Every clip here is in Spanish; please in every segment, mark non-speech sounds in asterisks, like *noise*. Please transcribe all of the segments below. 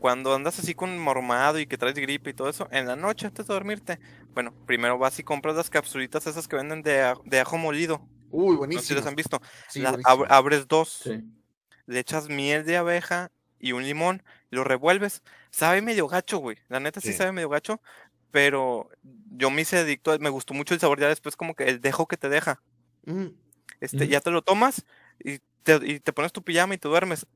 cuando andas así con mormado y que traes gripe y todo eso, en la noche antes de dormirte, bueno, primero vas y compras las capsulitas esas que venden de, a- de ajo molido. Uy, No sé si buenísimo. las han visto. Sí, La- buenísimo. ab- abres dos, Sí. le echas miel de abeja y un limón, y lo revuelves. Sabe medio gacho, güey. La neta sí, Sí. sabe medio gacho, pero yo me hice adicto, a- me gustó mucho el sabor ya después como que el dejo que te deja. Ujú. Este, Ujú. ya te lo tomas y te, y te pones tu pijama y te duermes.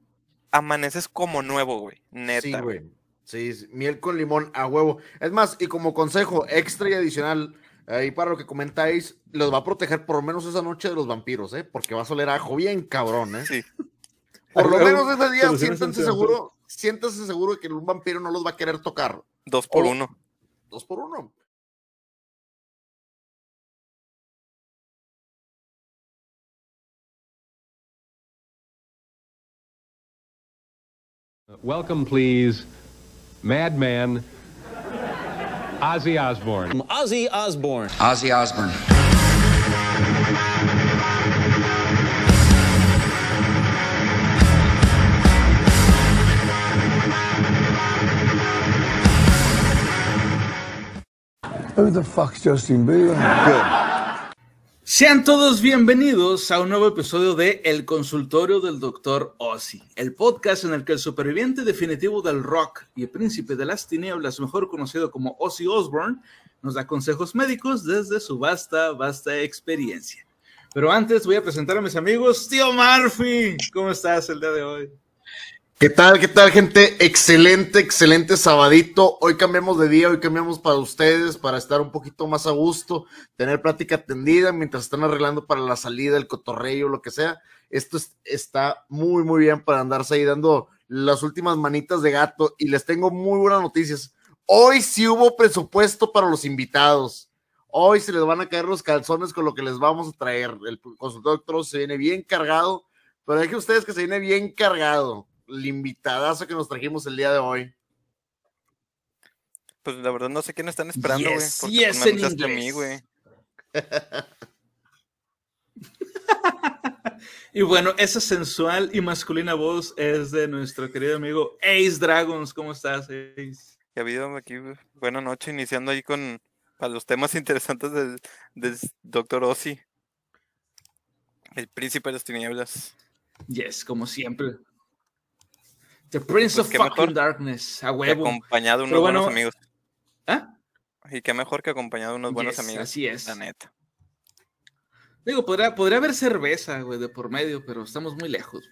Amaneces como nuevo, güey. Neta. Sí, güey. Sí, sí, miel con limón a huevo. Es más, y como consejo extra y adicional, ahí para lo que comentáis, los va a proteger por lo menos esa noche de los vampiros, ¿eh? Porque va a soler a ajo bien cabrón, ¿eh? Sí. Por lo menos ese día siéntense seguro, siéntense seguro de que un vampiro no los va a querer tocar. Dos por O- uno. Dos por uno. Welcome, please, Madman Ozzy Osbourne. Ozzy Osbourne. Ozzy Osbourne. Who the fuck's Justin Bieber? Sean todos bienvenidos a un nuevo episodio de El Consultorio del Dr. Ozzy, el podcast en el que el superviviente definitivo del rock y el príncipe de las tinieblas, mejor conocido como Ozzy Osbourne, nos da consejos médicos desde su vasta, vasta experiencia. Pero antes voy a presentar a mis amigos. Tío Murphy, ¿cómo estás el día de hoy? ¿Qué tal, qué tal, gente? Excelente, excelente sabadito. Hoy cambiamos de día, hoy cambiamos para ustedes, para estar un poquito más a gusto, tener plática atendida mientras están arreglando para la salida, el cotorreo, lo que sea. Esto es- está muy, muy bien para andarse ahí dando las últimas manitas de gato. Y les tengo muy buenas noticias. Hoy sí hubo presupuesto para los invitados. Hoy se les van a caer los calzones con lo que les vamos a traer. El consultor doctor se viene bien cargado, pero dejen ustedes que se viene bien cargado. El invitadazo que nos trajimos el día de hoy. Pues la verdad no sé quién están esperando, güey. Yes, porque yes pues, me en anunciaste a mí, inglés. güey. *laughs* Y bueno, esa sensual y masculina voz es de nuestro querido amigo Ace Dragons. ¿Cómo estás, Ace? Que ha habido aquí, buena noche, iniciando ahí con para los temas *laughs* interesantes del, del Dr. Ozzy. El príncipe de las tinieblas. Yes, como siempre. The Prince Pues of fucking Darkness, a huevo. acompañado de unos buenos bueno, amigos. ¿Ah? Y qué mejor que acompañado de unos buenos amigos. Así es. La neta. Digo, podría, podría haber cerveza, güey, de por medio, pero estamos muy lejos.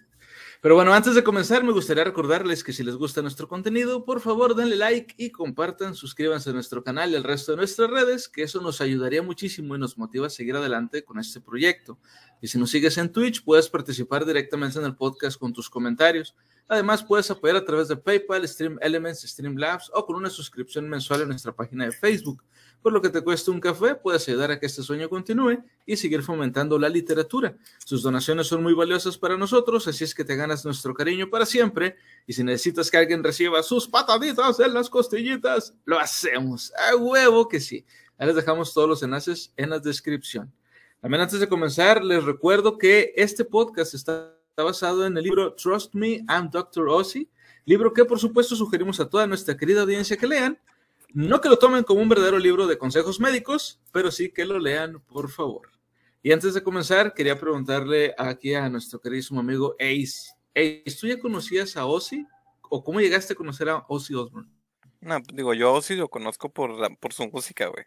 Pero bueno, antes de comenzar, me gustaría recordarles que si les gusta nuestro contenido, por favor denle like y compartan, suscríbanse a nuestro canal y al resto de nuestras redes, que eso nos ayudaría muchísimo y nos motiva a seguir adelante con este proyecto. Y si nos sigues en Twitch, puedes participar directamente en el podcast con tus comentarios. Además, puedes apoyar a través de PayPal, Stream Elements, Streamlabs o con una suscripción mensual en nuestra página de Facebook. Por lo que te cuesta un café, puedes ayudar a que este sueño continúe y seguir fomentando la literatura. Sus donaciones son muy valiosas para nosotros, así es que te ganas nuestro cariño para siempre. Y si necesitas que alguien reciba sus pataditas en las costillitas, lo hacemos. A huevo que sí. Ahí les dejamos todos los enlaces en la descripción. También antes de comenzar, les recuerdo que este podcast está basado en el libro Trust Me, I'm Dr. Ozzy, libro que por supuesto sugerimos a toda nuestra querida audiencia que lean. No que lo tomen como un verdadero libro de consejos médicos, pero sí que lo lean, por favor. Y antes de comenzar, quería preguntarle aquí a nuestro queridísimo amigo Ace. Ace, ¿tú ya conocías a Ozzy? ¿O cómo llegaste a conocer a Ozzy Osbourne? No, digo, yo sí lo conozco por, la- por su música, güey.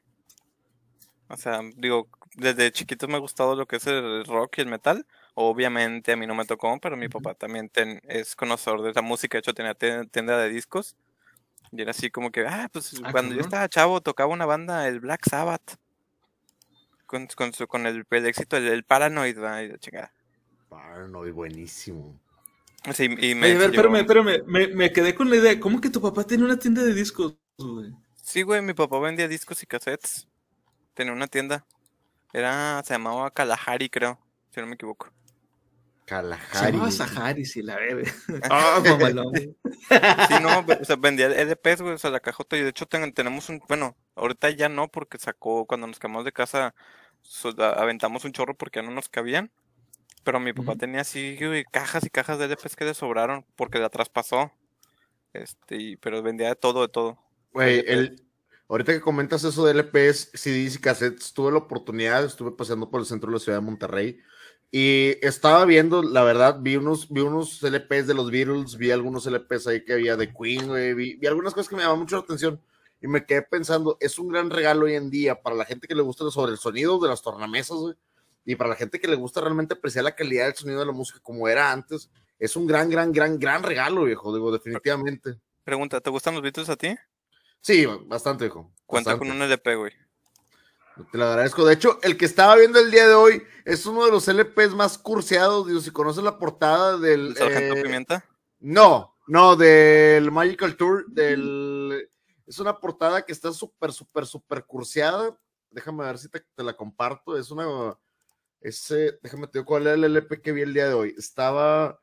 O sea, digo, desde chiquito me ha gustado lo que es el rock y el metal. Obviamente a mí no me tocó, pero mi papá también ten- es conocedor de esa música. De hecho, tenía te- tienda de discos. Y era así como que, ah, pues Ah, cuando yo estaba chavo tocaba una banda, el Black Sabbath. Con, con, su- con el, el éxito, el, el Paranoid, ¿va? y la chingada. Paranoid, buenísimo. Sí, y me Oye, a ver, espérame, espérame. Me, me quedé con la idea. ¿Cómo que tu papá tiene una tienda de discos, güey? Sí, güey, mi papá vendía discos y cassettes. Tenía una tienda. Era, se llamaba Kalahari, creo, si no me equivoco. Se Kalahari. llamaba Sahari, si la bebe. *laughs* Ah, *laughs* mamalón. Sí, no, o sea, vendía LPs, güey, o sea, la cajota. Y de hecho ten- tenemos un, bueno, ahorita ya no, porque sacó, cuando nos cambiamos de casa, so- a- aventamos un chorro porque ya no nos cabían. Pero mi papá tenía así, güey, cajas y cajas de LPs que le sobraron porque la traspasó. Este, y- pero vendía de todo, de todo. Güey, LP. el, ahorita que comentas eso de LPs, CDs y cassettes, tuve la oportunidad, estuve paseando por el centro de la ciudad de Monterrey y estaba viendo, la verdad, vi unos, vi unos LPs de los Beatles, vi algunos LPs ahí que había de Queen, güey, vi, vi algunas cosas que me llamaban mucho la atención y me quedé pensando, es un gran regalo hoy en día para la gente que le gusta sobre el sonido de las tornamesas, güey, y para la gente que le gusta realmente apreciar la calidad del sonido de la música como era antes, es un gran, gran, gran, gran regalo, viejo, digo, definitivamente. Pregunta, ¿te gustan los Beatles a ti? Sí, bastante, viejo. Cuenta bastante. con un LP, güey. Te lo agradezco. De hecho, el que estaba viendo el día de hoy es uno de los LPs más curseados. Digo, si conoces la portada del. ¿El Sargento eh, Pimienta? No, no, del Magical Tour. Del, es una portada que está súper, súper, súper curseada. Déjame ver si te, te la comparto. Es una. Ese, déjame te digo cuál era el LP que vi el día de hoy. Estaba.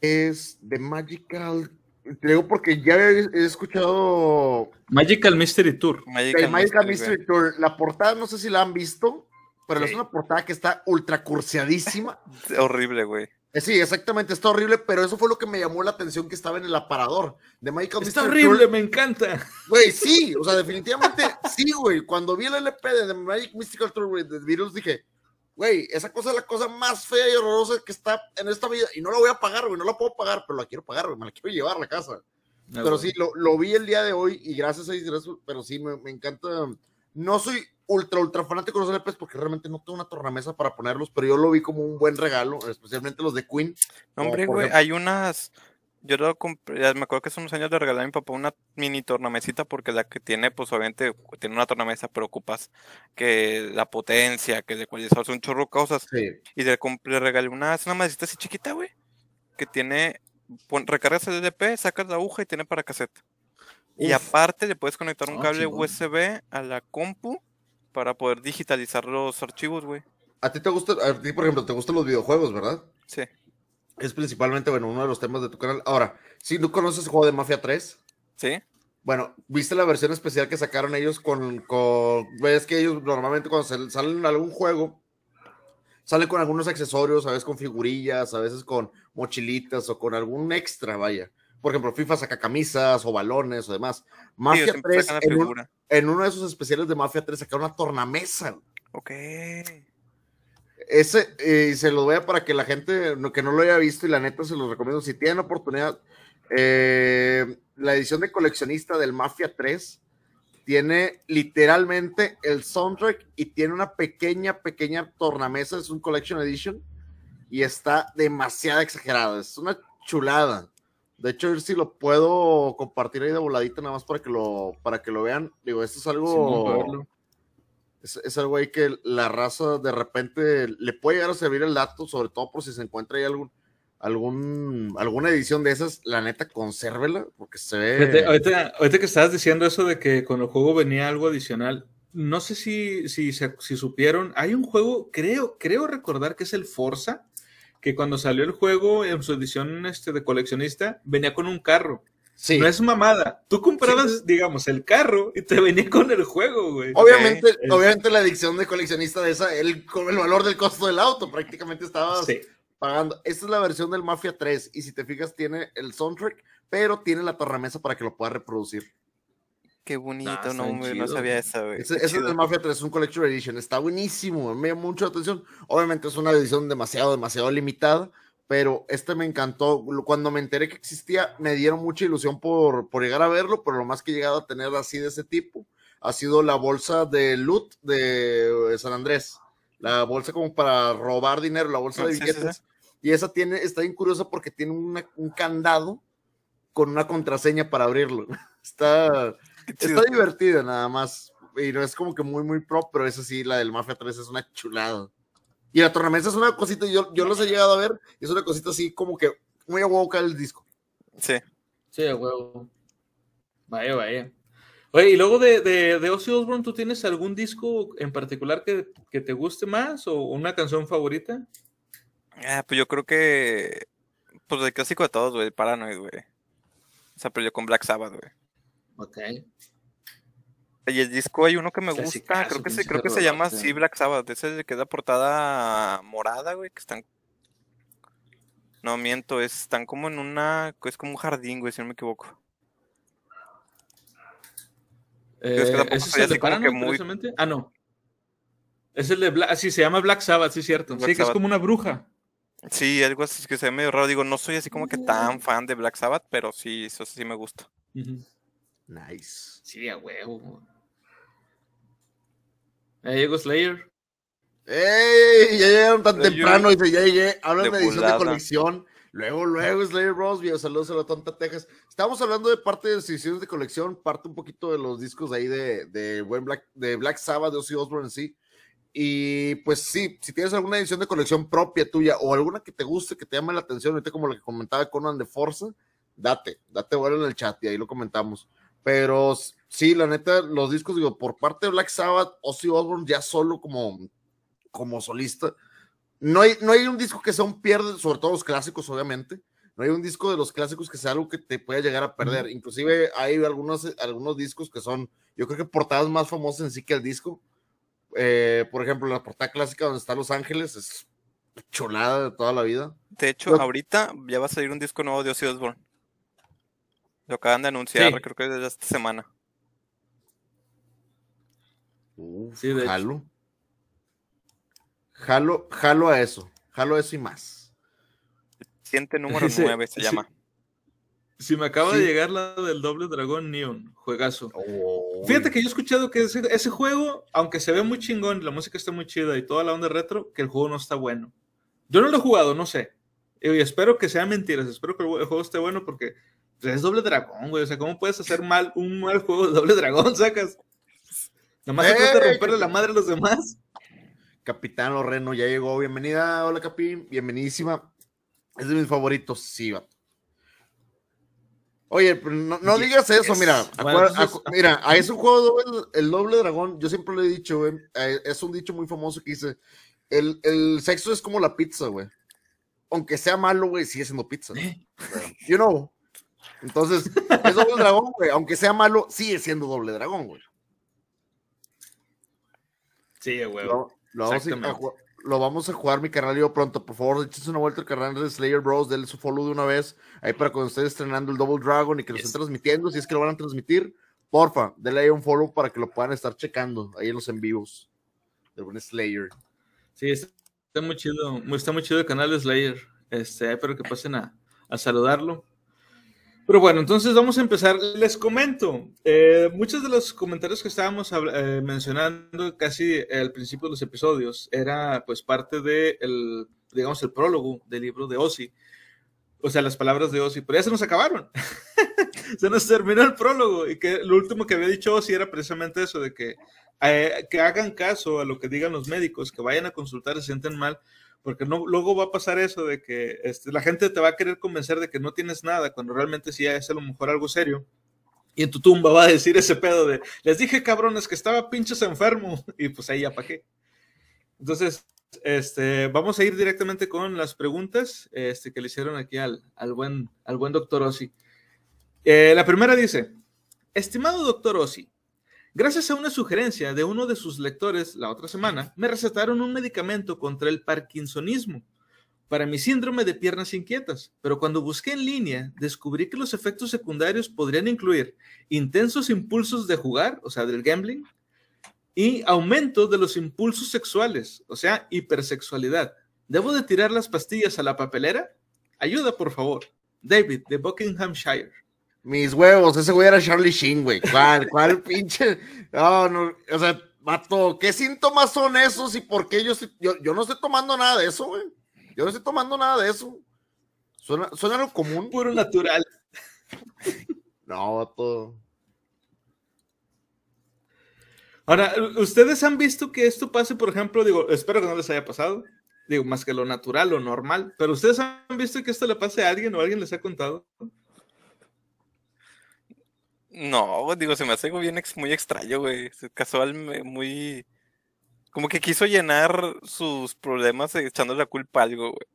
Es de Magical. Te digo porque ya he, he escuchado Magical Mystery Tour. Magical el Magical Mystery, Mystery Tour. La portada, no sé si la han visto, pero es una portada que está ultra curseadísima. *laughs* Horrible, güey. Eh, Sí, exactamente, está horrible, pero eso fue lo que me llamó la atención que estaba en el aparador de Magical Está horrible, Tour. me encanta. Güey, sí, o sea, definitivamente sí, güey. Cuando vi el LP de The Magic Mystical Tour, güey, de Beatles, dije, güey, esa cosa es la cosa más fea y horrorosa que está en esta vida. Y no la voy a pagar, güey, no la puedo pagar, pero la quiero pagar, güey, me la quiero llevar a la casa. Pero sí, lo, lo vi el día de hoy y gracias a Dios, pero sí, me, me encanta. No soy ultra, ultra fanático de los LPs porque realmente no tengo una tornamesa para ponerlos, pero yo lo vi como un buen regalo, especialmente los de Queen. Hombre, güey, ejemplo- hay unas. Yo lo compré, ya me acuerdo que hace unos años le regalé a mi papá una mini tornamesita porque la que tiene, pues obviamente tiene una tornamesa, pero ocupas que la potencia, que ecualizador, son un chorro de cosas. Sí. Y le, le regalé una, es una mesita así chiquita, güey, que tiene, pon- recargas el LP, sacas la aguja y tiene para cassette. Y Uf. aparte le puedes conectar un Ah, cable. USB a la compu para poder digitalizar los archivos, güey. A ti te gusta, a ti, por ejemplo, te gustan los videojuegos, ¿verdad? Sí. Es principalmente, bueno, uno de los temas de tu canal. Ahora, si tú conoces el juego de Mafia 3, ¿Sí? bueno, ¿viste la versión especial que sacaron ellos con, con ves que ellos normalmente cuando sal- salen en algún juego, salen con algunos accesorios, a veces con figurillas, a veces con mochilitas o con algún extra, vaya. Por ejemplo, FIFA saca camisas o balones o demás. Sí, Mafia siempre 3, sacan la en, un- en uno de esos especiales de Mafia 3 sacaron una tornamesa. Ok. Ese, eh, se lo voy a para que la gente que no lo haya visto y la neta se los recomiendo. Si tienen oportunidad, eh, la edición de coleccionista del Mafia 3 tiene literalmente el soundtrack y tiene una pequeña, pequeña tornamesa. Es un Collection Edition y está demasiado exagerada. Es una chulada. De hecho, a ver si lo puedo compartir ahí de voladita nada más para que lo, para que lo vean. Digo, esto es algo. Es, es algo ahí que la raza de repente le puede llegar a servir el dato, sobre todo por si se encuentra ahí algún, algún, alguna edición de esas, la neta, consérvela, porque se ve. Ahorita, ahorita que estabas diciendo eso de que con el juego venía algo adicional, no sé si, si, si supieron, hay un juego, creo, creo recordar que es el Forza, que cuando salió el juego en su edición este, de coleccionista, venía con un carro. Sí, No es mamada. Tú comprabas, digamos, el carro y te venía con el juego, güey. obviamente, obviamente la edición de coleccionista de esa, el, con el valor del costo del auto, prácticamente estabas Sí. pagando. Esta es la versión del Mafia 3, y si te fijas, tiene el soundtrack, pero tiene la tornamesa para que lo puedas reproducir. Qué bonito, está no, hombre, no sabía esa, güey. Ese, ese es el Mafia 3, es un Collection Edition. Está buenísimo, me llamó mucho la atención. Obviamente es una edición demasiado, demasiado limitada, pero este me encantó. Cuando me enteré que existía, me dieron mucha ilusión por, por llegar a verlo, pero lo más que he llegado a tener así de ese tipo ha sido la bolsa de loot de eh, San Andrés. La bolsa como para robar dinero, la bolsa Ah, de sí, sí, billetes. Y esa tiene, está bien curiosa porque tiene una- un candado con una contraseña para abrirlo. *laughs* Está. Está divertida nada más. Y no es como que muy, muy pro, pero esa sí, la del Mafia 3 es una chulada. Y la tornamesa es una cosita, yo, yo los he llegado a ver, y es una cosita así como que muy a huevo cae el disco. Sí. Sí, a huevo. Vaya, vaya. Oye, y luego de, de, de Ozzy Osbourne, ¿tú tienes algún disco en particular que, que te guste más o una canción favorita? Ah, pues yo creo que. Pues el clásico de todos, güey, Paranoid, güey. O sea, pero yo con Black Sabbath, güey. Ok. Y el disco hay uno que me gusta, creo que se, creo que se llama rolota. así Black Sabbath. Ese es el que es la portada morada, güey, que están. No, miento, es- están como en una. Es como un jardín, güey, si no me equivoco. Eh, es que tampoco ¿Ese es soy el de muy-? Ah, no. Es el de Black, ah, sí, se llama Black Sabbath, sí, cierto. Black sí, que es como una bruja. Sí, algo así que se ve medio raro. Digo, no soy así como que tan fan de Black Sabbath, pero sí, eso sí me gusta. Nice. Sí, a huevo. Ahí llegó Slayer. ¡Ey! Ya llegaron tan Slayer. temprano. Dice, ya llegué. Hablan De edición de colección. Luego, luego, Slayer Bros. Saludos a la tonta Texas. Estamos hablando de parte de ediciones de colección, parte un poquito de los discos ahí de, de, buen Black, de Black Sabbath, de Ozzy Osbourne en sí. Y pues sí, si tienes alguna edición de colección propia tuya o alguna que te guste, que te llame la atención, ahorita como la que comentaba Conan de Forza, date, date vuelo en el chat y ahí lo comentamos. Pero sí, la neta, los discos, digo, por parte de Black Sabbath, Ozzy Osbourne ya solo como, como solista, no hay, no hay un disco que sea un pierde, sobre todo los clásicos, obviamente. No hay un disco de los clásicos que sea algo que te pueda llegar a perder. Inclusive hay algunos, algunos discos que son, yo creo que portadas más famosas en sí que el disco. Eh, por ejemplo, la portada clásica donde está Los Ángeles es chulada de toda la vida. De hecho, ahorita ya va a salir un disco nuevo de Ozzy Osbourne. Lo acaban de anunciar, Sí. creo que desde esta semana. Uf, Sí, de hecho. jalo. Jalo, jalo a eso. Jalo a eso y más. Siente número Ese- 9 se llama. Si me acaba Sí. de llegar la del doble dragón Neon, juegazo. Uy. Fíjate que yo he escuchado que ese, ese juego, aunque se ve muy chingón, la música está muy chida y toda la onda retro, que el juego no está bueno. Yo no lo he jugado, no sé. Y espero que sean mentiras, espero que el, juego esté bueno porque es doble dragón, güey. O sea, ¿cómo puedes hacer mal un mal juego de doble dragón, sacas? Nomás se trata de romperle la madre a los demás. Capitán Loreno ya llegó. Bienvenida, hola Capi, bienvenidísima. Es de mis favoritos, sí, vato. Oye, pero no, no digas eso, mira. Bueno, acuer- entonces- acu- mira, a ese juego el doble dragón, yo siempre lo he dicho, güey. eh, es un dicho muy famoso que dice: el, el sexo es como la pizza, güey. Aunque sea malo, güey, sigue siendo pizza. You know. Entonces, es doble *laughs* dragón, güey. Aunque sea malo, sigue siendo doble dragón, güey. Sí, güey. Lo, lo vamos a, lo vamos a jugar, mi canal y yo pronto. Por favor, échense una vuelta al canal de Slayer Bros. Denle su follow de una vez. Ahí para cuando estén estrenando el Double Dragon y que lo Yes. estén transmitiendo. Si es que lo van a transmitir, porfa, denle ahí un follow para que lo puedan estar checando ahí en los en vivos del buen Slayer. Sí, está, muy chido, está muy chido el canal de Slayer. Este, espero que pasen a, a saludarlo. Pero bueno, entonces vamos a empezar. Les comento, eh, muchos de los comentarios que estábamos eh, mencionando casi al principio de los episodios era pues parte de el, digamos, el prólogo del libro de Ozzy. O sea, las palabras de Ozzy, pero ya se nos acabaron. *laughs* se nos terminó el prólogo y que lo último que había dicho Ozzy era precisamente eso, de que, eh, que hagan caso a lo que digan los médicos, que vayan a consultar, se sienten mal, porque no, luego va a pasar eso de que este, la gente te va a querer convencer de que no tienes nada, cuando realmente sí es a lo mejor algo serio. Y en tu tumba va a decir ese pedo de, les dije cabrones que estaba pinches enfermo, *laughs* y pues ahí ya pa' qué. Entonces, este, vamos a ir directamente con las preguntas este, que le hicieron aquí al, al, buen, al buen doctor Ossi. Eh, la primera dice, estimado doctor Ossi, gracias a una sugerencia de uno de sus lectores la otra semana, me recetaron un medicamento contra el parkinsonismo para mi síndrome de piernas inquietas, pero cuando busqué en línea descubrí que los efectos secundarios podrían incluir intensos impulsos de jugar, o sea, del gambling, y aumento de los impulsos sexuales, o sea, hipersexualidad. ¿Debo de tirar las pastillas a la papelera? Ayuda, por favor. David, de Buckinghamshire. Mis huevos, ese güey era Charlie Sheen, güey. ¿Cuál, cuál *laughs* pinche? No, no, o sea, vato, ¿qué síntomas son esos y por qué yo, estoy- yo, yo no estoy tomando nada de eso, güey? Yo no estoy tomando nada de eso. Suena, suena lo común. Puro natural. *laughs* No, vato. Ahora, ¿ustedes han visto que esto pase, por ejemplo, digo, espero que no les haya pasado, digo, más que lo natural, lo normal, pero ¿ustedes han visto que esto le pase a alguien o alguien les ha contado? No, güey, digo, se me hace algo bien ex- muy extraño, güey. Se- Casual, muy. Como que quiso llenar sus problemas echando la culpa a algo, güey.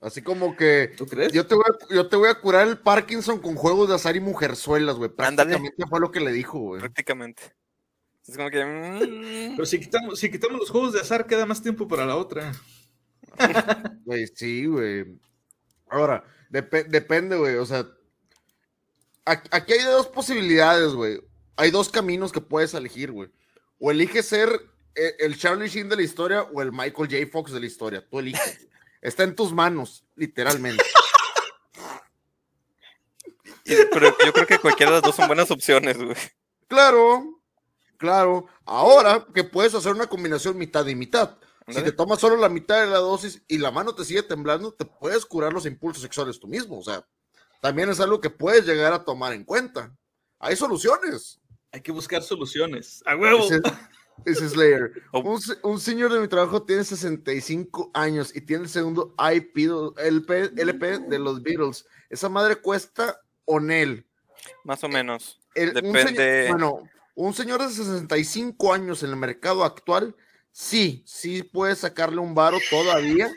Así como que ¿Tú crees? yo te, voy a, yo te voy a curar el Parkinson con juegos de azar y mujerzuelas, güey. Prácticamente fue lo que le dijo, güey. Prácticamente. Es como que. mm, Pero si quitamos, si quitamos los juegos de azar, queda más tiempo para la otra. *laughs* Güey, sí, güey. Ahora, depe- depende, güey. O sea, aquí hay dos posibilidades, güey. Hay dos caminos que puedes elegir, güey. O eliges ser eh, el Charlie Sheen de la historia o el Michael J. Fox de la historia. Tú eliges. Está en tus manos, literalmente. *laughs* Pero yo creo que cualquiera de las dos son buenas opciones, güey. Claro, claro. Ahora que puedes hacer una combinación mitad y mitad. Si te tomas solo la mitad de la dosis y la mano te sigue temblando, te puedes curar los impulsos sexuales tú mismo. O sea, también es algo que puedes llegar a tomar en cuenta. Hay soluciones. Hay que buscar soluciones. ¡A huevo! Dice, dice Slayer. *laughs* Oh. Un, se- un señor de mi trabajo tiene 65 años y tiene el segundo IP, LP, LP de los Beatles. Esa madre cuesta Onel. Más o menos. El- un Depende. señor- bueno, un señor de 65 años en el mercado actual, sí, sí puede sacarle un varo todavía,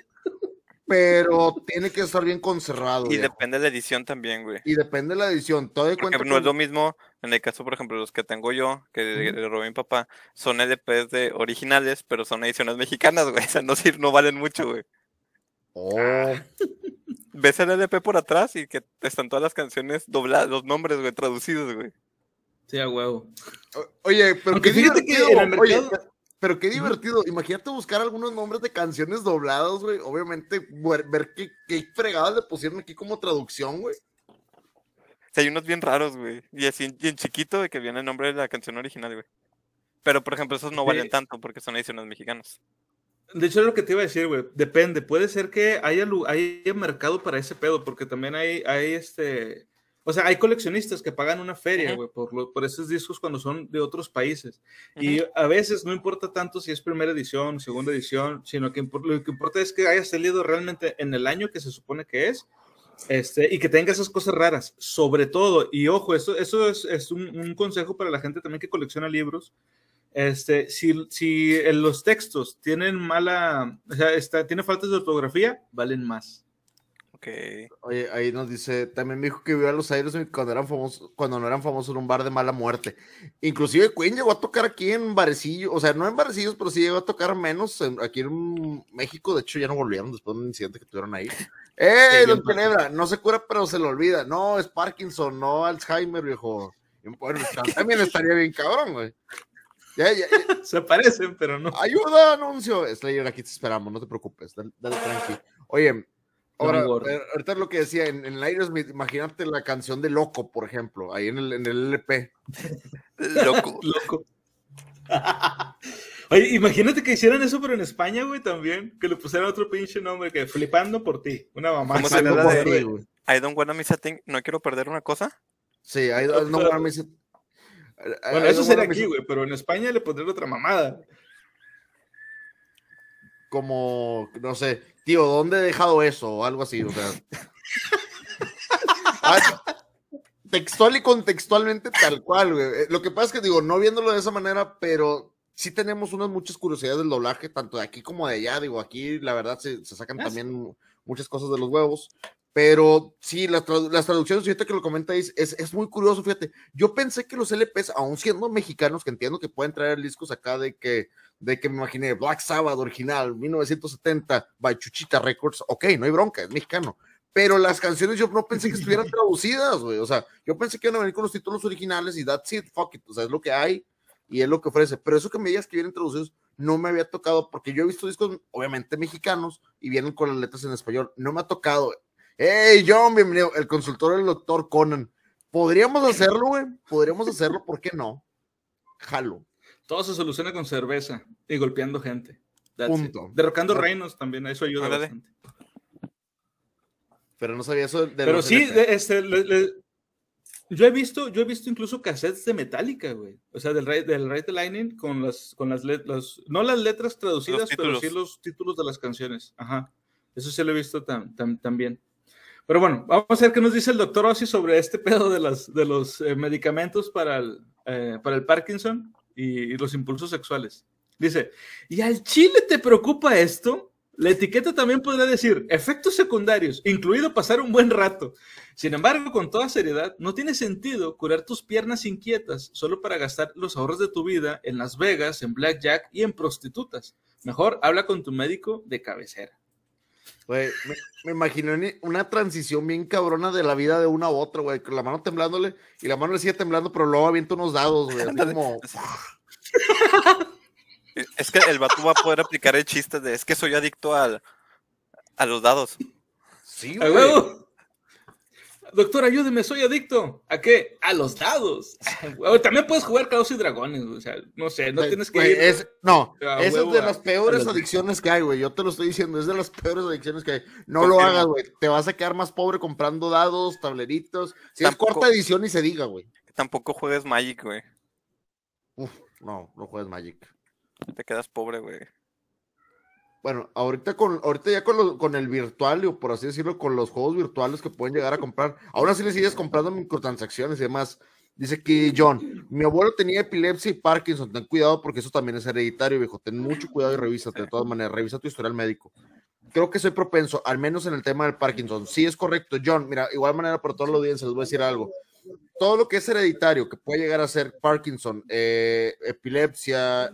pero tiene que estar bien conservado. Y viejo. depende de la edición también, güey. Y depende de la edición. Todo de cuenta no es lo mismo, en el caso, por ejemplo, los que tengo yo, que le le robé a mi papá, son LPs de originales, pero son ediciones mexicanas, *laughs* güey. O sea, no, sir- no valen mucho, güey. Oh, *laughs* Ves el LP por atrás y que están todas las canciones dobladas, los nombres, güey, traducidos, güey. Sí, a huevo. o- Oye, pero Aunque qué fíjate que en el oye, pero qué divertido. Imagínate buscar algunos nombres de canciones doblados, güey. Obviamente, ver, ver qué, qué fregadas le pusieron aquí como traducción, güey. Sea, hay unos bien raros, güey. Y así y en chiquito de que viene el nombre de la canción original, güey. Pero, por ejemplo, esos no valen Sí. tanto porque son ediciones mexicanas. De hecho, es lo que te iba a decir, güey. Depende. Puede ser que haya, lu- haya mercado para ese pedo, porque también hay, hay este. O sea, hay coleccionistas que pagan una feria, güey, por, lo- por esos discos cuando son de otros países. Y a veces no importa tanto si es primera edición, segunda edición, sino que lo que importa es que haya salido realmente en el año que se supone que es. Este, y que tenga esas cosas raras, sobre todo, y ojo, eso, eso es, es un, un consejo para la gente también que colecciona libros, este, si, si en los textos tienen mala, o sea, está, tiene faltas de ortografía, valen más. Ok. Oye, ahí nos dice, también me dijo que vio a los Aires cuando eran famosos, cuando no eran famosos en un bar de mala muerte. Inclusive Queen llegó a tocar aquí en Barecillo, o sea, no en Barecillos, pero sí llegó a tocar menos en- aquí en México. De hecho, ya no volvieron después de un incidente que tuvieron ahí. *laughs* ¡Eh, don Tenebra! No se cura, pero se lo olvida. No, es Parkinson, no Alzheimer, viejo. Bueno, *laughs* también estaría bien cabrón, güey. Ya, ya, ya. *laughs* Se parecen, pero no. Ayuda, anuncio. Slayer, aquí te esperamos, no te preocupes. Dale, dale tranqui. Oye, ahora, eh, ahorita lo que decía, en, en el Aerosmith, imagínate la canción de Loco, por ejemplo, ahí en el, en el LP. *laughs* Loco. *laughs* Loco. *laughs* Oye, imagínate que hicieran eso, pero en España, güey, también. Que le pusieran otro pinche nombre, que flipando por ti. Una mamá. ¿Cómo se poder, de- güey. güey. I don't wanna miss a thing. No quiero perder una cosa. Sí, ahí no, bueno, me dice- Bueno, I eso don't sería wanna aquí, güey, pero en España le pondrían otra mamada. Como, no sé, tío, ¿dónde he dejado eso? O algo así, o sea. *laughs* Textual y contextualmente tal cual, güey. Eh, Lo que pasa es que digo, no viéndolo de esa manera, pero sí tenemos unas muchas curiosidades del doblaje, tanto de aquí como de allá. Digo, aquí la verdad se, se sacan también muchas cosas de los huevos. Pero sí, las, las traducciones, fíjate que lo comentáis, es, es muy curioso, fíjate. Yo pensé que los LPs, aún siendo mexicanos, que entiendo que pueden traer discos acá de que, de que me imaginé Black Sabbath original, 1970, by Chuchita Records, ok, no hay bronca, es mexicano. Pero las canciones yo no pensé que estuvieran *laughs* traducidas, güey. O sea, yo pensé que iban a venir con los títulos originales y that's it, fuck it. O sea, es lo que hay y es lo que ofrece. Pero eso que me digas que vienen traducidos no me había tocado porque yo he visto discos, obviamente mexicanos, y vienen con las letras en español. No me ha tocado. Hey, John, bienvenido. El consultor del doctor Conan. Podríamos hacerlo, güey. Podríamos hacerlo, ¿por qué no? Jalo. Todo se soluciona con cerveza y golpeando gente. That's it. Punto. Derrocando No. reinos también, eso ayuda Ándale. bastante. Pero no sabía eso de Pero los sí, de- este, le- le- yo he visto, yo he visto incluso cassettes de Metallica, güey. O sea, del Ride, del the Lightning con las, con las letras, no las letras traducidas, pero sí los títulos de las canciones. Ajá. Eso sí lo he visto tam- tam- también. Pero bueno, vamos a ver qué nos dice el doctor Ossi sobre este pedo de, las, de los eh, medicamentos para el, eh, para el Parkinson y, y los impulsos sexuales. Dice, ¿y al chile te preocupa esto? La etiqueta también podría decir efectos secundarios, incluido pasar un buen rato. Sin embargo, con toda seriedad, no tiene sentido curar tus piernas inquietas solo para gastar los ahorros de tu vida en Las Vegas, en Blackjack y en prostitutas. Mejor habla con tu médico de cabecera. Güey, me, me imagino ni- una transición bien cabrona de la vida de una a otra, güey, con la mano temblándole y la mano le sigue temblando, pero luego avienta unos dados, güey, así como... *laughs* Es que el vato va a poder aplicar el chiste de es que soy adicto al, a los dados. Sí, ¡A güey. Doctor, ayúdeme, soy adicto. ¿A qué? A los dados. *laughs* O también puedes jugar Caos y Dragones, o sea, no sé, no tienes que ir. es- no, a esa es de a- las peores adicciones que hay, güey. Yo te lo estoy diciendo, es de las peores adicciones que hay. No lo hagas, güey. Te vas a quedar más pobre comprando dados, tableritos. Si Tampoco- es corta edición y se diga, güey. Tampoco juegues Magic, güey. Uf, no, no juegues Magic. Te quedas pobre, güey. Bueno, ahorita con, ahorita ya con, con el virtual, o por así decirlo, con los juegos virtuales que pueden llegar a comprar, aún así le sigues comprando microtransacciones y demás. Dice aquí John, mi abuelo tenía epilepsia y Parkinson, ten cuidado porque eso también es hereditario, viejo, ten mucho cuidado y revísate de todas maneras, revisa tu historial médico. Creo que soy propenso, al menos en el tema del Parkinson. Sí, es correcto, John, mira, igual manera para toda la audiencia les voy a decir algo. Todo lo que es hereditario, que puede llegar a ser Parkinson, eh, epilepsia,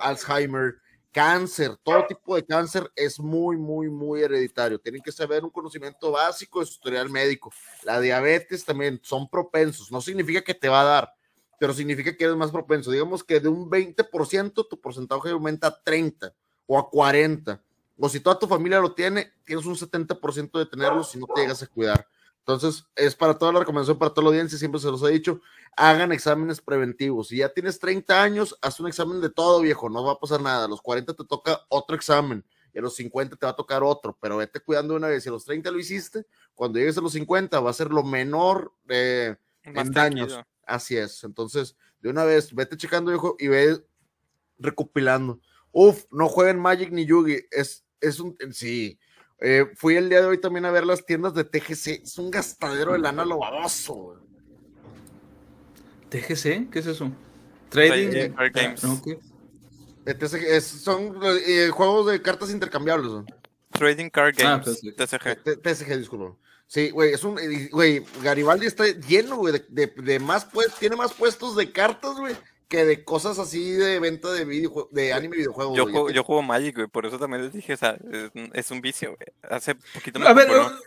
Alzheimer, cáncer, todo tipo de cáncer es muy, muy, muy hereditario. Tienen que saber un conocimiento básico de su historial médico. La diabetes también son propensos. No significa que te va a dar, pero significa que eres más propenso. Digamos que de un 20% tu porcentaje aumenta a 30 o a 40. O si toda tu familia lo tiene, tienes un 70% de tenerlo si no te llegas a cuidar. Entonces, es para toda la recomendación, para toda la audiencia, siempre se los he dicho, hagan exámenes preventivos. Si ya tienes 30 años, haz un examen de todo, viejo, no va a pasar nada. A los 40 te toca otro examen y a los 50 te va a tocar otro, pero vete cuidando de una vez. Si a los 30 lo hiciste, cuando llegues a los 50 va a ser lo menor eh, en daños. tranquilo. Así es. Entonces, de una vez, vete checando, viejo, y ve recopilando. Uf, no jueguen Magic ni Yugi. Es, es un. Sí. Eh, fui el día de hoy también a ver las tiendas de TGC. Es un gastadero de lana lo baboso. güey. TGC, ¿qué es eso? Trading. Trading Card Games. Ok. Eh, TCG es- son eh, juegos de cartas intercambiables. Trading Card Ah, Games. pues, TCG. T- TCG, disculpa. Sí, güey, es un. eh, Güey, Garibaldi está lleno, güey, de, de- de más pues, tiene más puestos de cartas, güey, que de cosas así de venta de videojue- de anime y videojuegos. Yo juego, yo juego Magic, güey, por eso también les dije, o sea, es, es un vicio, güey. Hace poquito me A ver, compré, un-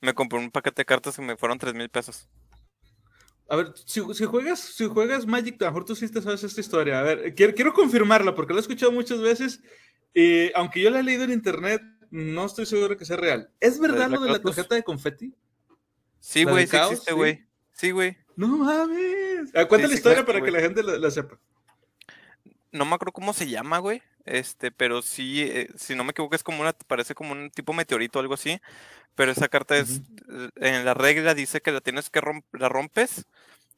me compré un paquete de cartas y me fueron tres mil pesos. a ver, si, si juegas, si juegas Magic, a lo mejor tú sí te sabes esta historia. A ver, quiero, quiero confirmarla porque la he escuchado muchas veces. y aunque yo la he leído en internet, no estoy seguro que sea real. ¿Es verdad ¿La lo de la tarjeta de confeti? Sí, ¿La güey, sí existe, Sí. güey. Sí, güey. No mames. Ah, Cuenta Sí, la historia para que la gente la, la sepa. No me acuerdo cómo se llama, güey. Este, pero sí, eh, si no me equivoco, es como una, parece como un tipo meteorito o algo así. Pero esa carta es, eh, en la regla dice que la tienes que romp- la rompes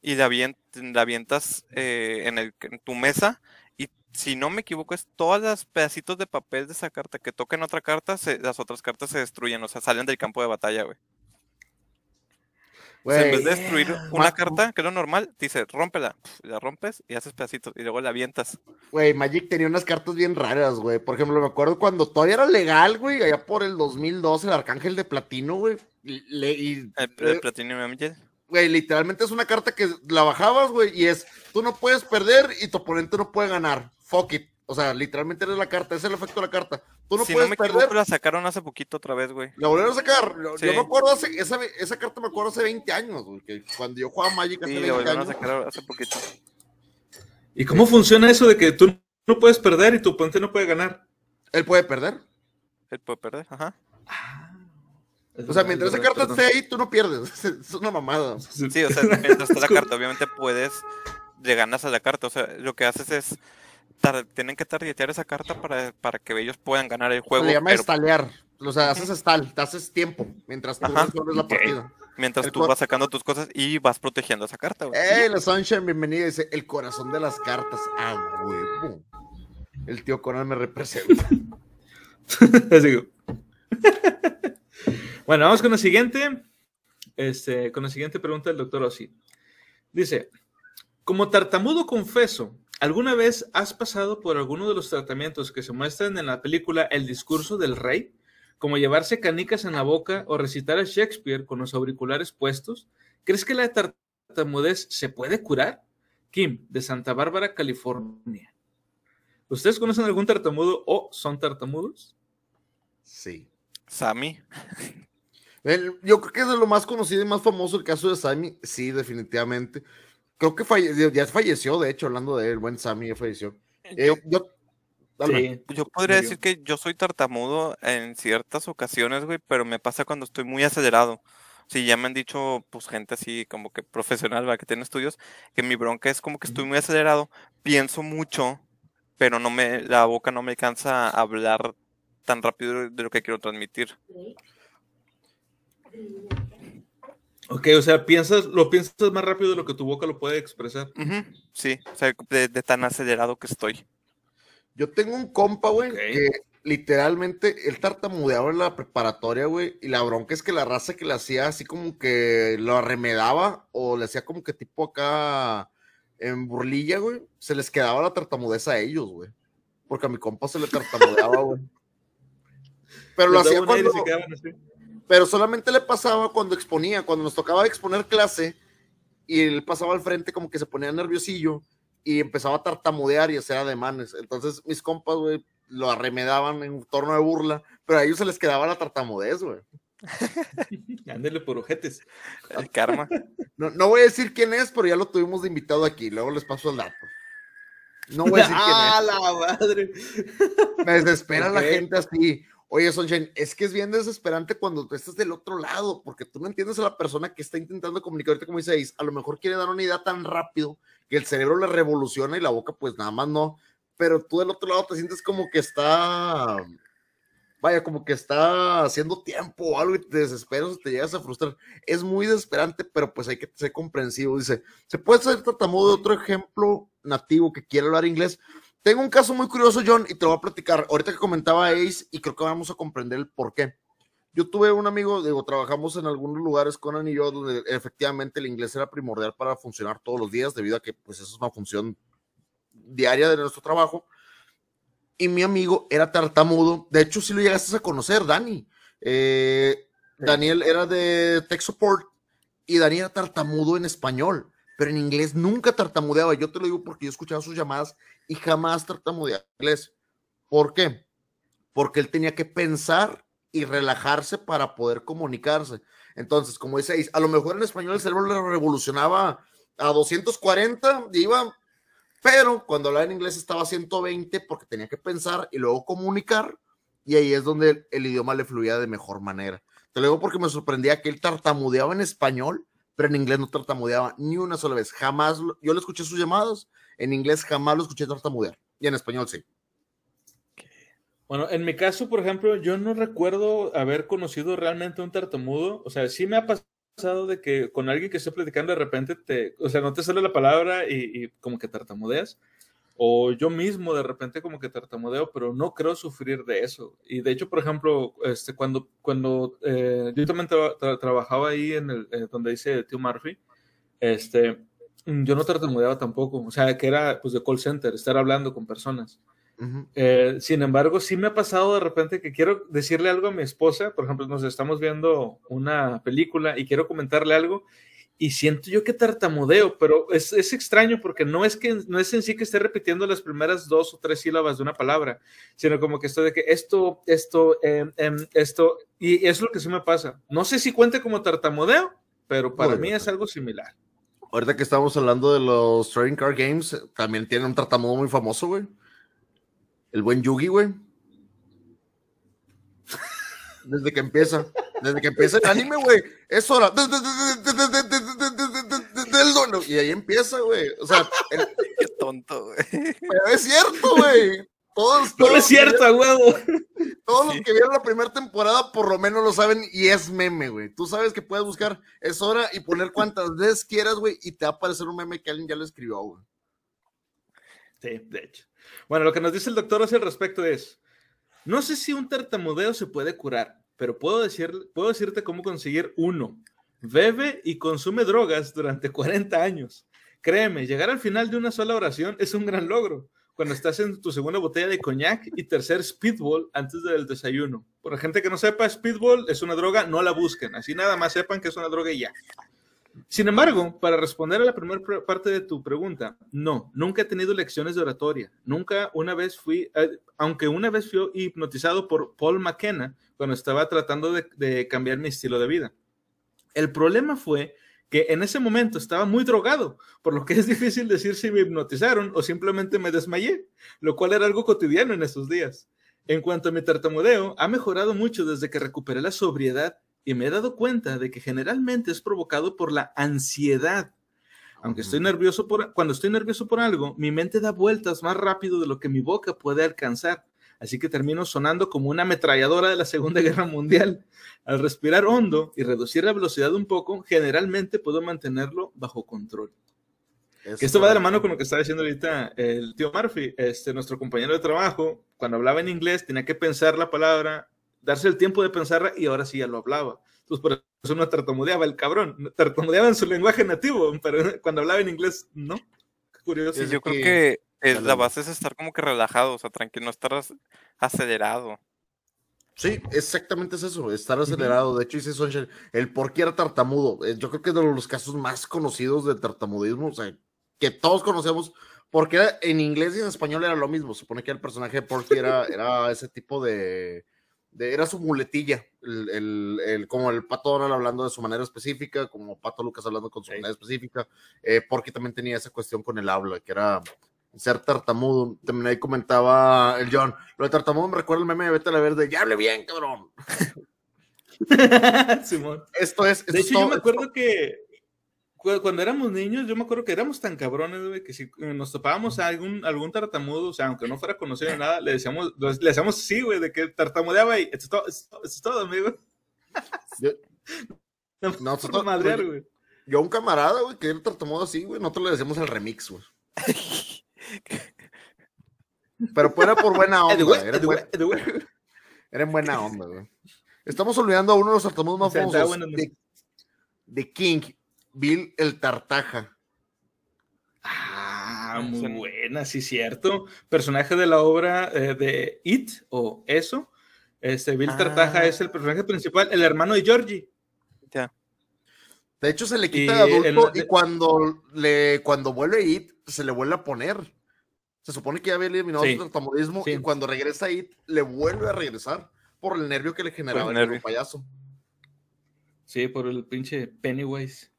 y la, avient- la avientas eh, en, el, en tu mesa. Y si no me equivoco, es todos los pedacitos de papel de esa carta que toquen otra carta, se- las otras cartas se destruyen, o sea, salen del campo de batalla, güey. O sea, en vez de destruir una Ma- carta, que es lo normal, dice, rómpela, la rompes y haces pedacitos y luego la avientas. Güey, Magic tenía unas cartas bien raras, güey. Por ejemplo, me acuerdo cuando todavía era legal, güey, allá por el 2012, el Arcángel de Platino, güey. le- y, El, eh, el Platinum Angel. Güey, literalmente es una carta que la bajabas, güey, y es, tú no puedes perder y tu oponente no puede ganar. Fuck it. O sea, literalmente eres la carta, es el efecto de la carta. Tú no si no puedes me perder. equivoco, la sacaron hace poquito otra vez, güey. La volvieron a sacar. Yo me acuerdo hace, esa, esa carta me acuerdo hace 20 años, güey, que cuando yo jugaba Magic hace Sí, la 20 volvieron a años. sacar hace poquito. ¿Y cómo funciona eso de que tú no puedes perder y tu oponente no puede ganar? Él puede perder. Él puede perder, ajá. O sea, mientras esa carta esté ahí, tú no pierdes. *laughs* Es una mamada. Sí, o sea, mientras está la carta, obviamente puedes, le ganas a la carta. O sea, lo que haces es, tienen que targetear esa carta para, para que ellos puedan ganar el juego. Se le llama pero estalear. O sea, haces stall, te haces tiempo mientras tú Ajá. resuelves la partida. mientras el tú vas sacando tus cosas y vas protegiendo esa carta, güey. ¡Ey, la Sunshine! Bienvenida. Dice, el corazón de las cartas. ¡A huevo! El tío Conan me representa. *laughs* Bueno, vamos con la siguiente. Este, con la siguiente pregunta del doctor Ossi. Dice: Como tartamudo confeso, ¿alguna vez has pasado por alguno de los tratamientos que se muestran en la película El discurso del rey? Como llevarse canicas en la boca o recitar a Shakespeare con los auriculares puestos. ¿Crees que la tartamudez se puede curar? Kim, de Santa Bárbara, California. ¿Ustedes conocen algún tartamudo o son tartamudos? Sí. Sammy. El- yo creo que es de lo más conocido y más famoso el caso de Sammy. Sí, definitivamente. Creo que falle- ya falleció, de hecho, hablando de él, el buen Sammy ya falleció. Eh, *laughs* yo. Sí. Yo podría decir que yo soy tartamudo en ciertas ocasiones, güey, pero me pasa cuando estoy muy acelerado. Sí, ya me han dicho, pues, gente así como que profesional, ¿verdad? Que tiene estudios, que mi bronca es como que estoy muy acelerado, pienso mucho, pero no me, la boca no me alcanza a hablar tan rápido de lo que quiero transmitir. Ok, o sea, piensas, lo piensas más rápido de lo que tu boca lo puede expresar. Sí, o sea, de, de tan acelerado que estoy. Yo tengo un compa, güey, que literalmente él tartamudeaba en la preparatoria, güey, y la bronca es que la raza que le hacía así como que lo arremedaba o le hacía como que tipo acá en burlilla, güey, se les quedaba la tartamudez a ellos, güey. Porque a mi compa se le tartamudeaba, güey. *laughs* Pero lo hacía cuando, se quedaban así. Pero solamente le pasaba cuando exponía, cuando nos tocaba exponer clase y él pasaba al frente como que se ponía nerviosillo y empezaba a tartamudear y hacer ademanes. Entonces mis compas, güey, lo arremedaban en torno de burla, pero a ellos se les quedaba la tartamudez, güey. *laughs* Ándele por ojetes. El karma. No, no voy a decir quién es, pero ya lo tuvimos de invitado aquí, luego les paso el dato. No voy a decir quién *laughs* es. ¡Ah, la madre! Me desespera la Ok. gente así. Oye, Sunshine, es que es bien desesperante cuando tú estás del otro lado, porque tú no entiendes a la persona que está intentando comunicar, ahorita como dice a lo mejor quiere dar una idea tan rápido que el cerebro le revoluciona y la boca pues nada más no, pero tú del otro lado te sientes como que está, vaya, como que está haciendo tiempo o algo y te desesperas te llegas a frustrar. Es muy desesperante, pero pues hay que ser comprensivo. Dice, ¿se puede ser tartamudo de otro ejemplo nativo que quiere hablar inglés? Tengo un caso muy curioso, John, y te lo voy a platicar. Ahorita que comentaba Ace, y creo que vamos a comprender el por qué. Yo tuve un amigo, digo, trabajamos en algunos lugares con Ana y yo, donde efectivamente el inglés era primordial para funcionar todos los días, debido a que, pues, eso es una función diaria de nuestro trabajo. Y mi amigo era tartamudo. De hecho, sí lo llegaste a conocer, Dani. Eh, Daniel era de Tech Support y Dani era tartamudo en español, pero en inglés nunca tartamudeaba. Yo te lo digo porque yo escuchaba sus llamadas y jamás tartamudeaba en inglés. ¿Por qué? Porque él tenía que pensar y relajarse para poder comunicarse. Entonces, como dice a lo mejor en español el cerebro le revolucionaba a 240 y iba, pero cuando hablaba en inglés estaba a 120 porque tenía que pensar y luego comunicar, y ahí es donde el, el idioma le fluía de mejor manera. Te lo digo porque me sorprendía que él tartamudeaba en español, en inglés no tartamudeaba ni una sola vez. Jamás, yo le escuché sus llamadas, en inglés jamás lo escuché tartamudear, y en español sí. Bueno, en mi caso, por ejemplo, yo no recuerdo haber conocido realmente un tartamudo. O sea, sí me ha pasado de que con alguien que esté platicando de repente te, o sea, no te sale la palabra y como que tartamudeas. O yo mismo de repente como que tartamudeo, pero no creo sufrir de eso. Y de hecho, por ejemplo, este, cuando, cuando eh, yo también tra- tra- trabajaba ahí en el, eh, donde dice Tío Murphy, este, yo no tartamudeaba tampoco. O sea, que era pues de call center, estar hablando con personas. Ujú. Eh, sin embargo, sí me ha pasado de repente que quiero decirle algo a mi esposa, por ejemplo, nos estamos viendo una película y quiero comentarle algo y siento yo que tartamudeo, pero es, es extraño porque no es que no es en sí que esté repitiendo las primeras dos o tres sílabas de una palabra, sino como que estoy de que esto, esto, em, em, esto, y es lo que sí me pasa. No sé si cuente como tartamudeo, pero para mí es algo similar. Ahorita que estamos hablando de los Trading Card Games, también tiene un tartamudo muy famoso, güey. El buen Yugi, güey. *laughs* Desde que empieza, desde que empieza el anime, güey, es hora. Del duelo. Y ahí empieza, güey. O sea, el... qué tonto, güey. Pero es cierto, güey. Todos, todos, no es cierto, a huevo. Todos los que vieron la primera temporada por lo menos lo saben y es meme, güey. Tú sabes que puedes buscar es hora y poner cuantas veces quieras, güey, y te va a aparecer un meme que alguien ya lo escribió, güey. Sí, de hecho. Bueno, lo que nos dice el doctor hacia el respecto es, no sé si un tartamudeo se puede curar, pero puedo, decir, puedo decirte cómo conseguir uno. Bebe y consume drogas durante *laughs* 40 años. Créeme, llegar al final de una sola oración es un gran logro. Cuando estás en tu segunda botella de coñac y tercer speedball antes del desayuno. Por la gente que no sepa, speedball es una droga, no la busquen. Así nada más sepan que es una droga y ya. Sin embargo, para responder a la primera pr- parte de tu pregunta, no, nunca he tenido lecciones de oratoria. Nunca una vez fui, eh, aunque una vez fui hipnotizado por Paul McKenna cuando estaba tratando de cambiar mi estilo de vida. El problema fue que en ese momento estaba muy drogado, por lo que es difícil decir si me hipnotizaron o simplemente me desmayé, lo cual era algo cotidiano en esos días. En cuanto a mi tartamudeo, ha mejorado mucho desde que recuperé la sobriedad y me he dado cuenta de que generalmente es provocado por la ansiedad. Aunque estoy nervioso por, cuando estoy nervioso por algo, mi mente da vueltas más rápido de lo que mi boca puede alcanzar. Así que termino sonando como una ametralladora de la Segunda *laughs* Guerra Mundial. Al respirar hondo y reducir la velocidad un poco, generalmente puedo mantenerlo bajo control. Esto va de la mano con lo que estaba diciendo ahorita el tío Murphy, este, nuestro compañero de trabajo, cuando hablaba en inglés tenía que pensar la palabra, darse el tiempo de pensarla y ahora sí ya lo hablaba. Entonces por eso no tartamudeaba el cabrón, tartamudeaba en su lenguaje nativo, pero cuando hablaba en inglés no. Qué curioso. Sí, Es yo creo que- que Dale, la base es estar como que relajado, o sea, tranquilo, no estar ac- acelerado. Sí, exactamente es eso, estar acelerado. De hecho, dice Sunshine, el por qué era tartamudo. Eh, Yo creo que es de los casos más conocidos de tartamudismo, o sea, que todos conocemos, porque era- en inglés y en español era lo mismo. Se supone que el personaje de Porky era, *laughs* era ese tipo de, de- Era su muletilla, el, el- el- como el Pato Donald hablando de su manera específica, como Pato Lucas hablando con su manera específica. Eh, Porky también tenía esa cuestión con el habla, que era ser tartamudo. También ahí comentaba el John, lo de tartamudo me recuerda el meme de Vete a la Verde, ya hable bien, cabrón. *laughs* Simón. Esto es. esto De es hecho, yo me acuerdo que cuando éramos niños, yo me acuerdo que éramos tan cabrones, güey, que si eh, nos topábamos a algún, algún tartamudo, o sea, aunque no fuera conocido ni nada, le decíamos, le decíamos sí, güey, de que tartamudeaba y eso es todo, eso es todo, amigo. Yo- *laughs* No, No, madrear, güey. Yo a un camarada, güey, que era tartamudo así, güey, nosotros le decíamos el remix, güey. *laughs* Pero fuera por buena *laughs* onda, güey, era, de güey, buen- de güey. era en buena onda, güey. Estamos olvidando a uno de los tartamudos más O sea, está famosos de, de King, Bill el Tartaja. Ah, Sí. muy buena, sí, cierto. Personaje de la obra eh, de It o Eso. Este, Bill Ah. Tartaja es el personaje principal, el hermano de Georgie. Ya. De hecho, se le Y quita de el- adulto y cuando, le, cuando vuelve It, se le vuelve a poner. Se supone que ya había eliminado Sí. su tartamudismo Sí. y cuando regresa It, le vuelve a regresar por el nervio que le generaba el el payaso. Sí, por el pinche Pennywise.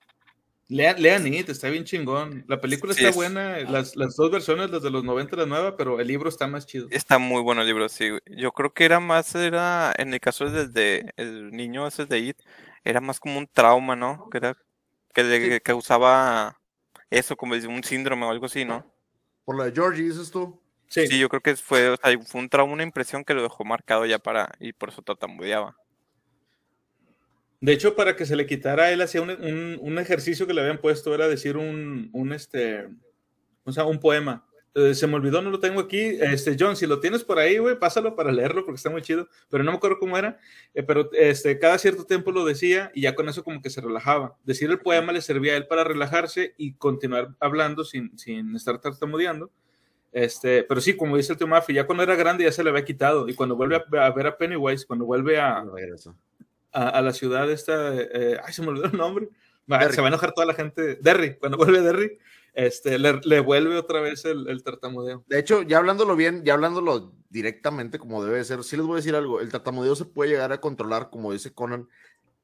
Lean, lean It, está bien chingón. La película Sí, está es- buena, las, las dos versiones, las de los 90 y la nueva, pero el libro está más chido. Está muy bueno el libro, sí. Yo creo que era más, era, en el caso del de el niño ese de It, era más como un trauma, ¿no? Que era, que le causaba eso, como un síndrome o algo así, ¿no? Por la de Georgie, dices tú. Sí, Sí, yo creo que fue, o sea, fue un trauma, una impresión que lo dejó marcado ya para, y por eso tartamudeaba. De hecho, para que se le quitara, él hacía un, un- un ejercicio que le habían puesto, era decir un, un este, o sea, un poema. Se me olvidó, no lo tengo aquí. Este, John, si lo tienes por ahí, güey, pásalo para leerlo porque está muy chido. Pero no me acuerdo cómo era. Eh, pero este, cada cierto tiempo lo decía y ya con eso como que se relajaba. Decir el poema le servía a él para relajarse y continuar hablando sin, sin estar tartamudeando. Este, pero sí, como dice el tío Mafia, ya cuando era grande ya se le había quitado. Y cuando vuelve a, ver a Pennywise, cuando vuelve a, Regresa. A, a la ciudad esta, eh, ay, se me olvidó el nombre, Derry. se va a enojar toda la gente, Derry, cuando vuelve Derry, este, le, le vuelve otra vez el, el tartamudeo. De hecho, ya hablándolo bien, ya hablándolo directamente como debe de ser, sí les voy a decir algo, el tartamudeo se puede llegar a controlar, como dice Conan.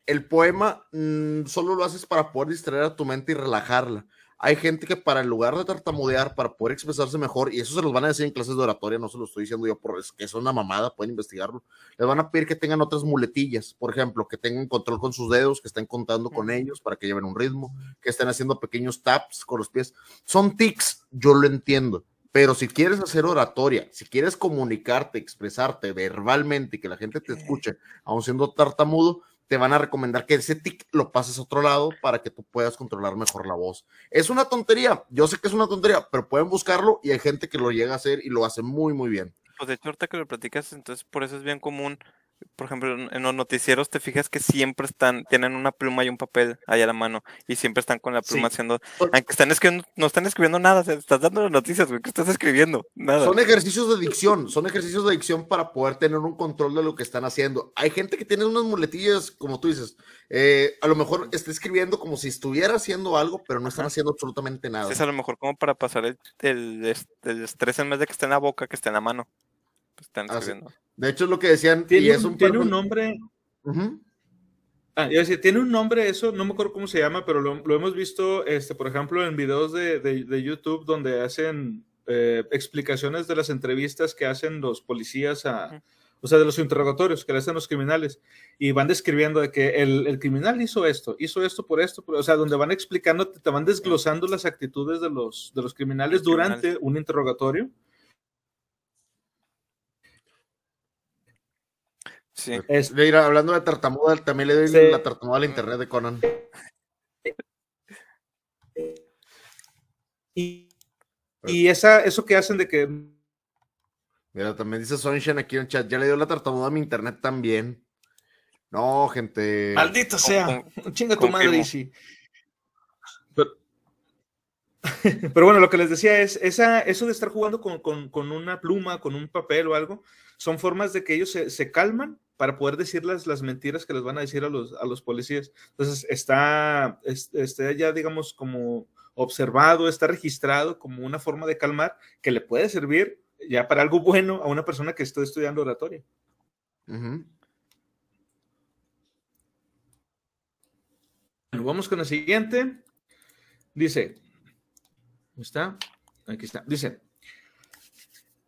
El poema mm, solo lo haces para poder distraer a tu mente y relajarla. Hay gente que para en lugar de tartamudear, para poder expresarse mejor, y eso se los van a decir en clases de oratoria, no se lo estoy diciendo yo por es que es una mamada, pueden investigarlo. Les van a pedir que tengan otras muletillas, por ejemplo, que tengan control con sus dedos, que estén contando con ellos para que lleven un ritmo, que estén haciendo pequeños taps con los pies. Son tics, yo lo entiendo. Pero si quieres hacer oratoria, si quieres comunicarte, expresarte verbalmente y que la gente te escuche, aun siendo tartamudo, te van a recomendar que ese tic lo pases a otro lado para que tú puedas controlar mejor la voz. Es una tontería, yo sé que es una tontería, pero pueden buscarlo y hay gente que lo llega a hacer y lo hace muy, muy bien. Pues de hecho, ahorita que lo platicas, entonces por eso es bien común por ejemplo, en los noticieros te fijas que siempre están, tienen una pluma y un papel ahí a la mano y siempre están con la pluma Sí. haciendo, aunque están escribiendo, no están escribiendo nada, o sea, estás dando las noticias, güey, ¿qué estás escribiendo? Nada. Son ejercicios de dicción, son ejercicios de dicción para poder tener un control de lo que están haciendo. Hay gente que tiene unas muletillas, como tú dices, eh, a lo mejor está escribiendo como si estuviera haciendo algo, pero no están Ajá. haciendo absolutamente nada. Es a lo mejor como para pasar el, el, est- el estrés en vez de que esté en la boca, que esté en la mano. Pues están sí. De hecho, es lo que decían, y Tiene, es un, tiene un nombre. Ah, tiene un nombre eso, no me acuerdo cómo se llama, pero lo, lo hemos visto, este, por ejemplo, en videos de, de- de YouTube donde hacen eh, explicaciones de las entrevistas que hacen los policías a, o sea, de los interrogatorios que le hacen los criminales y van describiendo de que el, el criminal hizo esto, hizo esto por esto, por- o sea, donde van explicando, te van desglosando las actitudes de los, de los criminales Los durante un interrogatorio. Sí. Es, Mira, hablando de tartamuda, también le doy Sí. la tartamuda a la internet de Conan. y y esa, eso que hacen de que Mira, también dice Sunshine aquí en el chat, ya le dio la tartamuda a mi internet también. No, gente. Maldita sea. Chinga tu confirmo. madre, Isi. *laughs* Pero, bueno, lo que les decía es, esa, eso de estar jugando con, con- con una pluma, con un papel o algo, son formas de que ellos se, se calman para poder decir las, las mentiras que les van a decir a los, a los policías. Entonces, está, es- está ya, digamos, como observado, está registrado como una forma de calmar que le puede servir ya para algo bueno a una persona que esté estudiando oratoria. Bueno, vamos con el siguiente. Dice, ¿dónde está? Aquí está. Dice,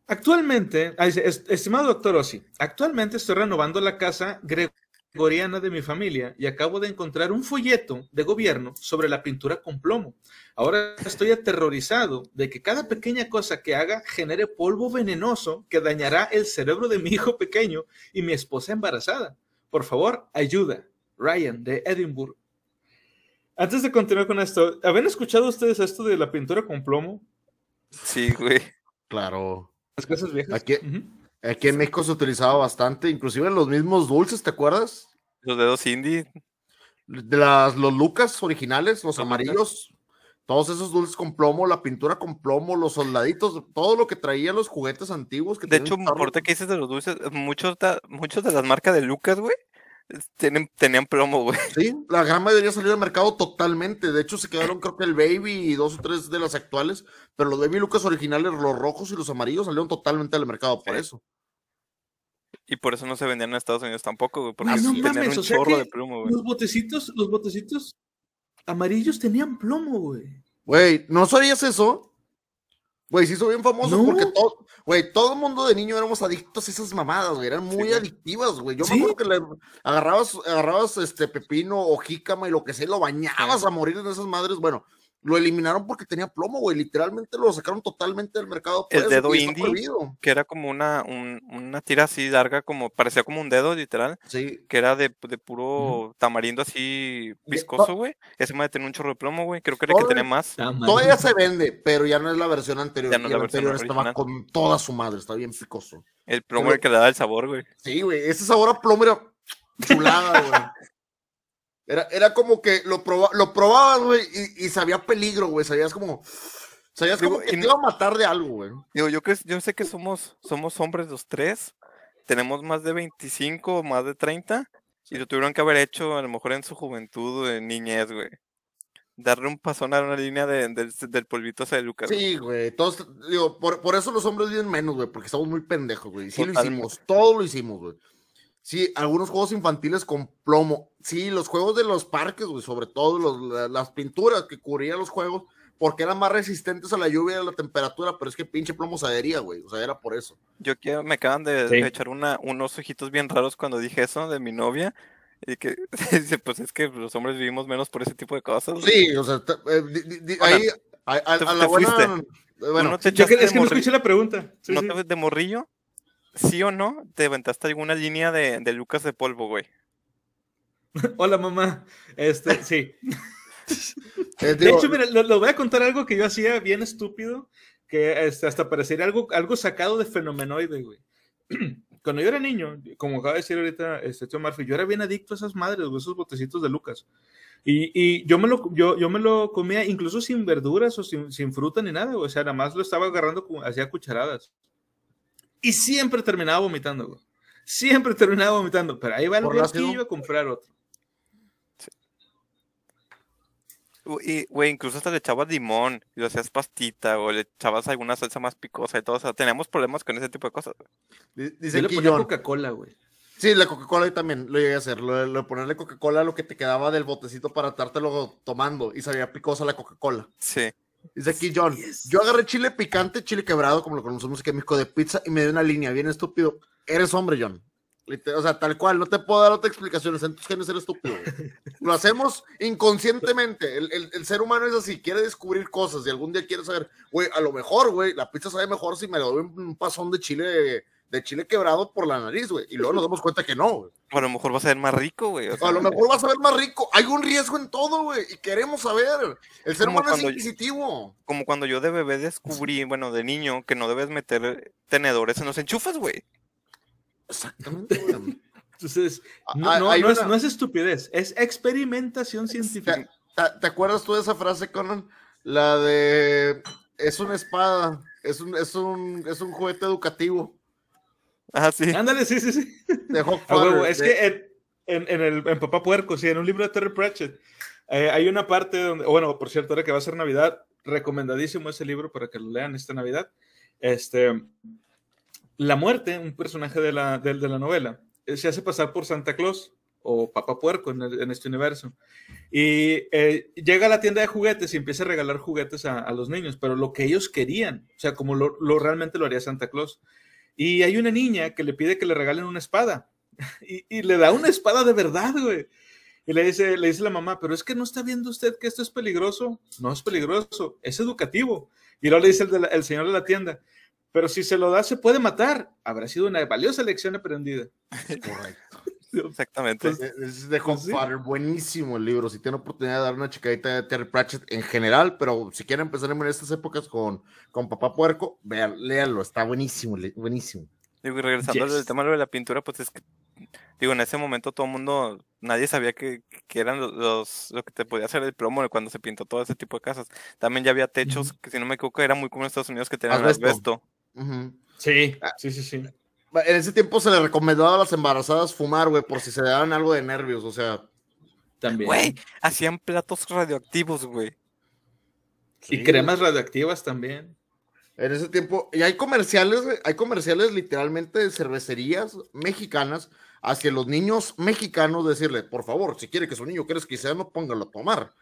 actualmente, ah, dice, "Est- estimado doctor Ossi, actualmente estoy renovando la casa gregoriana de mi familia y acabo de encontrar un folleto de gobierno sobre la pintura con plomo. Ahora estoy aterrorizado de que cada pequeña cosa que haga genere polvo venenoso que dañará el cerebro de mi hijo pequeño y mi esposa embarazada. Por favor, ayuda. Ryan, de Edinburgh. Antes de continuar con esto, ¿habían escuchado ustedes esto de la pintura con plomo? Sí, güey. Claro. Las casas viejas. Aquí- Ujú. Aquí en México se utilizaba bastante, inclusive en los mismos dulces, ¿te acuerdas? Los dedos indie. De las, los Lucas originales, los Los amarillos, todos esos dulces con plomo, la pintura con plomo, los soldaditos, todo lo que traían los juguetes antiguos. Que De hecho, ahorita que dices de los dulces, muchos, muchos de las marcas de Lucas, güey, tienen, tenían plomo, güey. Sí, la gran mayoría salió al mercado totalmente. De hecho, se quedaron, creo que el Baby y dos o tres de las actuales. Pero los Baby Lucas originales, los rojos y los amarillos, salieron totalmente al mercado por Sí. eso. Y por eso no se vendían en Estados Unidos tampoco, güey, porque Ah, no tenían mames, un o sea chorro de plomo, güey. Los botecitos, los botecitos amarillos tenían plomo, güey. Güey, ¿no sabías eso? Güey, se hizo bien famoso No. porque todo, güey, todo el mundo de niño éramos adictos a esas mamadas, güey, eran muy adictivas, güey. Yo ¿Sí? me acuerdo que le agarrabas, agarrabas este pepino o jícama y lo que sea, y lo bañabas a morir en esas madres. Bueno, lo eliminaron porque tenía plomo, güey. Literalmente lo sacaron totalmente del mercado. por El dedo indie. prohibido. Que era como una, un- una tira así larga, como parecía como un dedo, literal, Sí, que era de, de puro tamarindo así viscoso, güey. Ese madre tenía un chorro de plomo, güey. Creo que era el que tenía más. todavía se vende, pero ya no es la versión anterior. Ya no es la la versión anterior estaba original. con toda su madre, está bien picoso. El plomo Pero- que le daba el sabor, güey. Sí, güey, ese sabor a plomo era chulada, *laughs* güey. Era, era como que lo, proba- lo probabas, güey, y, y sabía peligro, güey. Sabías como. Sabías como que y te iba a matar de algo, güey. Digo, yo, que, yo sé que somos, somos hombres los tres. Tenemos más de 25 o más de 30. Y lo tuvieron que haber hecho a lo mejor en su juventud o en niñez, güey. Darle un pasón a una línea de- del, del polvito ese de Lucas. Sí, güey. Todos, digo, por, por eso los hombres viven menos, güey, porque estamos muy pendejos, güey. Sí lo hicimos, todo lo hicimos, güey. Sí, algunos juegos infantiles con plomo. Sí, los juegos de los parques, güey, sobre todo los- las pinturas que cubrían los juegos, porque eran más resistentes a la lluvia y a la temperatura, pero es que pinche plomo se adhería, güey. O sea, era por eso. Yo que me acaban de, Sí. de echar una, unos ojitos bien raros cuando dije eso de mi novia. Y que *laughs* dice, pues es que los hombres vivimos menos por ese tipo de cosas. güey. Sí, o sea, te- eh, di- di- di- ahí, a, a- te- a la te buena. fuiste. eh, ¿Tú Bueno, no te Yo que- es que no escuché la pregunta. Sí, ¿No sí. te- de morrillo? ¿Sí o no? ¿Te aventaste alguna línea de, de Lucas de polvo, güey? *laughs* Hola, mamá. Este, sí. *laughs* eh, De hecho, mira, lo, lo voy a contar algo que yo hacía bien estúpido, que este, hasta parecería algo, algo sacado de fenomenoide, güey. *clears throat* cuando yo era niño, como acaba de decir ahorita este Tío Murphy, yo era bien adicto a esas madres, güey, esos botecitos de Lucas. Y, y yo, me lo, yo, yo me lo comía incluso sin verduras o sin, sin fruta ni nada, güey. O sea, nada más lo estaba agarrando, como- hacía cucharadas. Y siempre terminaba vomitando, güey. Siempre terminaba vomitando. Pero ahí va el iba a comprar otro. Y, güey, incluso hasta le echabas limón y lo hacías pastita o le echabas alguna salsa más picosa y todo. O sea, teníamos problemas con ese tipo de cosas. güey. Yo Dice le ponía. Coca-Cola, güey. Sí, la Coca-Cola también lo llegué a hacer. Lo, lo de ponerle Coca-Cola a lo que te quedaba del botecito para estártelo tomando y sabía picosa la Coca-Cola. Sí. Dice aquí John. Yo agarré chile picante, chile quebrado, como lo conocemos aquí en México, de pizza y me dio una línea bien estúpido. Eres hombre, John. O sea, tal cual, no te puedo dar otra explicación. En tus genes eres estúpido. *laughs* Lo hacemos inconscientemente. El, el- el ser humano es así, quiere descubrir cosas y algún día quiere saber, güey, a lo mejor, güey, la pizza sabe mejor si me doy un pasón de chile de chile quebrado por la nariz, güey. Y luego nos damos cuenta que no, güey. A lo mejor va a ser más rico, güey. o A lo mejor vas a ver más rico. Hay un riesgo en todo, güey. Y queremos saber. El ser Como humano es inquisitivo. Como cuando yo de bebé descubrí, bueno, de niño, que no debes meter tenedores en los enchufes, güey. Exactamente, güey. Entonces, Ah, no, no, hay no es, no es estupidez, es experimentación científica. ¿Te, te acuerdas tú de esa frase, Conan? La de es una espada, es un, es un, es un juguete educativo Ah, sí. Ándale, sí, sí, sí. de Hawk A huevo, Father, es de- que en, en, en el, en Papá Puerco, sí, en un libro de Terry Pratchett, eh, hay una parte donde, bueno, por cierto, ahora que va a ser Navidad, recomendadísimo ese libro para que lo lean esta Navidad. Este, la muerte, un personaje de la, de, de la novela, eh, se hace pasar por Santa Claus o Papá Puerco en, el- en este universo. Y eh, llega a la tienda de juguetes y empieza a regalar juguetes a, a los niños, pero lo que ellos querían, o sea, como lo, lo realmente lo haría Santa Claus. Y hay una niña que le pide que le regalen una espada. *laughs* Y, le da una espada de verdad, güey. Y le dice, le dice la mamá, pero es que no está viendo usted que esto es peligroso. No es peligroso, es educativo. Y luego le dice el, el señor de la tienda, pero si se lo da, se puede matar. Habrá sido una valiosa lección aprendida. *laughs* Correcto. Exactamente. Es- Es de Pues sí. Buenísimo el libro. Si tienen oportunidad de dar una chicadita de Terry Pratchett en general, pero si quieren empezar en estas épocas con, con Papá Puerco, vean, léanlo, está buenísimo, buenísimo. Digo, y regresando Yes. al tema de la pintura, pues es que, digo, en ese momento todo el mundo, nadie sabía que, que eran los- los, lo que te podía hacer el plomo cuando se pintó todo ese tipo de casas. También ya había techos, que si no me equivoco, era muy común en Estados Unidos que tenían Asbesto. asbesto. Ujú. Sí, sí, sí, sí. En ese tiempo se le recomendaba a las embarazadas fumar, güey, por si se le daban algo de nervios, o sea. También. Güey, hacían platos radioactivos, güey. Y cremas radioactivas también. En ese tiempo, y hay comerciales, güey, hay comerciales literalmente de cervecerías mexicanas hacia los niños mexicanos decirle, por favor, si quiere que su niño crezca y sea, no póngalo a tomar.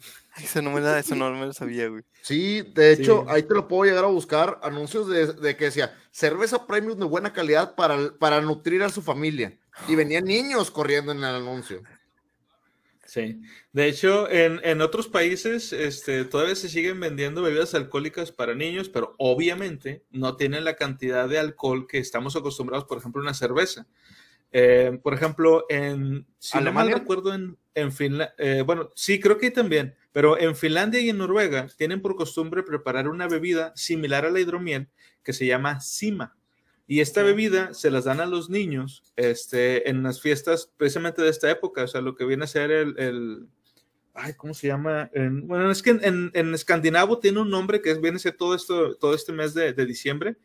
*laughs* Eso no me, la, eso no me lo sabía, güey. Sí, de hecho, Sí. ahí te lo puedo llegar a buscar, anuncios de, de que decía, cerveza premium de buena calidad para, para nutrir a su familia. Y venían niños corriendo en el anuncio. Sí. De hecho, en, en otros países este, todavía se siguen vendiendo bebidas alcohólicas para niños, pero obviamente no tienen la cantidad de alcohol que estamos acostumbrados, por ejemplo, una cerveza. Eh, por ejemplo, en, si no mal ¿Alemania? recuerdo, en, en Finlandia, bueno, sí, creo que también, pero en Finlandia y en Noruega tienen por costumbre preparar una bebida similar a la hidromiel que se llama Sima. Y esta bebida se las dan a los niños este, en las fiestas precisamente de esta época, o sea, lo que viene a ser el, el- ay, ¿cómo se llama? En- bueno, es que en, en, escandinavo tiene un nombre que viene a ser todo esto, todo este mes de, de diciembre.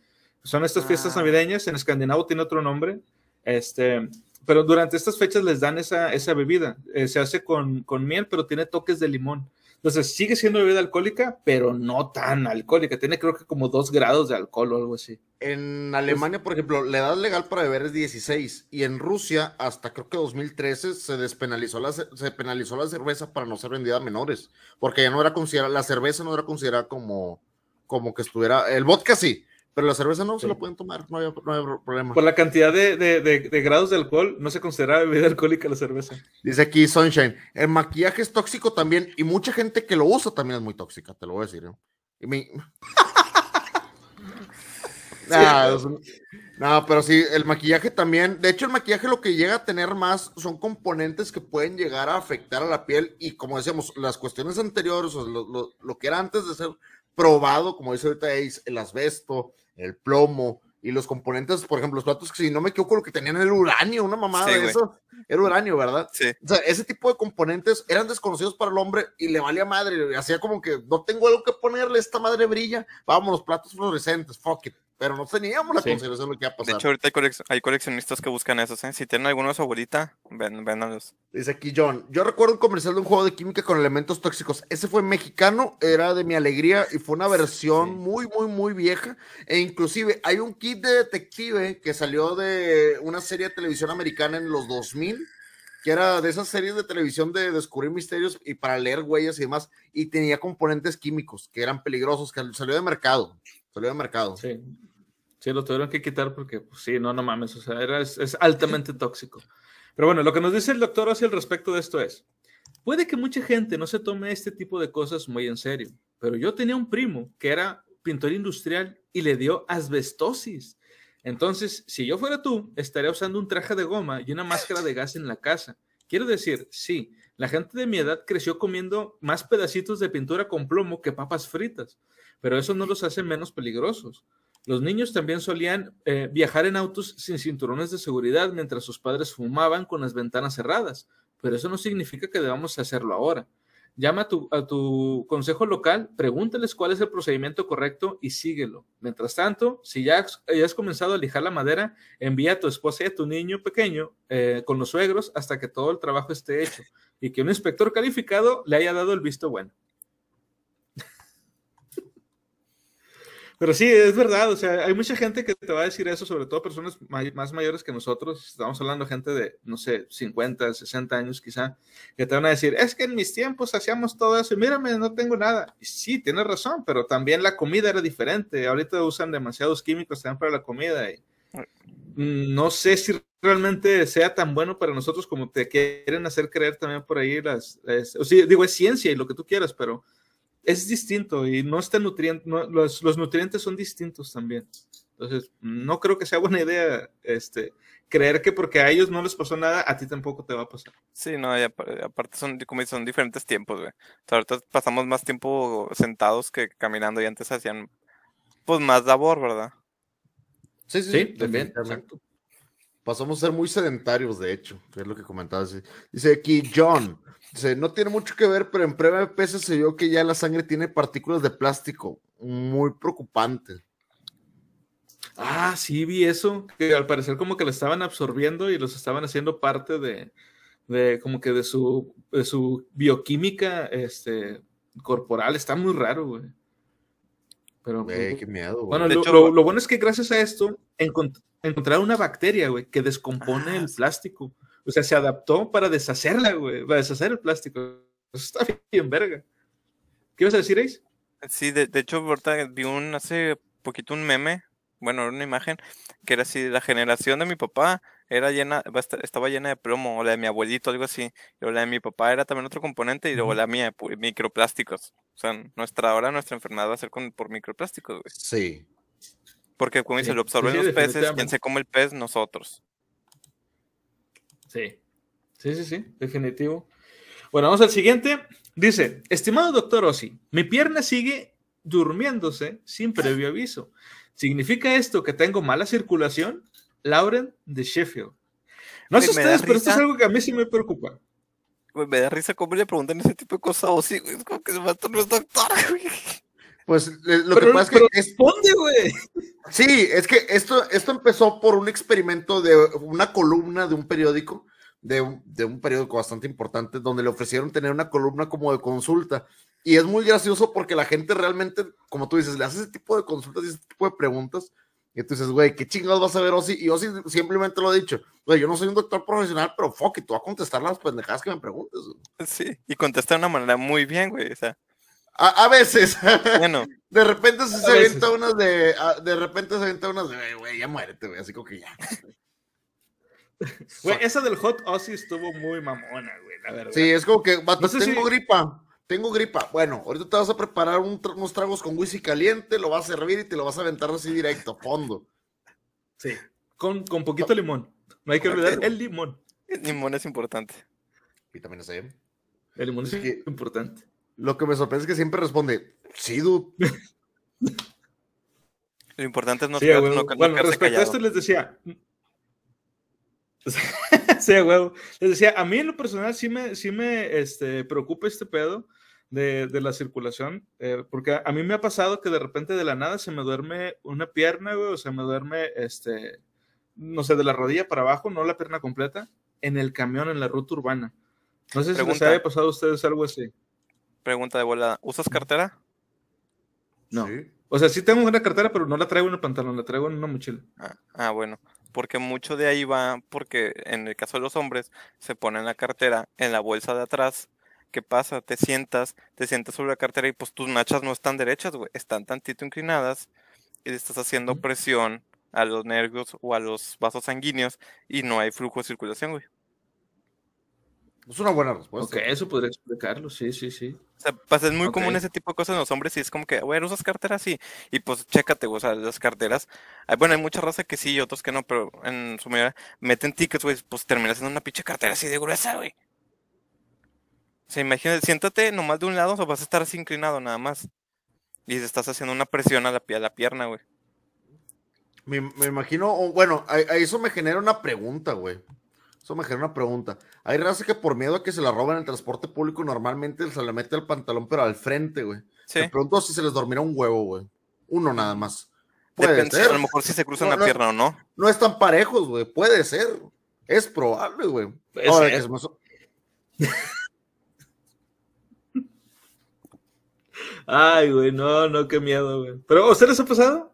Son estas fiestas Ah. navideñas, en escandinavo tiene otro nombre, este, pero durante estas fechas les dan esa, esa bebida. Eh, se hace con, con miel, pero tiene toques de limón. Entonces sigue siendo bebida alcohólica, pero no tan alcohólica. Tiene creo que como dos grados de alcohol o algo así. En Alemania, por ejemplo, la edad legal para beber es 16 y en Rusia hasta creo que 2013 se despenalizó la, se penalizó la cerveza para no ser vendida a menores, porque ya no era considerada, la cerveza no era considerada como, como que estuviera, el vodka sí, pero la cerveza no Sí. se lo pueden tomar, no hay, no hay problema. Por la cantidad de, de- de- de grados de alcohol, no se considera bebida alcohólica la cerveza. Dice aquí Sunshine, el maquillaje es tóxico también y mucha gente que lo usa también es muy tóxica, te lo voy a decir. ¿eh? Y mi- *laughs* Nah, un- No, pero sí, el maquillaje también. De hecho, el maquillaje lo que llega a tener más son componentes que pueden llegar a afectar a la piel. Y como decíamos, las cuestiones anteriores, o lo, lo- lo que era antes de ser probado, como dice ahorita Ace, el asbesto, el plomo, Y los componentes, por ejemplo, los platos que si no me equivoco, lo que tenían era uranio, una mamada Sí, de eso. Era uranio, ¿verdad? Sí. O sea, ese tipo de componentes eran desconocidos para el hombre y le valía madre. Hacía como que no tengo algo que ponerle, esta madre brilla. Vamos, los platos fluorescentes, fuck it. Pero no teníamos la Sí. consideración de lo que iba a De pasar. hecho, ahorita hay, colecc- hay coleccionistas que buscan esos, ¿eh? Si tienen alguno de su abuelita, ven, véndanlos. Dice aquí John, yo recuerdo un comercial de un juego de química con elementos tóxicos. Ese fue mexicano, era de mi alegría y fue una versión muy, muy, muy vieja. E inclusive hay un kit de detective que salió de una serie de televisión americana en los 2000, que era de esas series de televisión de descubrir misterios y para leer huellas y demás, y tenía componentes químicos que eran peligrosos, que salió de mercado. Salió de mercado. Sí. Sí, lo tuvieron que quitar porque, pues, sí, no, no mames, o sea, era, es, es altamente tóxico. Pero bueno, lo que nos dice el doctor hacia el respecto de esto es, puede que mucha gente no se tome este tipo de cosas muy en serio, pero yo tenía un primo que era pintor industrial y le dio asbestosis. Entonces, si yo fuera tú, estaría usando un traje de goma y una máscara de gas en la casa. Quiero decir, sí, la gente de mi edad creció comiendo más pedacitos de pintura con plomo que papas fritas, pero eso no los hace menos peligrosos. Los niños también solían eh, viajar en autos sin cinturones de seguridad mientras sus padres fumaban con las ventanas cerradas, pero eso no significa que debamos hacerlo ahora. Llama a tu, consejo local, pregúntales cuál es el procedimiento correcto y síguelo. Mientras tanto, si ya has, ya has comenzado a lijar la madera, envía a tu esposa y a tu niño pequeño eh, con los suegros hasta que todo el trabajo esté hecho y que un inspector calificado le haya dado el visto bueno. Pero sí, es verdad, o sea, hay mucha gente que te va a decir eso, sobre todo personas may- más mayores que nosotros, estamos hablando de gente de, no sé, 50, 60 años quizá, que te van a decir, es que en mis tiempos hacíamos todo eso y mírame, no tengo nada. Y sí, tienes razón, pero también la comida era diferente, ahorita usan demasiados químicos también para la comida y no sé si realmente sea tan bueno para nosotros como te quieren hacer creer también por ahí las, o sea, digo, es ciencia y lo que tú quieras, pero es distinto y no está nutriente, no- los, los nutrientes son distintos también. Entonces, no creo que sea buena idea este, creer que porque a ellos no les pasó nada, a ti tampoco te va a pasar. Sí, no, y apa- aparte son, como dices, son diferentes tiempos, güey. O sea, ahorita pasamos más tiempo sentados que caminando y antes hacían, pues, más labor, ¿verdad? Sí, sí, Sí, sí, también. exacto. Pasamos a ser muy sedentarios, de hecho, que es lo que comentabas. Dice aquí John, dice, no tiene mucho que ver, pero en prueba de peces se vio que ya la sangre tiene partículas de plástico. Muy preocupante. Ah, sí, vi eso, que al parecer como que lo estaban absorbiendo y los estaban haciendo parte de, de como que de su, de su bioquímica este, corporal. Está muy raro, güey. Pero, Güey, qué miedo, güey. Bueno, De lo, hecho- lo- lo bueno es que gracias a esto encont- encontraron una bacteria, güey, que descompone Ah, el plástico. O sea, se adaptó para deshacerla, güey, para deshacer el plástico. Eso está bien, verga. ¿Qué ibas a decir, Ace? Sí, de, de hecho, ahorita vi un, hace poquito un meme, bueno, era una imagen, que era así, la generación de mi papá era llena, estaba llena de plomo, o la de mi abuelito, algo así, y luego la de mi papá era también otro componente, y luego la mía, pu- microplásticos. O sea, nuestra, ahora nuestra enfermedad va a ser con, por microplásticos, güey. Sí. Porque como dice, Sí, lo absorben sí, sí, los peces, quien se come el pez, nosotros. Sí. Sí, sí, sí, definitivo. Bueno, vamos al siguiente. Dice, estimado doctor Ossi, mi pierna sigue durmiéndose sin previo aviso. ¿Significa esto que tengo mala circulación? Lauren de Sheffield. No sé ustedes, pero esto es algo que a mí sí me preocupa. Güey, me da risa cómo le preguntan ese tipo de cosas o sí, güey, es como que se va a no es doctor, güey. Pues lo pero, que pasa es que es- responde, güey. sí, es que esto, esto empezó por un experimento de una columna de un periódico, de un, de un periódico bastante importante, donde le ofrecieron tener una columna como de consulta. Y es muy gracioso porque la gente realmente, como tú dices, le hace ese tipo de consultas y ese tipo de preguntas. Y tú dices, güey, ¿qué chingados vas a ver, Ozzy? Y Ozzy simplemente lo ha dicho. Güey, yo no soy un doctor profesional, pero fuck, y tú vas a contestar las pendejadas que me preguntes. güey". Sí, y contesta de una manera muy bien, güey, o sea, A, a veces. *laughs* bueno, De repente se, se avienta unas de. a- de repente se avienta unas de. "Güey, Güey, ya muérete, güey. Así como que ya. Güey, esa del Hot Ozzy estuvo muy mamona, güey, la verdad. Sí, es como que, vato, No sé tengo si- gripa. Tengo gripa. Bueno, ahorita te vas a preparar un tra- unos tragos con whisky caliente, lo vas a servir y te lo vas a aventar así directo, fondo. Sí. Con, con poquito limón. No hay que olvidar el limón. el limón es importante. Vitamina C. El limón es Es que- importante. Lo que me sorprende es que siempre responde, sí, dude. *laughs* Lo importante es no, Sí, quedar- no- no bueno, respecto a esto les decía. *laughs* sí, a huevo. Les decía, a mí en lo personal sí me, sí me este, preocupa este pedo de, de la circulación, eh, porque a, a mí me ha pasado que de repente de la nada se me duerme una pierna, güey, o se me duerme, este, no sé, de la rodilla para abajo, no la pierna completa, en el camión, en la ruta urbana. No sé si les Pregunta. haya pasado a ustedes algo así. Pregunta de volada. ¿Usas cartera? No. Sí. O sea, sí tengo una cartera, pero no la traigo en el pantalón, la traigo en una mochila. Ah, ah, bueno. Porque mucho de ahí va, porque en el caso de los hombres, se pone la cartera en la bolsa de atrás. ¿Qué pasa? Te sientas, te sientas sobre la cartera y pues tus nachas no están derechas, güey. Están tantito inclinadas y le estás haciendo presión a los nervios o a los vasos sanguíneos y no hay flujo de circulación, güey. Es una buena Ok, respuesta. eso podría explicarlo, sí, sí, sí. O sea, pues es muy Ok. común ese tipo de cosas en los hombres y es como que, güey, ¿usas carteras? Sí. Y pues chécate, güey, o sea, las carteras. Bueno, hay mucha raza que sí y otros que no, pero en su mayoría meten tickets, güey, pues terminas siendo una pinche cartera así de gruesa, güey. O sea, imagínate, siéntate nomás de un lado o vas a estar así inclinado nada más. Y te estás haciendo una presión a la, a la pierna, güey. Me, me imagino, bueno, a, a eso me genera una pregunta, güey. Eso me genera una pregunta. Hay raza que por miedo a que se la roben en el transporte público normalmente se le mete el pantalón, pero al frente, güey. Sí. Me pregunto si se les dormirá un huevo, güey. Uno nada más. Puede Depende, ser. a lo mejor si se cruzan No, la no. pierna o no. No están parejos, güey. Puede ser. Es probable, güey. Puede Ahora, ser. que se me Ay, güey, no, no, qué miedo, güey. ¿Pero a usted les ha pasado?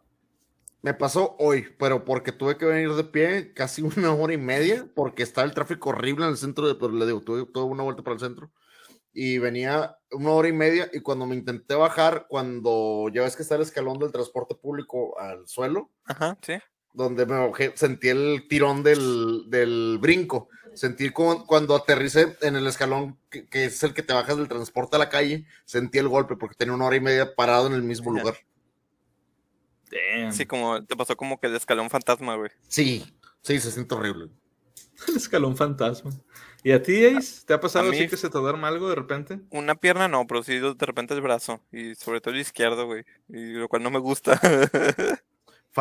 Me pasó hoy, pero porque tuve que venir de pie casi *laughs* una hora y media, porque está el tráfico horrible en el centro de, pero le digo, tuve toda una vuelta para el centro. Y venía una hora y media, y cuando me intenté bajar, cuando ya ves que está el escalón del transporte público al suelo, Ajá, sí. Donde me bajé, sentí el tirón del, del brinco. Sentí como cuando aterricé en el escalón, que, que es el que te bajas del transporte a la calle, sentí el golpe porque tenía una hora y media parado en el mismo lugar. Damn. Sí, como te pasó como que el escalón fantasma, güey. Sí, sí, se siente horrible. *laughs* El escalón fantasma. ¿Y a ti, Ace? ¿Te ha pasado A mí- así que se te duerma algo de repente? Una pierna no, pero sí de repente el brazo. Y sobre todo el izquierdo, güey. Y lo cual no me gusta. *laughs*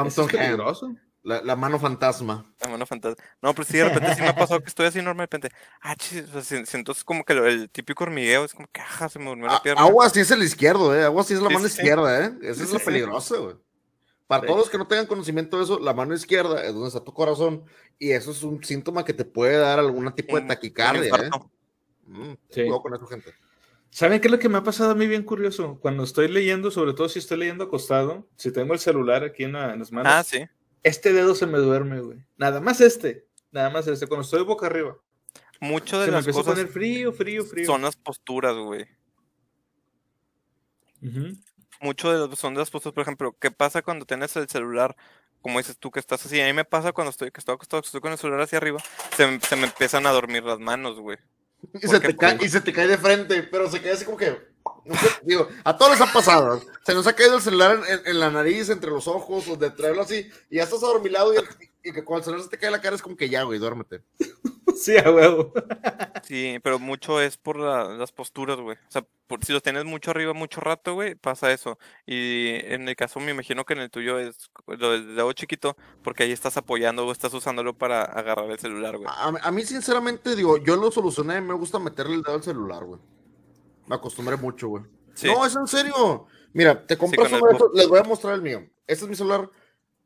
Phantom es Hand, peligroso. la, la mano fantasma. La mano fantasma. No, pero sí, de repente sí me ha pasado que estoy así normal, de repente. Ah, chis, o sea, si- siento es como que lo- el típico hormigueo, es como que, ajá, se me durmió la A- pierna. agua sí es el izquierdo, eh. Agua sí es la Sí, mano sí, izquierda, eh. Esa Sí, es sí. peligrosa, güey. Para Sí. todos los que no tengan conocimiento de eso, la mano izquierda es donde está tu corazón y eso es un síntoma que te puede dar algún tipo de Un- un taquicardia, eh. Mm, Sí. cuidado con eso, gente. ¿Saben qué es lo que me ha pasado a mí bien curioso? Cuando estoy leyendo, sobre todo si estoy leyendo acostado, si tengo el celular aquí en, la- en las manos, Ah, sí. este dedo se me duerme, güey. Nada más este. Nada más este. Cuando estoy boca arriba. Mucho de Se me las a cosas poner frío, frío, frío. son las posturas, güey. Ujú. Mucho de los, son de las posturas, por ejemplo, ¿qué pasa cuando tienes el celular? Como dices tú que estás así, a mí me pasa cuando estoy, que estoy acostado, que estoy con el celular hacia arriba, se, me- se me empiezan a dormir las manos, güey. Y ¿Por se, te cae, y se te cae de frente, pero se cae así como que. digo, a todos les ha pasado. Se nos ha caído el celular en, en- en la nariz, entre los ojos, o de traerlo así, y ya estás adormilado y, y que cuando el celular se te cae la cara es como que ya, güey, duérmete. *laughs* Sí, a huevo. Sí, pero mucho es por la- las posturas, güey. O sea, por, si los tienes mucho arriba mucho rato, güey, pasa eso. Y en el caso, me imagino que en el tuyo es lo del dedo chiquito, porque ahí estás apoyando o estás usándolo para agarrar el celular, güey. A, a mí, sinceramente, digo, yo lo solucioné, me gusta meterle el dedo al celular, güey. Me acostumbré mucho, güey. Sí. No, es en serio. Mira, te compras el uno de les voy a mostrar el mío. Este es mi celular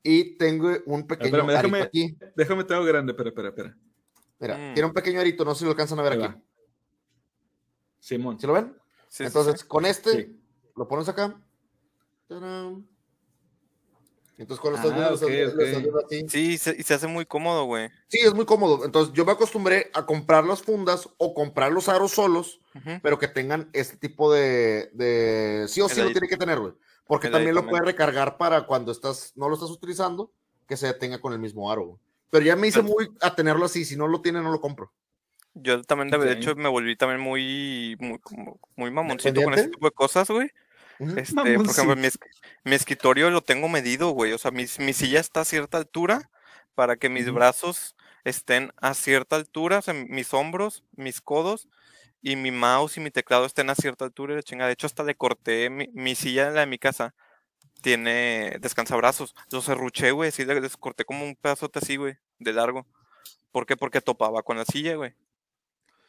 y tengo un pequeño Espérame, déjame- aquí. Déjame, tengo grande, espera, espera, espera. Mira, Mm. tiene un pequeño arito, no sé si lo alcanzan a ver Ahí aquí. va. Simón. ¿Sí lo ven? Sí, Entonces, sí. con este, Sí. lo pones acá. ¡Tarán! Entonces, cuando Ah, estás viendo, ok, le estás- le estás ok. viendo así. Sí, se- y se hace muy cómodo, güey. Sí, es muy cómodo. Entonces, yo me acostumbré a comprar las fundas o comprar los aros solos, pero que tengan este tipo de. de sí o sí El lo tiene que tener, güey. Porque el también lo puedes recargar para cuando estás no lo estás utilizando, que se tenga con el mismo aro, güey. Pero ya me hice muy a tenerlo así. Si no lo tiene, no lo compro. Yo también, de hecho, me volví también muy, muy, muy mamoncito con ese tipo de cosas, güey. Este, por ejemplo, mi, mi escritorio lo tengo medido, güey. O sea, mi, mi silla está a cierta altura para que mis Ujú. brazos estén a cierta altura, o sea, mis hombros, mis codos y mi mouse y mi teclado estén a cierta altura y la chingada. De hecho, hasta le corté mi, mi silla, la de mi casa, tiene descansabrazos. Los serruché, güey, sí, les corté como un pedazote así, güey, de largo. ¿Por qué? Porque topaba con la silla, güey.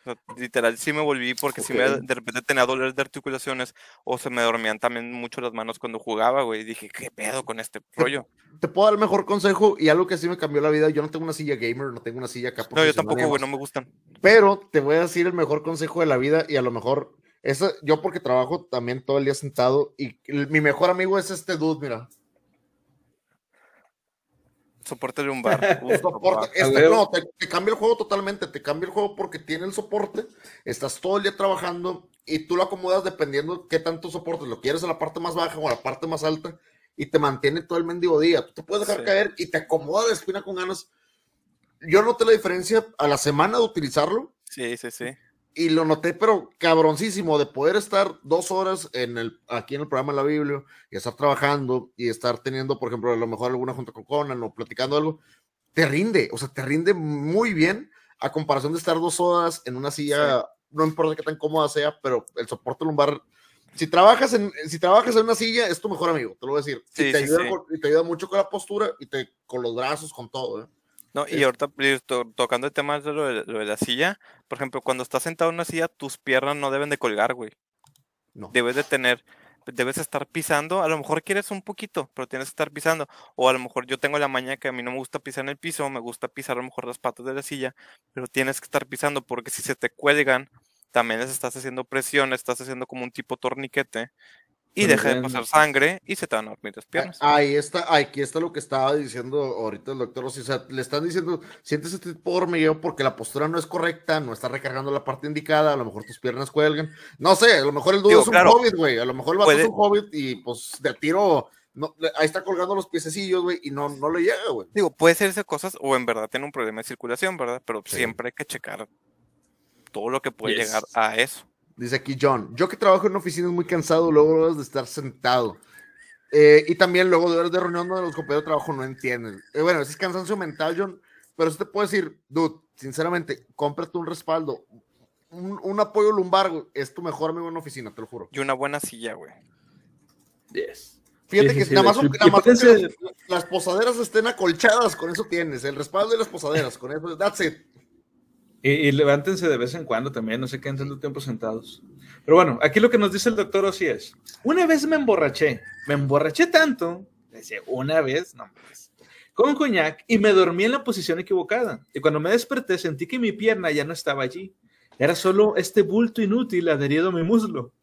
O sea, literal, sí me volví porque sí me, de repente tenía dolores de articulaciones o se me dormían también mucho las manos cuando jugaba, güey. Y dije, ¿qué pedo con este rollo? Te puedo dar el mejor consejo y algo que sí me cambió la vida. Yo no tengo una silla gamer, no tengo una silla acá. No, yo tampoco, güey, no me gustan. Pero te voy a decir el mejor consejo de la vida y a lo mejor, eso, yo porque trabajo también todo el día sentado y el- mi mejor amigo es este dude, mira. Soporte lumbar. *laughs* Uf, Soporte, papá. este, no, te, te cambia el juego totalmente, te cambia el juego porque tiene el soporte, estás todo el día trabajando y tú lo acomodas dependiendo qué tanto soporte, lo quieres a la parte más baja o a la parte más alta y te mantiene todo el mendigo día. Tú te puedes dejar Sí. caer y te acomoda la espina con ganas. Yo noté la diferencia a la semana de utilizarlo Sí, sí, sí. Y lo noté, pero cabroncísimo, de poder estar dos horas en el, aquí en el programa la Biblia y estar trabajando y estar teniendo, por ejemplo, a lo mejor alguna junta con Conan o platicando algo, te rinde, o sea, te rinde muy bien a comparación de estar dos horas en una silla, no importa qué tan cómoda sea, pero el soporte lumbar. Si trabajas en, si trabajas en una silla, es tu mejor amigo, te lo voy a decir. Sí, y, te sí, ayuda sí. con- y te ayuda mucho con la postura y te, con los brazos, con todo. ¿eh? No, y ahorita to- tocando el tema de lo, de lo de la silla, por ejemplo, cuando estás sentado en una silla, tus piernas no deben de colgar, güey. No. Debes de tener, debes estar pisando, a lo mejor quieres un poquito, pero tienes que estar pisando. O a lo mejor yo tengo la maña que a mí no me gusta pisar en el piso, me gusta pisar a lo mejor las patas de la silla, pero tienes que estar pisando porque si se te cuelgan, también les estás haciendo presión, estás haciendo como un tipo torniquete y deja de pasar sangre y se te van a dormir las piernas. Ah, Ahí está, aquí está lo que estaba diciendo ahorita el doctor. O sea, le están diciendo, tipo de hormigueo porque la postura no es correcta, no está recargando la parte indicada, a lo mejor tus piernas cuelgan. No sé, a lo mejor el dudo Digo, es un claro. hobbit, güey. A lo mejor el vato Puede- es un hobbit y pues de tiro, no, ahí está colgando los piececillos, güey, y no, no le llega, güey. Digo, puede serse cosas o en verdad tiene un problema de circulación, ¿verdad? Pero Sí. siempre hay que checar todo lo que puede Yes. llegar a eso. Dice aquí John, yo que trabajo en una oficina es muy cansado, luego horas de estar sentado. Eh, y también luego de horas de reunión donde los compañeros de trabajo no entienden. Eh, bueno, ese es cansancio mental, John, pero eso te puedo decir, dude, sinceramente, cómprate un respaldo, un, un apoyo lumbar, güey, es tu mejor amigo en una oficina, te lo juro. Y una buena silla, güey. Yes. Fíjate Sí, que sí, nada más, nada fíjense- las, las posaderas estén acolchadas, con eso tienes, el respaldo de las posaderas, con eso, that's it. Y, levántense de vez en cuando también, no se queden tanto tiempo sentados. Pero bueno, aquí lo que nos dice el doctor Ossi es, una vez me emborraché, me emborraché tanto, dice, una vez, no, pues, con coñac y me dormí en la posición equivocada. Y cuando me desperté sentí que mi pierna ya no estaba allí. Era solo este bulto inútil adherido a mi muslo.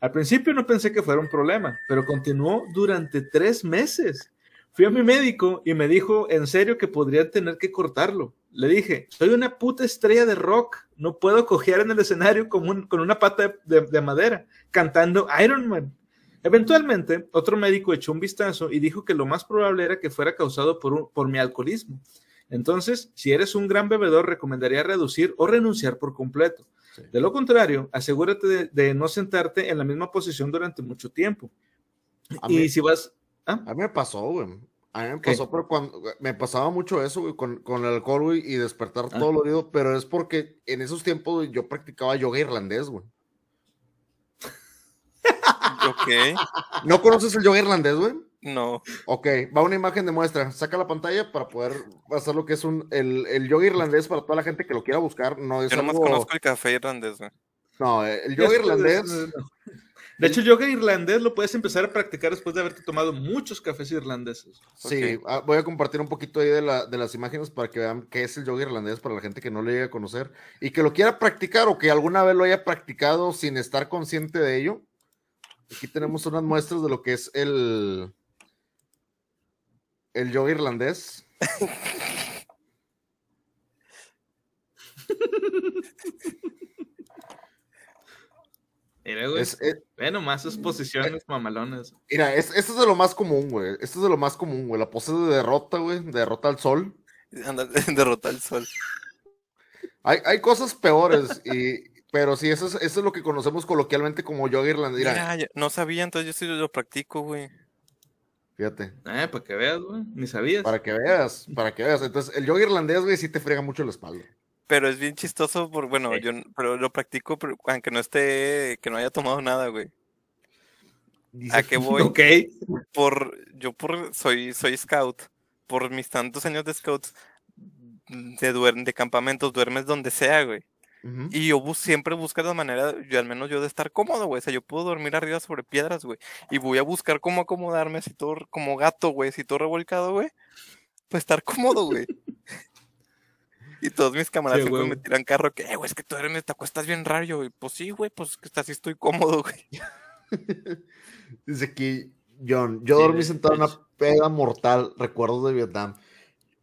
Al principio no pensé que fuera un problema, pero continuó durante tres meses. Fui a mi médico y me dijo en serio que podría tener que cortarlo. Le dije, soy una puta estrella de rock, no puedo cojear en el escenario como un- con una pata de, de madera, cantando Iron Man. Eventualmente, otro médico echó un vistazo y dijo que lo más probable era que fuera causado por, un- por mi alcoholismo. Entonces, si eres un gran bebedor, recomendaría reducir o renunciar por completo. De lo contrario, asegúrate de, de no sentarte en la misma posición durante mucho tiempo. Y si vas... ¿Ah? A mí me pasó, güey. A mí me ¿Qué? pasó, pero cuando me pasaba mucho eso, güey, con, con el alcohol, güey, y despertar Ah. todo dolorido, pero es porque en esos tiempos güey, yo practicaba yoga irlandés, güey. *laughs* Ok, ¿No conoces el yoga irlandés, güey? no. Ok, va una imagen de muestra. Saca la pantalla para poder hacer lo que es un el, el yoga irlandés para toda la gente que lo quiera buscar. No es Yo nomás algo- conozco el café irlandés, güey. No, eh, el yoga irlandés. De hecho, yoga irlandés lo puedes empezar a practicar después de haberte tomado muchos cafés irlandeses. Sí, ah, voy a compartir un poquito ahí de, la- de las imágenes para que vean qué es el yoga irlandés para la gente que no lo llegue a conocer y que lo quiera practicar o que alguna vez lo haya practicado sin estar consciente de ello. Aquí tenemos unas muestras de lo que es el, el yoga irlandés. *laughs* Mira, güey. Es- es- Ve nomás sus posiciones mamalones. mira, es- esto es de lo más común, güey. Esto es de lo más común, güey. La pose de derrota, güey. de Derrota al sol. Anda, *laughs* derrota el sol. Hay, hay cosas peores, y, pero sí, eso es, eso es lo que conocemos coloquialmente como yoga irlandés. Mira, Mira, ya- no sabía, entonces yo sí lo practico, güey. fíjate. Eh, para que veas, güey. Ni sabías. Para que veas, para que veas. Entonces, el yoga irlandés, güey, sí te frega mucho la espalda. Pero es bien chistoso, por, bueno, Sí. yo pero lo practico pero aunque no esté, que no haya tomado nada, güey. Dice ¿A qué *laughs* voy? Ok. Por, yo por, soy, soy scout. Por mis tantos años de scouts, de, duer- de campamentos, duermes donde sea, güey. Y yo bus- siempre busco la manera, yo al menos yo de estar cómodo, güey. O sea, yo puedo dormir arriba sobre piedras, güey. Y voy a buscar cómo acomodarme así todo, como gato, güey, así todo revolcado, güey. Pues estar cómodo, güey. Y todos mis camaradas Sí, siempre güey. me tiran carro que, eh, güey, es que tú duermes, te acuestas bien raro, güey. Pues sí, güey, pues que así estoy cómodo, güey. *laughs* Dice aquí, John, yo Sí, dormí sentado en una peda mortal, recuerdos de Vietnam.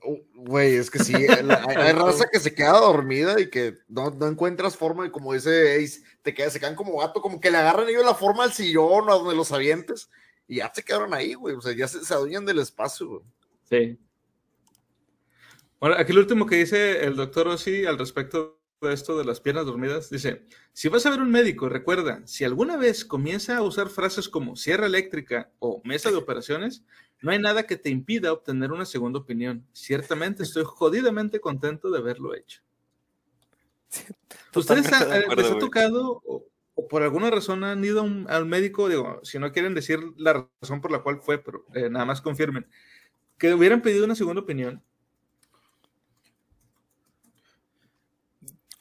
Uh, Güey, es que sí, la- hay, hay raza que se queda dormida y que no, no encuentras forma, y como dice Ace, te quedas, se quedan como gato, como que le agarran ellos la forma al sillón o a donde los avientes, y ya se quedaron ahí, güey, o sea, ya se, se adueñan del espacio, güey. Sí. Bueno, aquí lo último que dice el doctor Ossi al respecto de esto de las piernas dormidas, dice, si vas a ver un médico, recuerda, si alguna vez comienza a usar frases como sierra eléctrica o mesa de operaciones, no hay nada que te impida obtener una segunda opinión. Ciertamente estoy jodidamente contento de haberlo hecho. *laughs* ¿Ustedes de eh, acuerdo, les ha tocado o, o por alguna razón han ido un- al médico? Digo, si no quieren decir la razón por la cual fue, pero eh, nada más confirmen, que hubieran pedido una segunda opinión.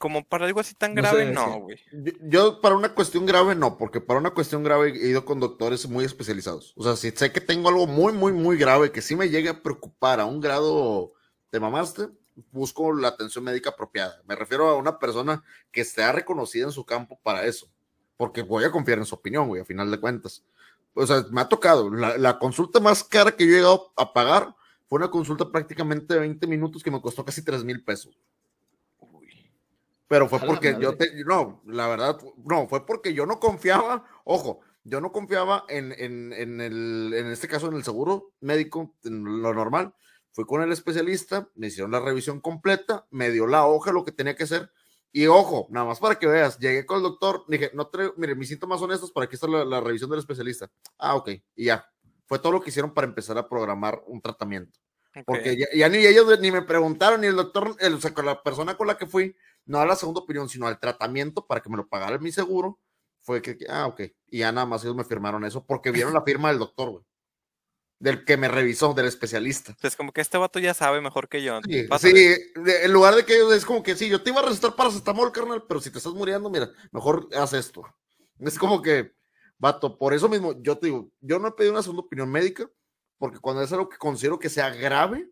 Como para algo así tan No grave, sé, no, güey. Yo, para una cuestión grave no, porque para una cuestión grave he ido con doctores muy especializados. O sea, si sé que tengo algo muy, muy, muy grave que sí me llegue a preocupar a un grado de mamaste, busco la atención médica apropiada. Me refiero a una persona que esté reconocida en su campo para eso, porque voy a confiar en su opinión, güey, a final de cuentas. O sea, me ha tocado. La, la consulta más cara que yo he llegado a pagar fue una consulta prácticamente de 20 minutos que me costó casi 3 mil pesos. Pero fue porque yo te, no, la verdad, no, fue porque yo no confiaba, ojo, yo no confiaba en, en, en el, en este caso en el seguro médico, en lo normal. Fui con el especialista, me hicieron la revisión completa, me dio la hoja, lo que tenía que hacer. Y ojo, nada más para que veas, llegué con el doctor, dije, no traigo, mire, mis síntomas son estos, para aquí está la, la revisión del especialista. Ah, ok, y ya. Fue todo lo que hicieron para empezar a programar un tratamiento. Porque Ok. ya, ya ni ellos ni me preguntaron, ni el doctor, el- o sea, con la persona con la que fui, no a la segunda opinión, sino al tratamiento para que me lo pagara mi seguro, fue que, ah, ok. Y ya nada más ellos me firmaron eso porque vieron la firma del doctor, güey. Del que me revisó, del especialista. Es como que este vato ya sabe mejor que yo. Sí, sí, en lugar de que ellos es como que sí, yo te iba a recetar paracetamol, carnal, pero si te estás muriendo, mira, mejor haz esto. Es como que, vato, por eso mismo, yo te digo, yo no he pedido una segunda opinión médica, porque cuando es algo que considero que sea grave,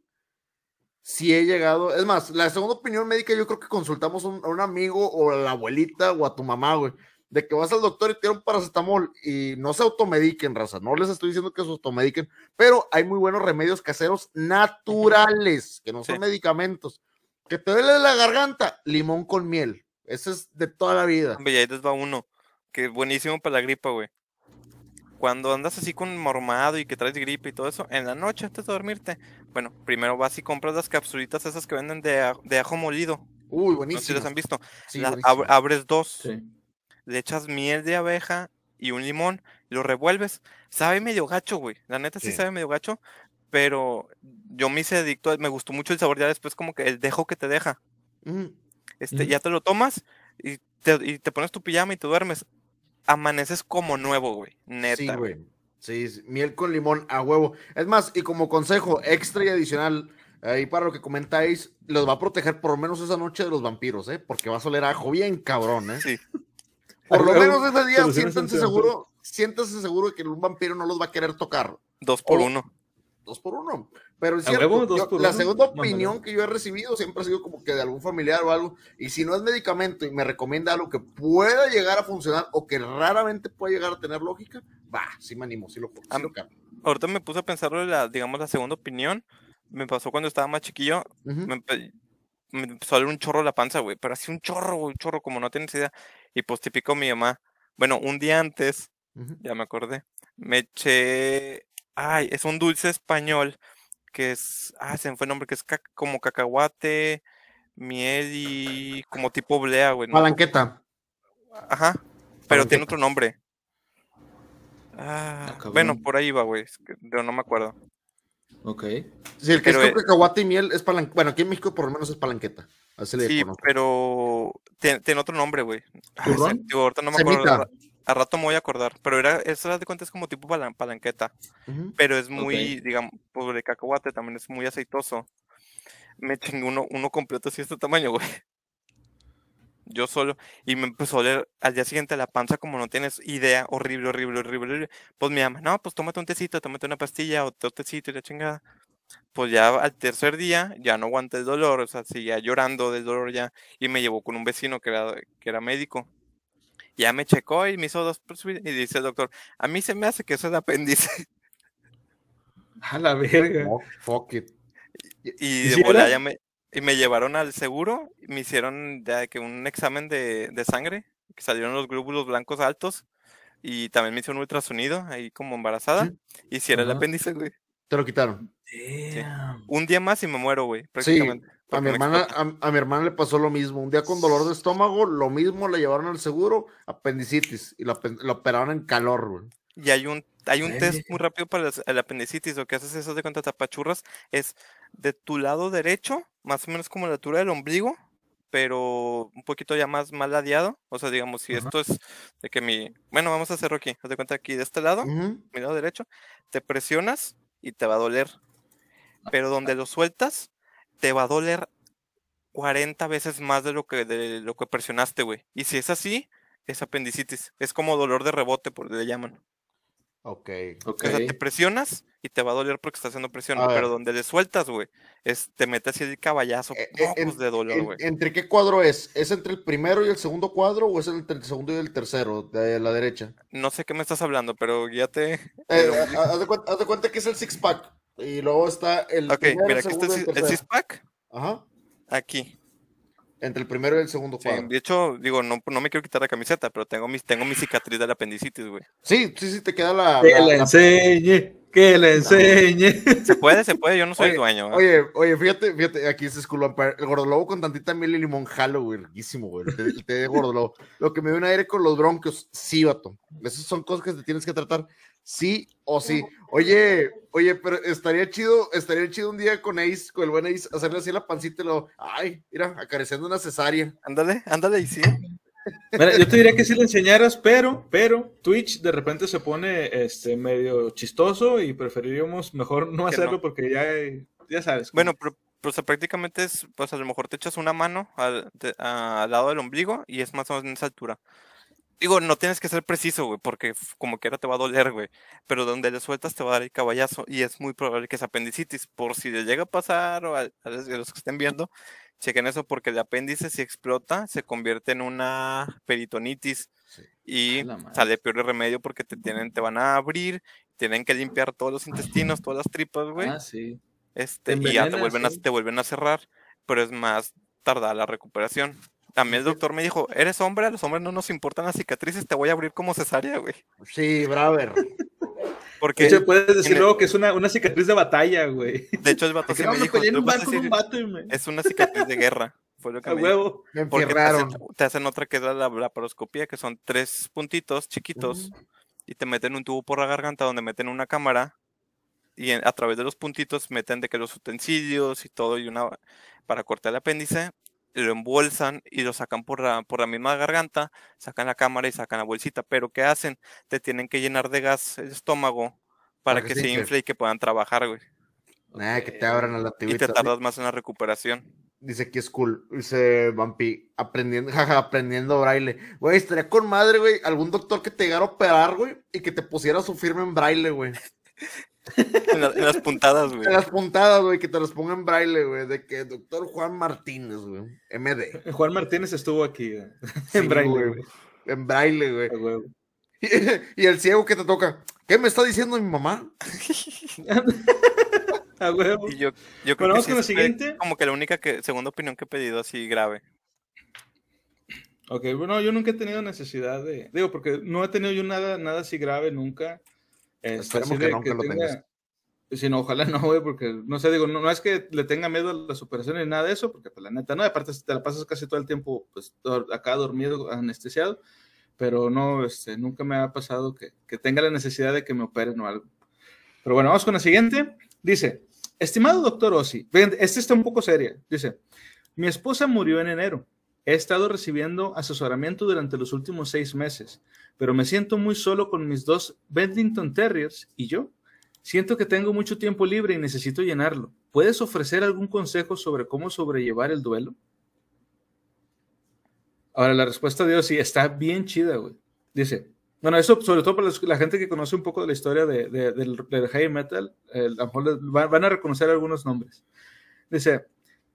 sí he llegado, es más, la segunda opinión médica yo creo que consultamos a un, a un amigo o a la abuelita o a tu mamá, güey, de que vas al doctor y te dieron paracetamol y no se automediquen, raza, no les estoy diciendo que se automediquen, pero hay muy buenos remedios caseros naturales, que no son Sí. medicamentos. Que te duele la garganta, limón con miel. Ese es de toda la vida. Hombre, ahí les va uno. Que es buenísimo para la gripa, güey. Cuando andas así con mormado y que traes gripe y todo eso, en la noche antes de dormirte, bueno, primero vas y compras las capsulitas esas que venden de, a- de ajo molido. Uy, No sé si buenísimo. las han visto. Sí, Las buenísimo. ab- abres dos, Sí. le echas miel de abeja y un limón, y lo revuelves. Sabe medio gacho, güey. La neta sí, Sí. sabe medio gacho, pero yo me hice adicto, a- me gustó mucho el sabor ya después como que el dejo que te deja. Ujú. Este, ya te lo tomas y te, y te pones tu pijama y te duermes. Amaneces como nuevo, güey. Neta. Sí, güey. Sí, sí, miel con limón a huevo. Es más, y como consejo extra y adicional, ahí para lo que comentáis, los va a proteger por lo menos esa noche de los vampiros, ¿eh? Porque va a soler a ajo bien cabrón, ¿eh? Sí. Por lo menos ese día antivampiros. seguro, siéntense seguro de que un vampiro no los va a querer tocar. Dos por O- uno. Dos por uno. Pero es ¿A cierto, huevo, yo- la uno? segunda opinión que yo he recibido siempre ha sido como que de algún familiar o algo. Y si no es medicamento y me recomienda algo que pueda llegar a funcionar o que raramente pueda llegar a tener lógica, va, sí me animo, sí lo, sí lo. Ahorita me puse a pensar en la, digamos, la segunda opinión. Me pasó cuando estaba más chiquillo. Me, empe- me empezó a doler un chorro la panza, güey. Pero así un chorro, güey, un chorro, como no tienes idea. Y pues típico mi mamá. Bueno, un día antes, Ujú. ya me acordé. Me eché. Ay, es un dulce español que es. Ah, se me fue el nombre, que es como cacahuate, miel y como tipo blea, güey. ¿no? Palanqueta. Ajá. Pero tiene otro nombre. Ah, cabrón. bueno, por ahí va, güey. Pero no me acuerdo. Ok. Sí, el que Pero, es eh, con cacahuate y miel es palanqueta. Bueno, aquí en México por lo menos es palanqueta. Así le Sí, pero tiene, tiene otro nombre, güey. Ah, digo, ahorita no me acuerdo. Semita. A rato me voy a acordar, pero era, eso de cuenta es como tipo palan- palanqueta, Ujú. pero es muy, digamos, por el cacahuate también es muy aceitoso. Me chingué uno, uno completo así de este tamaño, güey. Yo solo, y me empezó a oler al día siguiente la panza como no tienes idea, horrible, horrible, horrible, horrible. Pues mi mamá, no, pues tómate un tecito, tómate una pastilla o tecito y la chingada. Pues ya al tercer día ya no aguanté el dolor, o sea, seguía llorando del dolor ya, y me llevó con un vecino que era, que era médico. Ya me checó y me hizo dos pruebas y dice el doctor, a mí se me hace que eso es apéndice. *laughs* A la verga. Fuck, fuck it. Y ¿Y de si ya me, y me llevaron al seguro, y me hicieron ya que un examen de, de sangre, que salieron los glóbulos blancos altos, y también me hicieron un ultrasonido ahí como embarazada, y si era el apéndice, güey. Te lo quitaron. Damn. Un día más y me muero, güey, prácticamente. A mi, hermana, a, a mi hermana le pasó lo mismo. Un día con dolor de estómago, lo mismo, le llevaron al seguro, apendicitis, y la, la operaron en calor, güey. Y hay un, hay un test muy rápido para el, el apendicitis. Lo que haces eso de cuenta tapachurras es de tu lado derecho, más o menos como la altura del ombligo, pero un poquito ya más mal ladeado. O sea, digamos, si Ajá. esto es de que mi. Bueno, vamos a hacerlo aquí. Haz de cuenta aquí de este lado, mi lado derecho, te presionas y te va a doler. Pero donde lo sueltas, te va a doler 40 veces más de lo que, de lo que presionaste, güey. Y si es así, es apendicitis. Es como dolor de rebote, por le llaman. Ok. Ok. O sea, te presionas y te va a doler porque está haciendo presión, pero donde le sueltas, güey, es, te mete así el caballazo, Eh, eh, en- de dolor, en- güey. ¿Entre qué cuadro es? ¿Es entre el primero y el segundo cuadro o es entre el segundo y el tercero de la derecha? No sé qué me estás hablando, pero guíate. Eh, ha- haz, de cuenta, haz de cuenta que es el six pack y luego está el ok, primero, mira, aquí está el, y tercero. six-pack, Ajá. aquí. Entre el primero y el segundo Sí, cuadro. de hecho, digo, no, no me quiero quitar la camiseta, pero tengo mi, tengo mi cicatriz del apendicitis, güey. Sí, sí, sí, te queda la. Que la- le la- enseñe, que le enseñe. Se puede, se puede, yo no soy Oye, dueño. ¿eh? Oye, oye, fíjate, fíjate, aquí es School Empire. El gordolobo con tantita miel y limón jalo, güey, riquísimo, güey. El té de gordolobo. Lo que me dio un aire con los bronquios, sí, vato. Esas son cosas que te tienes que tratar, sí o sí. Oye, oye, pero estaría chido, estaría chido un día con Ace, con el buen Ace, hacerle así la pancita y lo, ay, mira, acariciando una cesárea. Ándale, ándale y sí. *laughs* Mira, yo te diría que si le enseñaras, pero, pero Twitch de repente se pone este medio chistoso y preferiríamos mejor no hacerlo no. porque ya, ya sabes. Bueno, pero, pero, o sea, prácticamente es, pues a lo mejor te echas una mano al, de- a- al lado del ombligo y es más o menos en esa altura. Digo, no tienes que ser preciso, güey, porque como quiera te va a doler, güey. Pero donde le sueltas te va a dar el caballazo y es muy probable que es apendicitis. Por si le llega a pasar o a, a los que estén viendo, chequen eso porque el apéndice si explota se convierte en una peritonitis Sí. y sale peor el remedio porque te tienen, te van a abrir, tienen que limpiar todos los intestinos, todas las tripas, güey. Ah, sí. Este, Te y ya te vuelven, a, te vuelven a cerrar, pero es más tardada la recuperación. También el doctor me dijo, eres hombre, a los hombres no nos importan las cicatrices, te voy a abrir como cesárea, güey. Sí, braver. Porque, De hecho, puedes decir luego que es una, una cicatriz de batalla, güey. de hecho, el vato sí me dijo, peleé en "Tú un vas a bar con un decir, vato y me... es una cicatriz de guerra, fue lo que A me huevo. Me Porque te hacen, enfierraron. te hacen otra que es la la laparoscopía, que son tres puntitos chiquitos, y te meten un tubo por la garganta donde meten una cámara, y en- a través de los puntitos meten de que los utensilios y todo, y una para cortar el apéndice, lo embolsan y lo sacan por la, por la misma garganta, sacan la cámara y sacan la bolsita. Pero ¿qué hacen? Te tienen que llenar de gas el estómago para, que, se infle. y que puedan trabajar, güey. Nada, que te abran a la Y te tardas más en la recuperación. Dice que es cool. Dice Vampi, aprendiendo, *laughs* jaja, aprendiendo braille. Güey, estaría con madre, güey. Algún doctor que te llegara a operar, güey, y que te pusiera su firma en braille, güey. *laughs* En, la- en las puntadas, güey. En las puntadas, güey, que te las ponga en braille, güey. De que doctor Juan Martínez, güey. MD. *laughs* Juan Martínez estuvo aquí. Sí, en braille, güey. güey. En braille, güey. *laughs* Y, el ciego que te toca. ¿Qué me está diciendo mi mamá? A huevo. Y yo, yo creo Bueno, que sí con siguiente. como que la única que, segunda opinión que he pedido así grave. Ok, bueno, yo nunca he tenido necesidad de. Digo, porque no he tenido yo nada, nada así grave nunca. Este, Esperemos que de nunca lo tengas. Si no, ojalá no, güey, porque no sé, digo, no, no es que le tenga miedo a las operaciones ni nada de eso, porque pues, la neta no, aparte te la pasas casi todo el tiempo pues, acá dormido, anestesiado, pero no, este, nunca me ha pasado que, que tenga la necesidad de que me operen o algo. Pero bueno, vamos con la siguiente. Dice, estimado doctor Ossi, esta está un poco seria. Dice, mi esposa murió en enero. He estado recibiendo asesoramiento durante los últimos seis meses, pero me siento muy solo con mis dos Bedlington Terriers y yo. Siento que tengo mucho tiempo libre y necesito llenarlo. ¿Puedes ofrecer algún consejo sobre cómo sobrellevar el duelo? Ahora, la respuesta de Dios sí está bien chida, güey. Dice, bueno, eso sobre todo para la gente que conoce un poco de la historia de, de- del, del heavy metal, eh, a lo mejor van a reconocer algunos nombres. Dice,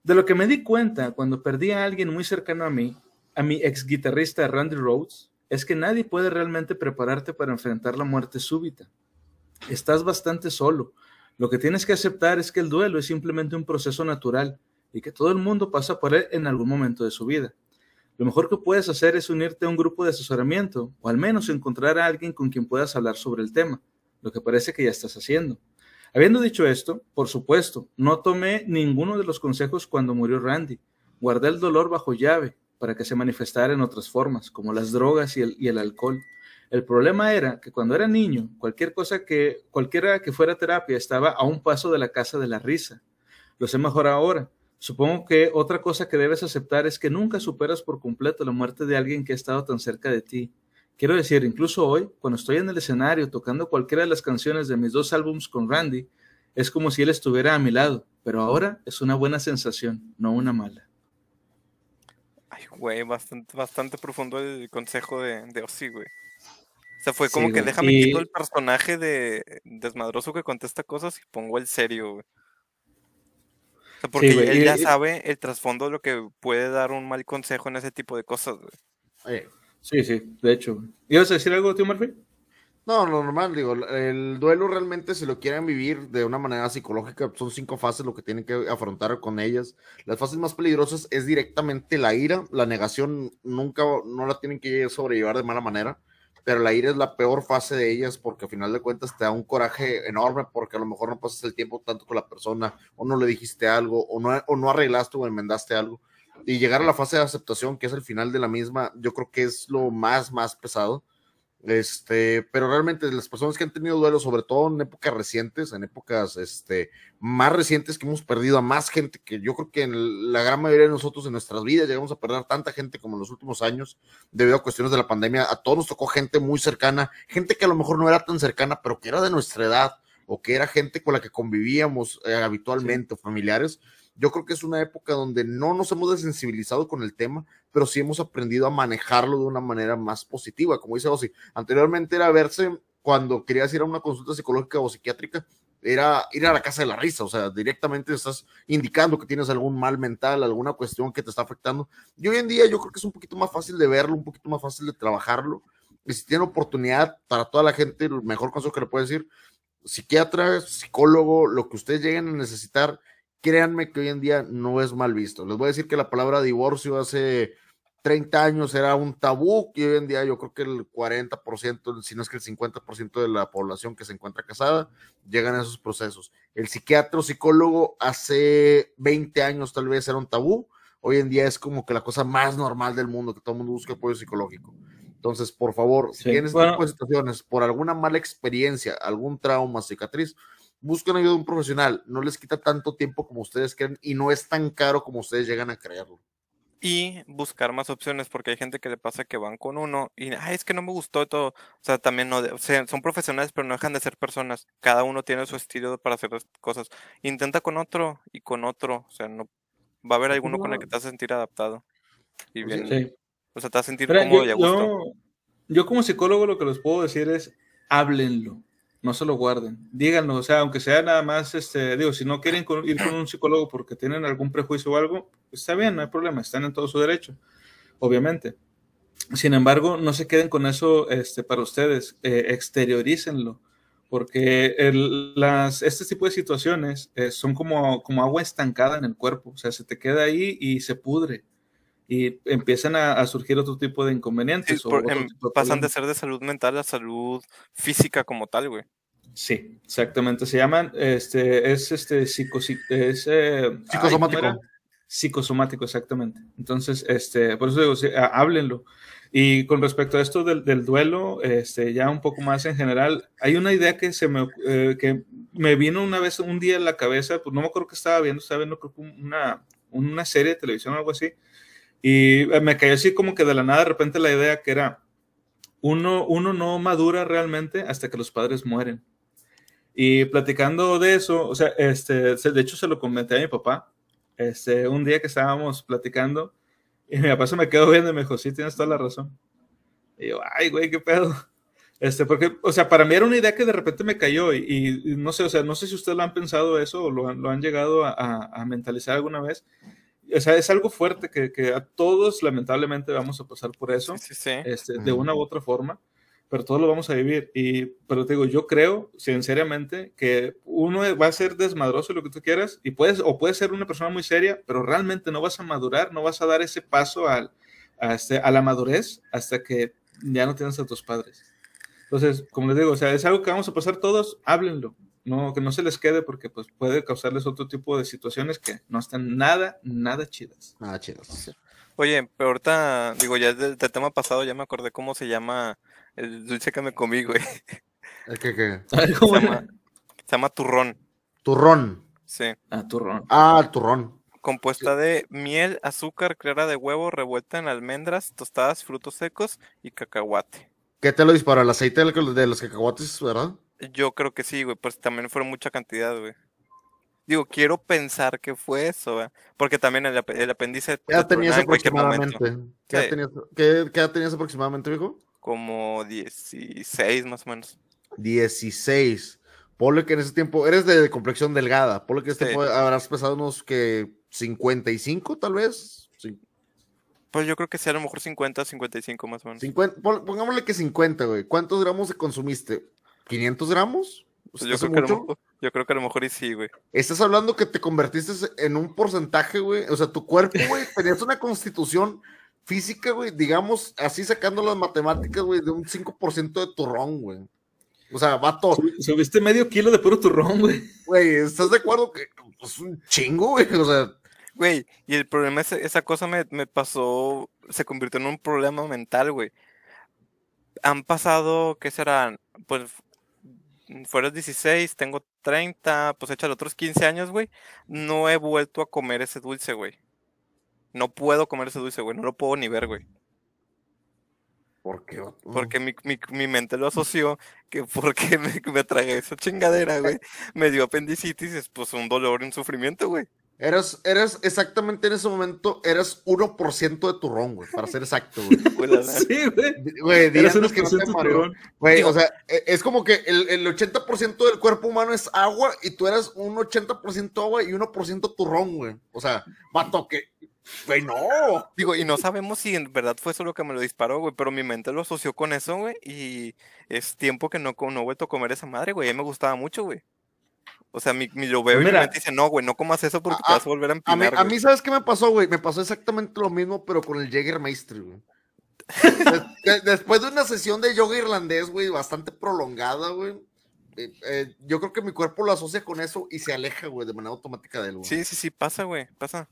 de lo que me di cuenta cuando perdí a alguien muy cercano a mí, a mi ex guitarrista Randy Rhodes, es que nadie puede realmente prepararte para enfrentar la muerte súbita. Estás bastante solo. Lo que tienes que aceptar es que el duelo es simplemente un proceso natural y que todo el mundo pasa por él en algún momento de su vida. Lo mejor que puedes hacer es unirte a un grupo de asesoramiento o al menos encontrar a alguien con quien puedas hablar sobre el tema, lo que parece que ya estás haciendo. Habiendo dicho esto, por supuesto, no tomé ninguno de los consejos cuando murió Randy. Guardé el dolor bajo llave para que se manifestara en otras formas, como las drogas y el, alcohol. El problema era que cuando era niño, cualquier cosa que, cualquiera que fuera terapia estaba a un paso de la casa de la risa. Lo sé mejor ahora. Supongo que otra cosa que debes aceptar es que nunca superas por completo la muerte de alguien que ha estado tan cerca de ti. Quiero decir, incluso hoy, cuando estoy en el escenario tocando cualquiera de las canciones de mis dos álbums con Randy, es como si él estuviera a mi lado, pero ahora es una buena sensación, no una mala. Ay, güey, bastante, bastante profundo el consejo de, de Ozzy, güey. O sea, fue Sí, como que güey, déjame y- quito el personaje de desmadroso que contesta cosas y pongo el serio, güey. O sea, porque güey, él ya y- sabe el trasfondo de lo que puede dar un mal consejo en ese tipo de cosas, güey. Oye, Sí, sí, de hecho. ¿Ibas a decir algo, tío Murphy? No, lo normal, digo, el duelo realmente si lo quieren vivir de una manera psicológica, son cinco fases lo que tienen que afrontar con ellas. Las fases más peligrosas es directamente la ira, la negación nunca, no la tienen que sobrellevar de mala manera, pero la ira es la peor fase de ellas porque al final de cuentas te da un coraje enorme porque a lo mejor no pasas el tiempo tanto con la persona o no le dijiste algo o no, o no arreglaste o enmendaste algo. Y llegar a la fase de aceptación, que es el final de la misma, yo creo que es lo más, más pesado. Este, pero realmente las personas que han tenido duelo, sobre todo en épocas recientes, en épocas este, más recientes que hemos perdido a más gente, que yo creo que en la gran mayoría de nosotros en nuestras vidas llegamos a perder tanta gente como en los últimos años, debido a cuestiones de la pandemia, a todos nos tocó gente muy cercana, gente que a lo mejor no era tan cercana, pero que era de nuestra edad, o que era gente con la que convivíamos eh, habitualmente, o familiares. Yo creo que es una época donde no nos hemos desensibilizado con el tema, pero sí hemos aprendido a manejarlo de una manera más positiva. Como dice Ozzy, anteriormente era verse cuando querías ir a una consulta psicológica o psiquiátrica, era ir a la casa de la risa, o sea, directamente estás indicando que tienes algún mal mental, alguna cuestión que te está afectando. Y hoy en día yo creo que es un poquito más fácil de verlo, un poquito más fácil de trabajarlo. Y si tiene oportunidad para toda la gente, el mejor consejo que le puedo decir, psiquiatra, psicólogo, lo que ustedes lleguen a necesitar, créanme que hoy en día no es mal visto. Les voy a decir que la palabra divorcio hace 30 años era un tabú y hoy en día yo creo que el 40%, si no es que el 50% de la población que se encuentra casada llegan a esos procesos. El psiquiatra o psicólogo hace 20 años tal vez era un tabú, hoy en día es como que la cosa más normal del mundo, que todo el mundo busca apoyo psicológico. Entonces, por favor, si Sí, tienes bueno. tipo de situaciones, por alguna mala experiencia, algún trauma, cicatriz, busquen ayuda de un profesional. No les quita tanto tiempo como ustedes creen y no es tan caro como ustedes llegan a creerlo. Y buscar más opciones, porque hay gente que le pasa que van con uno y, ay, es que no me gustó todo. O sea, también no, de- o sea, son profesionales, pero no dejan de ser personas. Cada uno tiene su estilo para hacer las cosas. Intenta con otro y con otro. O sea, no va a haber alguno con el que te vas a sentir adaptado. Y sí. bien, Sí. o sea, te vas a sentir cómodo yo, y a gusto. yo- yo como psicólogo lo que les puedo decir es háblenlo, no se lo guarden, díganlo, o sea, aunque sea nada más, este, digo, si no quieren con- ir con un psicólogo porque tienen algún prejuicio o algo, está bien, no hay problema, están en todo su derecho, obviamente. Sin embargo, no se queden con eso este, para ustedes, eh, exteriorícenlo, porque el- las, este tipo de situaciones eh, son como, como agua estancada en el cuerpo, o sea, se te queda ahí y se pudre y empiezan a, a surgir otro tipo de Sí, inconvenientes. o por- otro em, tipo de pasan de ser de salud mental a salud física como tal, güey. Sí, exactamente. Se llaman, este, es este psicosi- es, eh, ay, Psicosomático. ¿cómo era? Psicosomático, exactamente. Entonces, este, por eso digo, sí, há- háblenlo. Y con respecto a esto del, del duelo, este, ya un poco más en general, hay una idea que se me, eh, que me vino una vez, un día en la cabeza, pues no me acuerdo que estaba viendo, estaba viendo creo que una, una serie de televisión o algo así, Y eh, me cayó así como que de la nada de repente la idea que era, uno, uno no madura realmente hasta que los padres mueren. Y platicando de eso, o sea, este, de hecho se lo comenté a mi papá, este, un día que estábamos platicando, y mi papá se me quedó viendo y me dijo, sí, tienes toda la razón. Y yo, ay, güey, qué pedo. Este, porque, o sea, para mí era una idea que de repente me cayó y, y- no sé, o sea, no sé si ustedes lo han pensado eso o lo lo han llegado a, a- a mentalizar alguna vez. O sea, es algo fuerte que, que a todos lamentablemente vamos a pasar por eso Sí, sí, sí. este, de una u otra forma, pero todos lo vamos a vivir. Y, pero te digo, yo creo, sinceramente, que uno va a ser desmadroso lo que tú quieras, y puedes, o puedes ser una persona muy seria, pero realmente no vas a madurar, no vas a dar ese paso al, a, este- a la madurez hasta que ya no tienes a tus padres. Entonces, como les digo, o sea, es algo que vamos a pasar todos, háblenlo. No, que no se les quede porque pues, puede causarles otro tipo de situaciones que no están nada, nada chidas. Ah, chidos. Oye, pero ahorita, digo, ya del, del tema pasado ya me acordé cómo se llama el dulce que me comí, güey. *laughs* ¿El qué, qué? Se llama, se llama turrón, Turrón. sí. Ah, turrón. Ah, el turrón. Compuesta de miel, azúcar, clara de huevo, revuelta en almendras, tostadas, frutos secos y cacahuate. ¿Qué te lo disparó? ¿El aceite de, de los cacahuates, verdad? Yo creo que sí, güey, pues también fueron mucha cantidad, güey. Digo, quiero pensar que fue eso, güey. Porque también el, el apéndice ¿Qué edad tenías aproximadamente? ¿Qué, Sí. tenías, qué- qué edad tenías aproximadamente, viejo? Como 16 más o menos. 16. Ponle que en ese tiempo, eres de complexión delgada. Ponle que Sí. tiempo habrás pesado unos que 55, tal vez. Cin- Pues yo creo que sí, a lo mejor 50, 55 más o menos. 50, pon- pongámosle que 50, güey. ¿Cuántos gramos consumiste? ¿500 gramos? Pues yo, ¿Hace creo que a lo mucho? mejor, yo creo que a lo mejor y sí, güey. Estás hablando que te convertiste en un porcentaje, güey. O sea, tu cuerpo, güey, *laughs* tenías una constitución física, güey, digamos, así sacando las matemáticas, güey, de un 5% de turrón, güey. O sea, vato, Sub- Subiste medio kilo de puro turrón, güey. güey, ¿estás de acuerdo que es un chingo, güey? O sea, Güey, y el problema es, esa cosa me, me pasó, se convirtió en un problema mental, güey. Han pasado, ¿qué serán? Pues fueron 16, tengo 30, pues échale otros 15 años, güey. No he vuelto a comer ese dulce, güey. No puedo comer ese dulce, güey. No lo puedo ni ver, güey. ¿por qué? Porque mi, mi, mi mente lo asoció que porque *laughs* me, me tragué esa chingadera, güey. Me dio apendicitis, es pues un dolor y un sufrimiento, güey. Eras, eras exactamente en ese momento, eras 1% de turrón, güey, para ser exacto, güey. *laughs* Sí, güey. Güey, antes que no te 1% mareó. Güey, o sea, e- es como que el, el 80% del cuerpo humano es agua y tú eras un 80% agua y 1% turrón, güey. O sea, vato, que. Güey, no. Digo, y no sabemos si en verdad fue eso lo que me lo disparó, güey, pero mi mente lo asoció con eso, güey, y es tiempo que no, no he vuelto a comer esa madre, güey, a mí me gustaba mucho, güey. O sea, mi, mi- lo veo y mi mente dice, no, güey, no comas eso porque te vas a volver a A mí, empinar, a güey". mí, ¿sabes qué me pasó, güey? Me pasó exactamente lo mismo, pero con el Jägermeister, güey. Des- *laughs* de- después de una sesión de yoga irlandés, güey, bastante prolongada, güey. eh, eh, yo creo que mi cuerpo lo asocia con eso y se aleja, güey, de manera automática de él, güey. Sí, sí, sí, pasa, güey, pasa.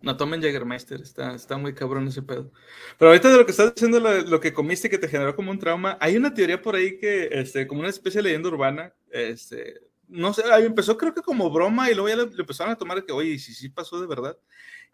No tomen Jägermeister, está, está muy cabrón ese pedo. Pero ahorita de lo que estás diciendo, lo, lo que comiste que te generó como un trauma, hay una teoría por ahí que, este, como una especie de leyenda urbana, este, no sé, ahí empezó creo que como broma y luego ya le, le empezaron a tomar que, oye, si sí pasó de verdad,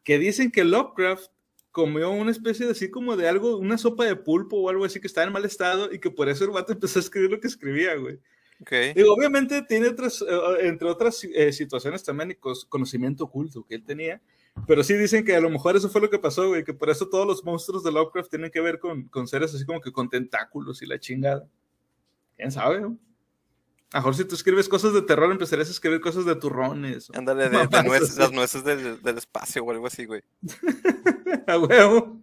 que dicen que Lovecraft comió una especie de así como de algo, una sopa de pulpo o algo así que estaba en mal estado y que por eso el vato *laughs* empezó a escribir lo que escribía, güey. Ok. Digo, obviamente tiene otras, eh, entre otras eh, situaciones también y conocimiento oculto que él tenía, pero sí dicen que a lo mejor eso fue lo que pasó, güey, que por eso todos los monstruos de Lovecraft tienen que ver con, con seres así como que con tentáculos y la chingada. ¿Quién sabe, no? A mejor si tú escribes cosas de terror empezarías a escribir cosas de turrones. Ándale, de, *laughs* nueces, las nueces del, del espacio o algo así, güey. *laughs* a huevo.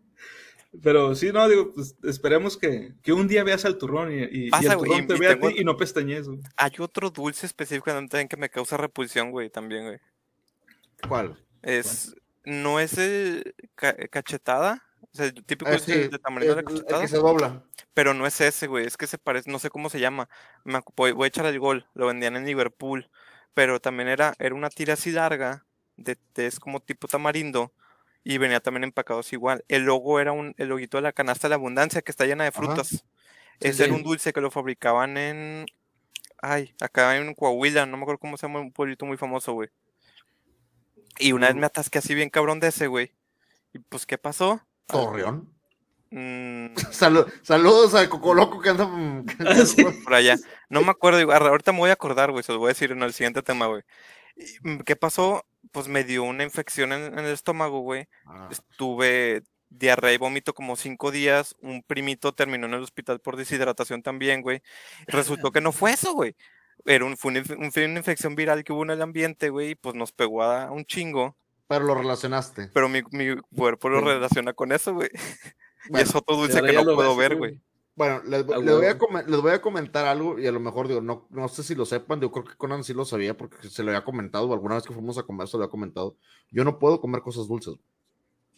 Pero sí, no, digo, pues esperemos que, que un día veas al turrón y, y- y el turrón te vea a ti y no pestañees, güey. Hay otro dulce específico también que me causa repulsión, güey, también, güey. ¿Cuál? Es, no es el ca- cachetada, o sea, el típico Ah, de tamarindo de el- que se dobla. Pero no es ese, güey. Es que se parece, no sé cómo se llama. Me voy, voy a echar el gol. Lo vendían en Liverpool. Pero también era, era una tira así larga. De, de- es como tipo tamarindo. Y venía también empacados igual. El logo era un, el loguito de la canasta de la abundancia que está llena de Ajá. frutas. Ese era sí. un dulce que lo fabricaban en. Ay, acá en Coahuila. No me acuerdo cómo se llama un pueblito muy famoso, güey. Y una vez me atasqué así bien cabrón de ese, güey. ¿Y pues qué pasó? Torreón. Mm, *laughs* Salu- saludos a Coco Loco que anda *laughs* anda Ah, sí. por allá. No me acuerdo, ahorita me voy a acordar, güey, se los voy a decir en el siguiente tema, güey. Mm, ¿Qué pasó? Pues me dio una infección en, en el estómago, güey. Ah, Estuve diarrea y vómito como cinco días. Un primito terminó en el hospital por deshidratación también, güey. Y Resultó que no fue eso, güey. Era un, fue una, un- fue una infección viral que hubo en el ambiente, güey, y pues nos pegó a un chingo. Pero lo relacionaste. Pero mi, mi cuerpo lo relaciona con eso, güey. *laughs* y es otro dulce que no puedo ves, ver, güey. Bueno, les, voy a les voy a comentar algo y a lo mejor digo, no, no sé si lo sepan, yo creo que Conan sí lo sabía porque se lo había comentado, o alguna vez que fuimos a comer se lo había comentado. Yo no puedo comer cosas dulces.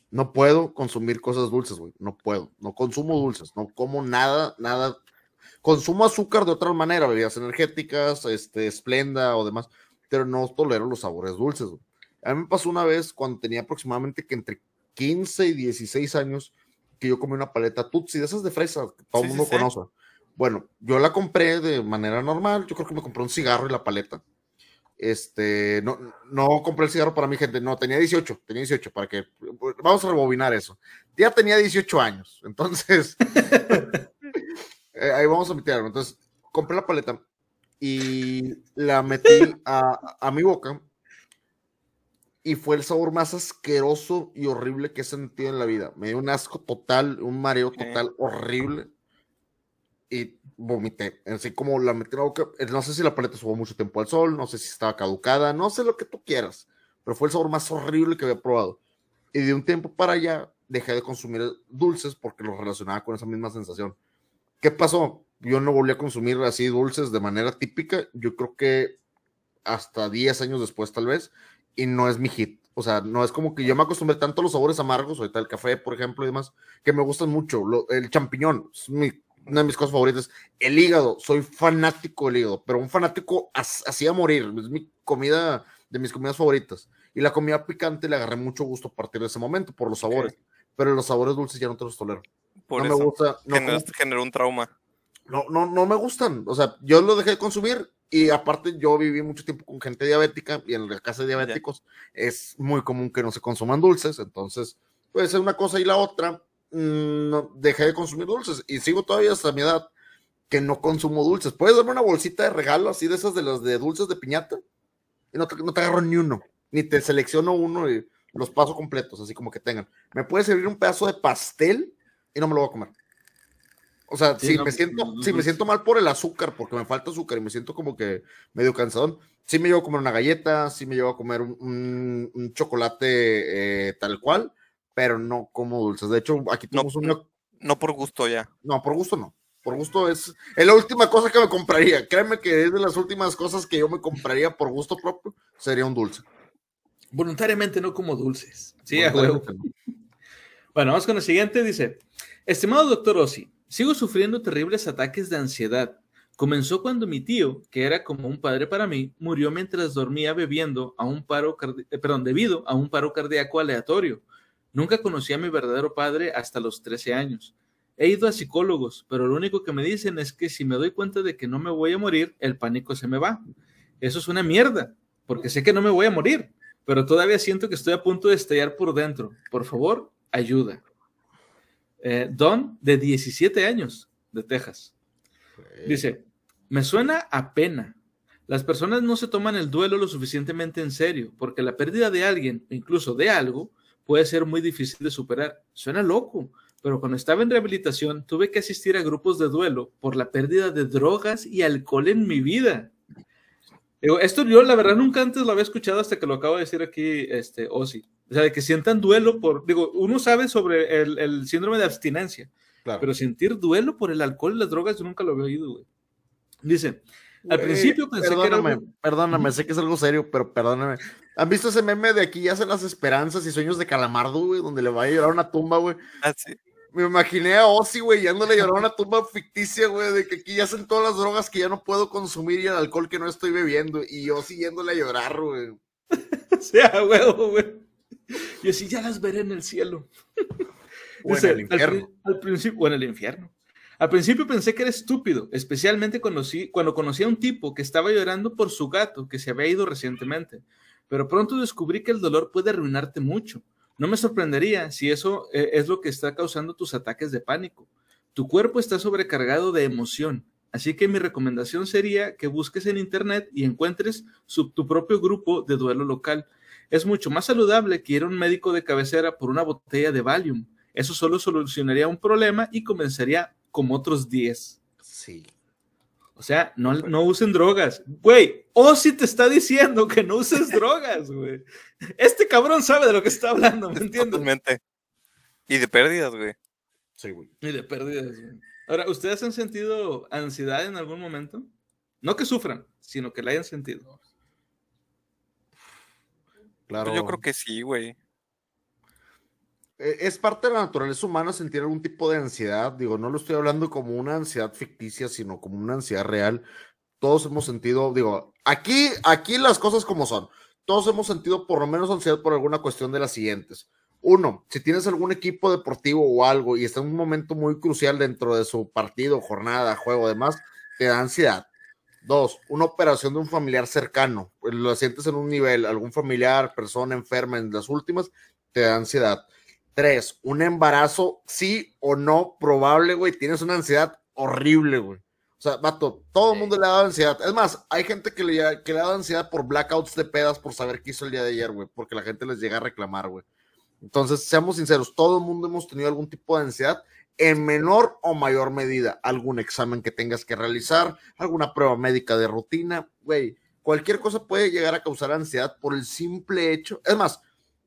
No puedo consumir cosas dulces, güey. No puedo. No consumo dulces. No como nada, nada. Consumo azúcar de otra manera, bebidas energéticas, este, esplenda o demás, pero no tolero los sabores dulces, güey. A mí me pasó una vez cuando tenía aproximadamente que entre 15 y 16 años que yo comí una paleta Tutsi, de esas de fresa, que todo el Sí, sí, mundo sí. conoce. Bueno, yo la compré de manera normal, yo creo que me compré un cigarro y la paleta. Este, no, no compré el cigarro para mi gente, no, tenía 18, tenía 18, para que, vamos a rebobinar eso. Ya tenía 18 años, *laughs* entonces, eh, ahí vamos a meterlo. Entonces, compré la paleta y la metí a, a mi boca y fue el sabor más asqueroso y horrible que he sentido en la vida. Me dio un asco total, un mareo total horrible y vomité. Así como la metí en la boca. eh, No sé si la paleta estuvo mucho tiempo al sol, no sé si estaba caducada, no sé lo que tú quieras, pero fue el sabor más horrible que había probado. Y de un tiempo para allá dejé de consumir dulces porque los relacionaba con esa misma sensación. ¿Qué pasó? Yo no volví a consumir así dulces de manera típica. Yo creo que hasta 10 años después, tal vez, y no es mi hit. O sea, no es como que yo me acostumbré tanto a los sabores amargos, ahorita el café, por ejemplo, y demás, que me gustan mucho. Lo- el champiñón es mi- una de mis cosas favoritas. El hígado, soy fanático del hígado, pero un fanático as- así a morir. Es mi comida, de mis comidas favoritas. Y la comida picante le agarré mucho gusto a partir de ese momento por los sabores. Pero los sabores dulces ya no te los tolero. Por no eso me gusta. No, generó, como- generó un trauma. no, no, no me gustan. O sea, yo lo dejé de consumir y aparte yo viví mucho tiempo con gente diabética y en la casa de diabéticos es muy común que no se consuman dulces. Entonces, puede ser una cosa y la otra. mm, no, dejé de consumir dulces y sigo todavía hasta mi edad que no consumo dulces. Puedes darme una bolsita de regalo así de esas de las de dulces de piñata y no te, no te agarro ni uno, ni te selecciono uno y los paso completos, así como que tengan. Me puede servir un pedazo de pastel y no me lo voy a comer. O sea, Sí, si, no, me siento, no, no, si me siento mal por el azúcar, porque me falta azúcar y me siento como que medio cansadón, sí me llevo a comer una galleta, sí me llevo a comer un, un- un chocolate eh, tal cual, pero no como dulces. De hecho, aquí No, tenemos un... no. No por gusto ya. No, por gusto no. Por gusto es, es la última cosa que me compraría. Créeme que es de las últimas cosas que yo me compraría por gusto propio, sería un dulce. Voluntariamente no como dulces. Sí, a huevo. Bueno, vamos con el siguiente. Dice, estimado doctor Ossi, sigo sufriendo terribles ataques de ansiedad. Comenzó cuando mi tío, que era como un padre para mí, murió mientras dormía bebiendo a un paro eh, perdón, debido a un paro cardíaco aleatorio. Nunca conocí a mi verdadero padre hasta los 13 años. He ido a psicólogos, pero lo único que me dicen es que si me doy cuenta de que no me voy a morir, el pánico se me va. Eso es una mierda, porque sé que no me voy a morir, pero todavía siento que estoy a punto de estallar por dentro. Por favor, ayuda. Eh, Don, de 17 años, de Texas. Dice, me suena a pena. Las personas no se toman el duelo lo suficientemente en serio, porque la pérdida de alguien, incluso de algo, puede ser muy difícil de superar. Suena loco, pero cuando estaba en rehabilitación tuve que asistir a grupos de duelo por la pérdida de drogas y alcohol en mi vida. Esto yo la verdad nunca antes lo había escuchado hasta que lo acabo de decir aquí, este, Ozzy. O sea, de que sientan duelo por, digo, uno sabe sobre el, el síndrome de abstinencia, Claro. pero sentir duelo por el alcohol y las drogas yo nunca lo había oído, güey. Dice, al principio pensé que era perdóname, algo- perdóname, sé que es algo serio, pero perdóname. ¿Han visto ese meme de aquí ya hacen las esperanzas y sueños de Calamardo, güey? Donde le va a llorar una tumba, güey. Ah, sí. Me imaginé a Ozzy, güey, yéndole a llorar a una tumba ficticia, güey, de que aquí ya hacen todas las drogas que ya no puedo consumir y el alcohol que no estoy bebiendo. Y yo siguiéndole a llorar, güey. *laughs* O sea, huevo, güey. Yo sí, ya las veré en el cielo. O en el infierno. Al, principio, o en el infierno. Al principio pensé que era estúpido, especialmente conocí, cuando conocí a un tipo que estaba llorando por su gato que se había ido recientemente. Pero pronto descubrí que el dolor puede arruinarte mucho. No me sorprendería si eso eh, es lo que está causando tus ataques de pánico. Tu cuerpo está sobrecargado de emoción, así que mi recomendación sería que busques en internet y encuentres su- tu propio grupo de duelo local. Es mucho más saludable que ir a un médico de cabecera por una botella de Valium. Eso solo solucionaría un problema y comenzaría como otros 10. Sí. O sea, no, no usen drogas. Güey, Ozzy te está diciendo que no uses *laughs* drogas, güey. Este cabrón sabe de lo que está hablando, ¿me entiendes? Totalmente. Y de pérdidas, güey. Sí, güey. Y de pérdidas. güey. Ahora, ¿ustedes han sentido ansiedad en algún momento? No que sufran, sino que la hayan sentido. Claro. Pues Yo creo que sí, güey. Eh, Es parte de la naturaleza humana sentir algún tipo de ansiedad. Digo, no lo estoy hablando como una ansiedad ficticia, sino como una ansiedad real. Todos hemos sentido, digo, aquí, aquí las cosas como son. Todos hemos sentido por lo menos ansiedad por alguna cuestión de las siguientes. Uno, si tienes algún equipo deportivo o algo y está en un momento muy crucial dentro de su partido, jornada, juego, demás, te da ansiedad. Dos, una operación de un familiar cercano. Pues, Lo sientes en un nivel, algún familiar, persona enferma en las últimas, te da ansiedad. Tres, un embarazo, sí o no, probable, güey. Tienes una ansiedad horrible, güey. O sea, vato, todo el mundo le ha dado ansiedad. Es más, hay gente que le, que le ha dado ansiedad por blackouts de pedas por saber qué hizo el día de ayer, güey. Porque la gente les llega a reclamar, güey. Entonces, seamos sinceros, todo el mundo hemos tenido algún tipo de ansiedad en menor o mayor medida. Algún examen que tengas que realizar, alguna prueba médica de rutina, güey. Cualquier cosa puede llegar a causar ansiedad por el simple hecho. Es más,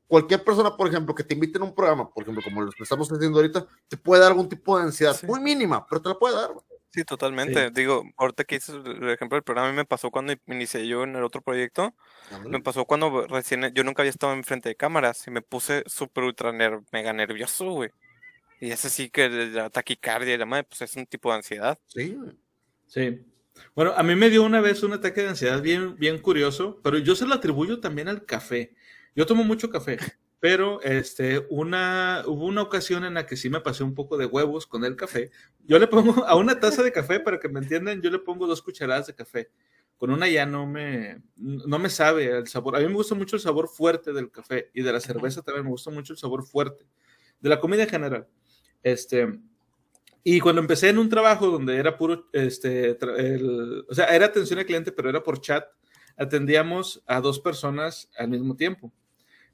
cualquier persona, por ejemplo, que te invite a un programa, por ejemplo, como lo que estamos haciendo ahorita, te puede dar algún tipo de ansiedad, Sí. muy mínima, pero te la puede dar. güey. Sí, totalmente. Digo, ahorita que hice el ejemplo del programa, a mí me pasó cuando inicié yo en el otro proyecto. Me pasó cuando recién, yo nunca había estado enfrente de cámaras y me puse súper ultra ner- mega nervioso, güey. Y es así que la taquicardia y la madre, pues es un tipo de ansiedad. Sí. Sí. Bueno, a mí me dio una vez un ataque de ansiedad bien, bien curioso, pero yo se lo atribuyo también al café. Yo tomo mucho café, *laughs* pero este, una, hubo una ocasión en la que sí me pasé un poco de huevos con el café. Yo le pongo a una taza de café, para que me entiendan, yo le pongo dos cucharadas de café. Con una ya no me, no me sabe el sabor. A mí me gusta mucho el sabor fuerte del café y de la cerveza también me gusta mucho el sabor fuerte. De la comida en general. Este, y cuando empecé en un trabajo donde era puro, este, o sea, era atención al cliente, pero era por chat, atendíamos a dos personas al mismo tiempo.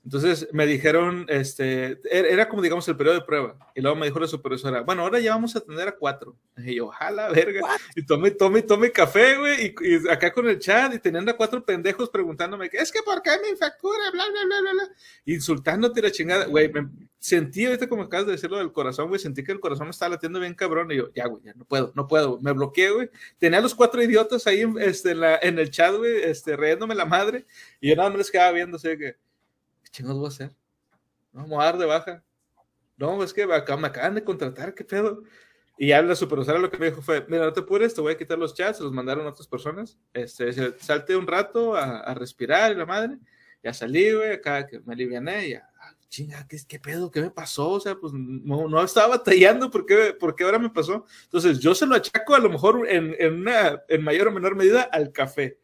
Entonces me dijeron, este, era era como digamos el periodo de prueba. Y luego me dijo la supervisora, bueno, ahora ya vamos a atender a cuatro. Y yo, jala, verga. Y tome, tome, tome café, güey. Y, y acá con el chat y teniendo a cuatro pendejos preguntándome, es que por qué mi factura, bla, bla, bla, bla, bla. Insultándote la chingada, güey. Me sentí ahorita como acabas de decirlo del corazón, güey. Sentí que el corazón me estaba latiendo bien cabrón. Y yo, ya, güey, ya no puedo, no puedo. Me bloqueé, güey. Tenía a los cuatro idiotas ahí en, este, en, la- en el chat, güey, este, riéndome la madre. Y yo nada más les quedaba viendo, así que, ¿qué chingados voy a hacer? No, vamos a dar de baja. No, es que me acaban de contratar, ¿qué pedo? Y ya la supervisora lo que me dijo fue, mira, no te apures, te voy a quitar los chats, los mandaron a otras personas. Este, salte un rato a, a respirar y la madre. Ya salí, güey, acá que me aliviané ya, ah, chinga, ¿qué, ¿qué pedo? ¿Qué me pasó? O sea, pues no, no estaba batallando, ¿por qué, por qué ahora me pasó? Entonces, yo se lo achaco a lo mejor en, en, una, en mayor o menor medida al café,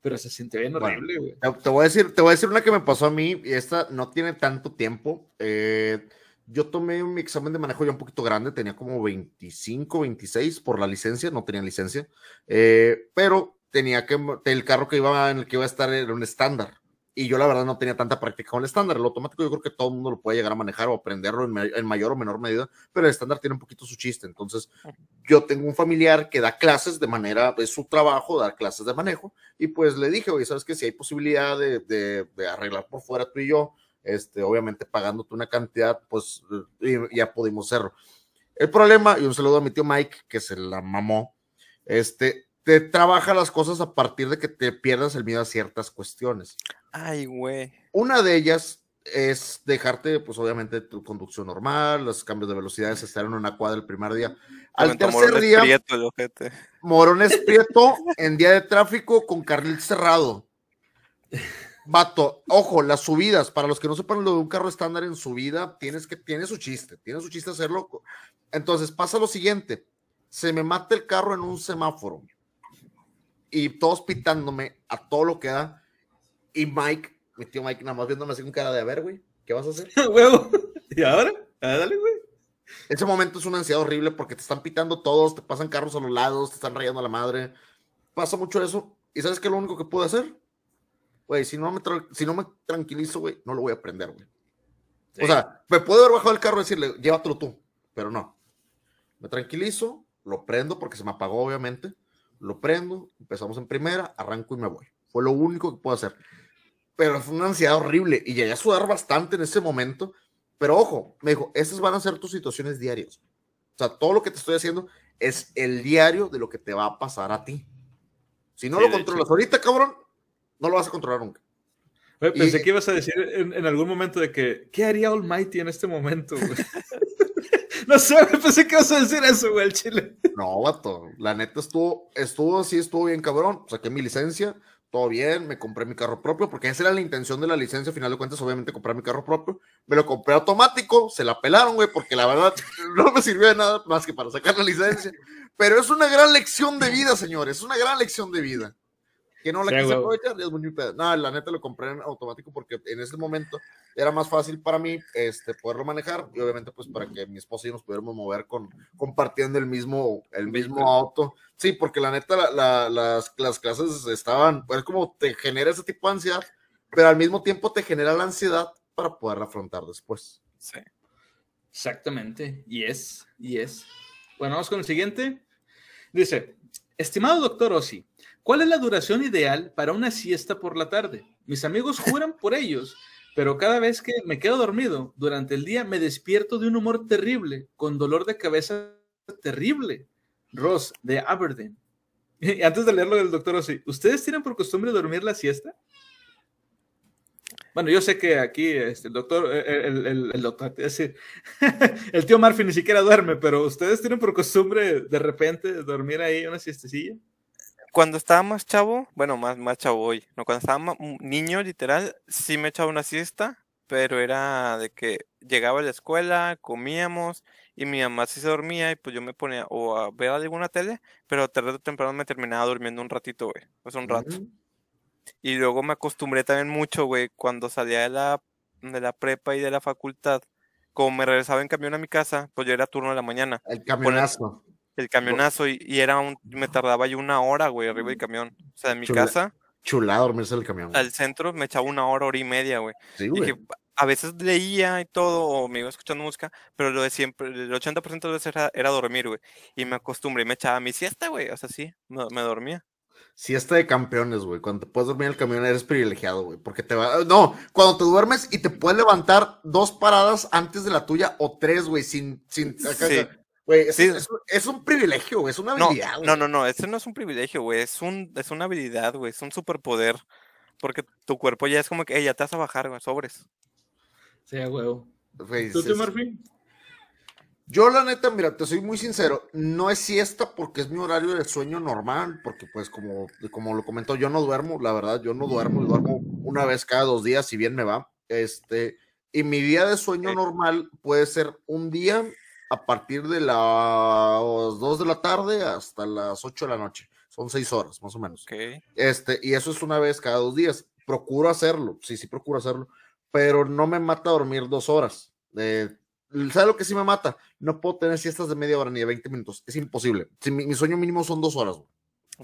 pero se siente bien horrible, güey. Te, te voy a decir, te voy a decir una que me pasó a mí, y esta no tiene tanto tiempo. Eh, yo tomé mi examen de manejo ya un poquito grande, tenía como 25, 26 por la licencia, no tenía licencia, eh, pero tenía que, el carro que iba en el que iba a estar era un estándar. Y yo la verdad no tenía tanta práctica con el estándar. El automático yo creo que todo el mundo lo puede llegar a manejar o aprenderlo en, en mayor o menor medida, pero el estándar tiene un poquito su chiste. Entonces, yo tengo un familiar que da clases de manera, es su trabajo dar clases de manejo, y pues le dije, oye, ¿sabes que Si hay posibilidad de, de- de arreglar por fuera tú y yo, este, obviamente pagándote una cantidad, pues eh, y- ya pudimos hacerlo. El problema, y un saludo a mi tío Mike, que se la mamó, este, te trabaja las cosas a partir de que te pierdas el miedo a ciertas cuestiones. Ay, güey. Una de ellas es dejarte, pues obviamente, tu conducción normal, los cambios de velocidades, estar en una cuadra el primer día. Al Aventó tercer morones día, prieto. Morones *laughs* Prieto en día de tráfico con carril cerrado. Vato, ojo, las subidas, para los que no sepan lo de un carro estándar en subida, tienes que, tiene su chiste, tiene su chiste hacerlo. Entonces pasa lo siguiente, se me mata el carro en un semáforo y todos pitándome a todo lo que da y Mike, mi tío Mike, nada más viéndome así con cara de a ver, güey, ¿Qué vas a hacer? *laughs* Huevo. ¿Y ahora? Ah, dale, güey. Ese momento es una ansiedad horrible porque te están pitando todos, te pasan carros a los lados, te están rayando a la madre. Pasa mucho eso. ¿Y sabes qué es lo único que puedo hacer? Güey, si, no me tra- si no me tranquilizo, güey, no lo voy a aprender, güey. O sea, me puedo haber bajado del carro y decirle, llévatelo tú, pero no. Me tranquilizo, lo prendo porque se me apagó, obviamente. Lo prendo, empezamos en primera, arranco y me voy. Fue lo único que puedo hacer. Pero fue una ansiedad horrible y llegué a sudar bastante en ese momento. Pero ojo, me dijo, estas van a ser tus situaciones diarias. O sea, todo lo que te estoy haciendo es el diario de lo que te va a pasar a ti. Si no Sí, lo controlas hecho. ahorita, cabrón, no lo vas a controlar nunca. Pensé que ibas a decir en, en algún momento de que, ¿qué haría Almighty en este momento, *laughs* no sé, pensé que ibas a decir eso, güey, al chile. No, vato, la neta estuvo, estuvo, sí estuvo bien cabrón. Saqué mi licencia, todo bien, me compré mi carro propio, porque esa era la intención de la licencia, a final de cuentas, obviamente, comprar mi carro propio. Me lo compré automático, se la pelaron, güey, porque la verdad *laughs* no me sirvió de nada más que para sacar la licencia. Pero es una gran lección de vida, señores, es una gran lección de vida. Que no la Sí, quise güey. aprovechar, es muy pedo. No, la neta lo compré en automático porque en ese momento era más fácil para mí este, poderlo manejar y obviamente pues para que mi esposa y yo nos pudiéramos mover con, compartiendo el mismo, el mismo auto. Sí, porque la neta la- la- las, las clases estaban, pues como te genera ese tipo de ansiedad, pero al mismo tiempo te genera la ansiedad para poderla afrontar después. Sí. Exactamente, y es, y es. Bueno, vamos con el siguiente. Dice, estimado doctor Ossi, ¿cuál es la duración ideal para una siesta por la tarde? Mis amigos *laughs* juran por ellos, pero cada vez que me quedo dormido durante el día me despierto de un humor terrible, con dolor de cabeza terrible. Ross, de Aberdeen. Y *laughs* antes de leerlo del doctor Ossi, ¿ustedes tienen por costumbre dormir la siesta? Bueno, yo sé que aquí este, el doctor, el, el- el- doctor, es decir, *laughs* el tío Murphy ni siquiera duerme, pero ¿ustedes tienen por costumbre de repente dormir ahí una siestecilla? Cuando estaba más chavo, bueno, más, más chavo hoy, no, cuando estaba ma- un niño, literal, sí me echaba una siesta, pero era de que llegaba a la escuela, comíamos y mi mamá sí se dormía y pues yo me ponía o a ver alguna tele, pero tarde o temprano me terminaba durmiendo un ratito, güey, pues un rato. Y luego me acostumbré también mucho, güey, cuando salía de la, de la prepa y de la facultad, como me regresaba en camión a mi casa, pues yo era turno de la mañana, El camionazo. El camionazo, y, y era un, me tardaba yo una hora, güey, arriba del camión. O sea, en mi Chula. casa, Chulada dormirse en el camión. al centro, me echaba una hora, hora y media, güey. Sí, Y güey. dije, a veces leía y todo, o me iba escuchando música, pero lo de siempre, el 80% de veces era, era dormir, güey. Y me acostumbré y me echaba mi siesta, güey. O sea, sí, me, me dormía. Siesta de campeones, güey. Cuando te puedes dormir en el camión eres privilegiado, güey. Porque te va. No, cuando te duermes y te puedes levantar dos paradas antes de la tuya o tres, güey, sin. sin Sí. Güey, es, Sí. es- es un privilegio, güey. Es una No, habilidad, güey. no, no, no, ese no es un privilegio, güey. Es un, es una habilidad, güey. Es un superpoder. Porque tu cuerpo ya es como que, "Ey, ya te vas a bajar, güey, sobres. Sí, huevo. Güey, ¿Tú, es- Murphy? Yo, la neta, mira, te soy muy sincero, no es siesta porque es mi horario de sueño normal, porque pues como, como lo comentó, yo no duermo, la verdad, yo no duermo, duermo una vez cada dos días, si bien me va, este, y mi día de sueño normal puede ser un día a partir de las 2 de la tarde hasta las 8 de la noche, son seis horas, más o menos. Este, y eso es una vez cada dos días. Procuro hacerlo, sí, sí, procuro hacerlo, pero no me mata dormir dos horas. Eh, ¿Sabes lo que sí me mata? No puedo tener siestas de media hora ni de 20 minutos. Es imposible. Si mi, mi sueño mínimo son dos horas. güey.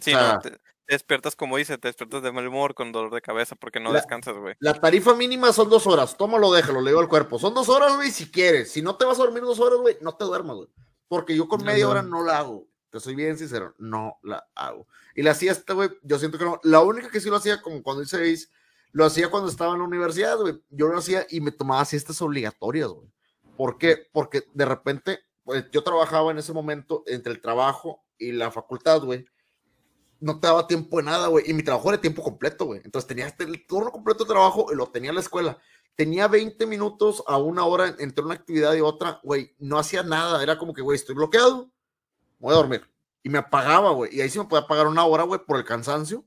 Sí, O sea- no, te, te despiertas, como dice, te despiertas de mal humor, con dolor de cabeza, porque no La- descansas, güey. La tarifa mínima son dos horas. Tómalo, déjalo, le digo al cuerpo. Son dos horas, güey, si quieres. Si no te vas a dormir dos horas, güey, no te duermas, güey. Porque yo con No, media no. hora no la hago. Te soy bien sincero, no la hago. Y la siesta, güey, yo siento que no. La única que sí lo hacía, como cuando hice seis, lo hacía cuando estaba en la universidad, güey. Yo lo hacía y me tomaba siestas obligatorias, güey. ¿Por qué? Porque de repente, pues yo trabajaba en ese momento entre el trabajo y la facultad, güey. No te daba tiempo de nada, güey. Y mi trabajo era tiempo completo, güey. Entonces tenía este- el turno completo de trabajo y lo tenía en la escuela. Tenía 20 minutos a una hora entre una actividad y otra, güey. No hacía nada. Era como que, güey, estoy bloqueado. Voy a dormir. Y me apagaba, güey. Y ahí sí me podía apagar una hora, güey, por el cansancio.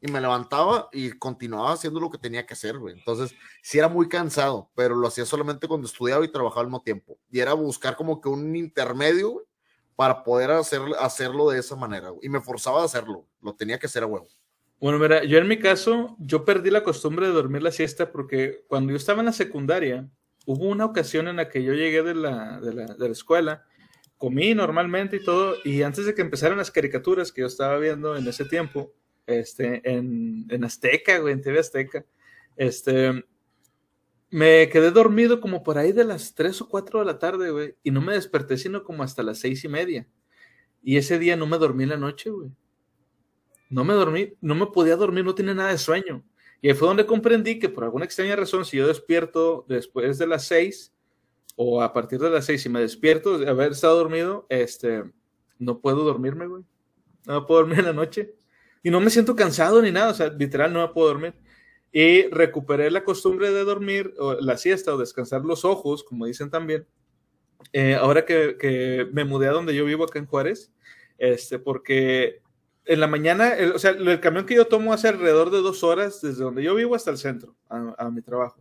Y me levantaba y continuaba haciendo lo que tenía que hacer, güey. Entonces, sí era muy cansado, pero lo hacía solamente cuando estudiaba y trabajaba al mismo tiempo. Y era buscar como que un intermedio, güey, para poder hacer, hacerlo de esa manera. Y me forzaba a hacerlo. Lo tenía que hacer a huevo. Bueno, mira, yo en mi caso, yo perdí la costumbre de dormir la siesta porque cuando yo estaba en la secundaria, hubo una ocasión en la que yo llegué de la, de la, de la escuela, comí normalmente y todo, y antes de que empezaran las caricaturas que yo estaba viendo en ese tiempo, este, en, en Azteca, güey, en TV Azteca, este, me quedé dormido como por ahí de las 3 o 4 de la tarde, güey, y no me desperté sino como hasta las seis y media. Y ese día no me dormí la noche, güey. No me dormí, no me podía dormir, no tenía nada de sueño. Y ahí fue donde comprendí que por alguna extraña razón, si yo despierto después de las 6 o a partir de las 6 y me despierto de haber estado dormido, este, no puedo dormirme, güey. No puedo dormir en la noche. Y no me siento cansado ni nada, o sea, literal no me puedo dormir. Y recuperé la costumbre de dormir, o la siesta o descansar los ojos, como dicen también, eh, ahora que, que, me mudé a donde yo vivo acá en Juárez, este, porque en la mañana, el, o sea, el camión que yo tomo hace alrededor de dos horas desde donde yo vivo hasta el centro, a, a mi trabajo.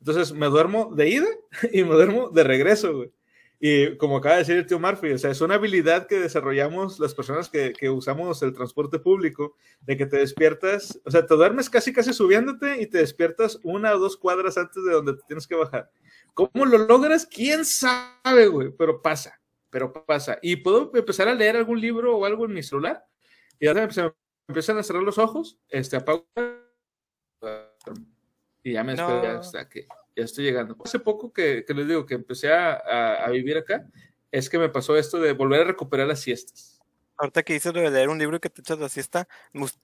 Entonces me duermo de ida *laughs* y me duermo de regreso, güey. Y como acaba de decir el tío Murphy, o sea, es una habilidad que desarrollamos las personas que, que, usamos el transporte público, de que te despiertas, o sea, te duermes casi casi subiéndote y te despiertas una o dos cuadras antes de donde te tienes que bajar. ¿Cómo lo logras? ¿Quién sabe, güey? Pero pasa, pero pasa. Y puedo empezar a leer algún libro o algo en mi celular y ahora se me empiezan a cerrar los ojos, este, apago y ya me no. hasta que ya estoy llegando. Hace poco que, que les digo que empecé a, a, a, vivir acá, es que me pasó esto de volver a recuperar las siestas. Ahorita que dices de leer un libro y que te echas la siesta,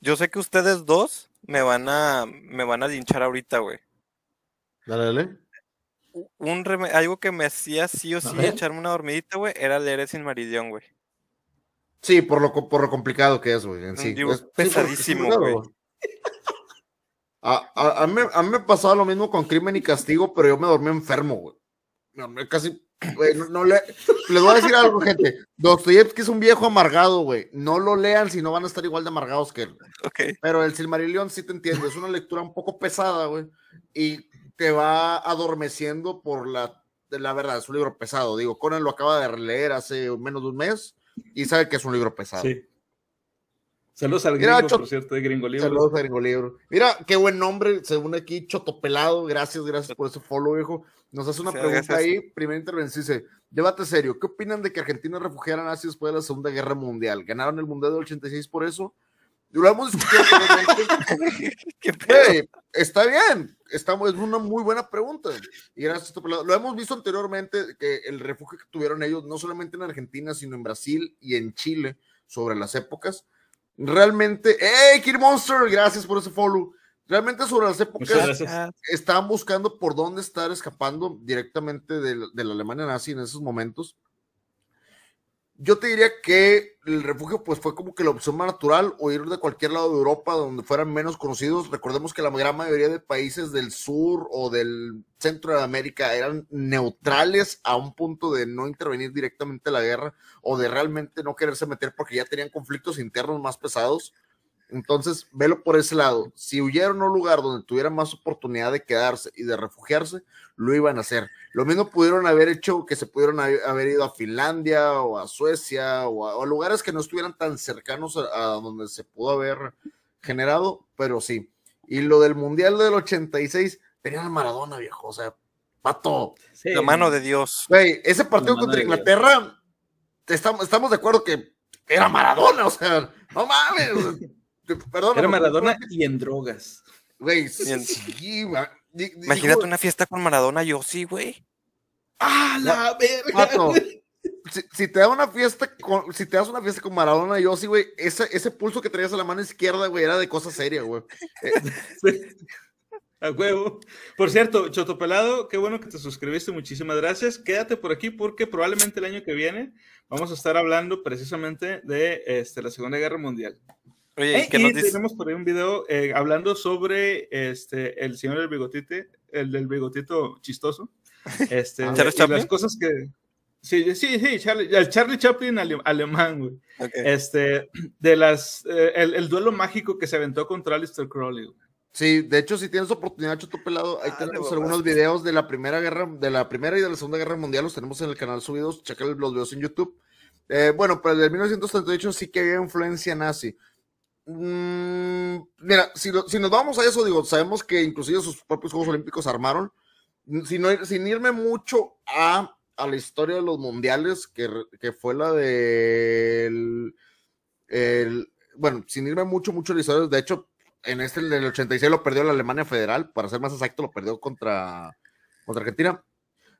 yo sé que ustedes dos me van a, me van a linchar ahorita, güey. Dale, dale. Un algo que me hacía sí o sí echarme una dormidita, güey, era leer el Silmarillion, güey. Sí, por lo, por lo complicado que es, güey. En sí. Es pesadísimo, güey. A, a, a, mí, a, mí, me pasaba lo mismo con Crimen y Castigo, pero yo me dormí enfermo, güey. Me dormí casi. *clears throat* Güey, no, no le, les voy a decir algo, gente. Dostoyevsky es un viejo amargado, güey. No lo lean si no van a estar igual de amargados que él. Okay. Pero el Silmarillion sí te entiendo. Es una lectura un poco pesada, güey. Y te va adormeciendo por la. La verdad, es un libro pesado. Digo, Conan lo acaba de releer hace menos de un mes y sabe que es un libro pesado. Sí. Saludos al gringo, Mira, por cierto, de Gringo Libro. Saludos a Gringo Libro. Mira, qué buen nombre, según aquí, Chotopelado. Gracias, gracias por ese follow, viejo. Nos hace una sí, pregunta gracias. ahí. Primera intervención dice: Llévate serio. ¿Qué opinan de que Argentina refugiara a nazis después de la Segunda Guerra Mundial? ¿Ganaron el Mundial del 86 por eso? Lo hemos discutido hey, *laughs* Está bien. Estamos, es una muy buena pregunta. Y gracias a Lo hemos visto anteriormente que el refugio que tuvieron ellos, no solamente en Argentina, sino en Brasil y en Chile, sobre las épocas realmente, ¡hey, Kid Monster! Gracias por ese follow. Realmente sobre las épocas estaban buscando por dónde estar escapando directamente de, de, la Alemania nazi en esos momentos. Yo te diría que el refugio pues fue como que la opción más natural o ir de cualquier lado de Europa donde fueran menos conocidos. Recordemos que la gran mayoría de países del sur o del centro de América eran neutrales a un punto de no intervenir directamente en la guerra o de realmente no quererse meter porque ya tenían conflictos internos más pesados. Entonces, velo por ese lado. Si huyeron a un lugar donde tuvieran más oportunidad de quedarse y de refugiarse, lo iban a hacer. Lo mismo pudieron haber hecho que se pudieron haber ido a Finlandia o a Suecia o a, o a lugares que no estuvieran tan cercanos a, a, donde se pudo haber generado, pero sí. Y lo del Mundial del 86, tenían a Maradona, viejo, o sea, pato. Sí. La mano de Dios. Güey, ese partido contra Inglaterra, estamos, estamos de acuerdo que era Maradona, o sea, no mames. Perdón, Era Maradona y en drogas. Güey, sí, Imagínate una fiesta con Maradona, yo sí, güey. ¡Ah, la verga! *laughs* Si, si, te da una fiesta con, si te das una fiesta con Maradona, yo sí, güey, ese, ese pulso que traías a la mano izquierda, güey, era de cosa seria, güey. *laughs* A huevo. Por cierto, Chotopelado, qué bueno que te suscribiste, muchísimas gracias. Quédate por aquí porque probablemente el año que viene vamos a estar hablando precisamente de este, la Segunda Guerra Mundial. Oye, eh, y tenemos por ahí un video eh, hablando sobre este, el señor del bigotite, el del bigotito chistoso. *laughs* Este, y las cosas que. Sí, sí, sí, Charlie, el Charlie Chaplin ale, alemán, güey. Okay. Este, de las. Eh, el, el, duelo mágico que se aventó contra Alistair Crowley, güey. Sí, de hecho, si tienes oportunidad, Choto Pelado, ahí ah, tenemos algunos videos de la primera guerra, de la primera y de la segunda guerra mundial, los tenemos en el canal subidos, checa los videos en YouTube. Eh, bueno, pero el de 1938 sí que había influencia nazi. Mm, mira, si, nos vamos a eso, digo, sabemos que inclusive sus propios Juegos Olímpicos armaron, sin, ir- sin irme mucho a, la historia de los mundiales, que, que fue la del, el- bueno, sin irme mucho, mucho a la historia, de hecho, en este, en el 86 lo perdió la Alemania Federal, para ser más exacto, lo perdió contra, contra Argentina.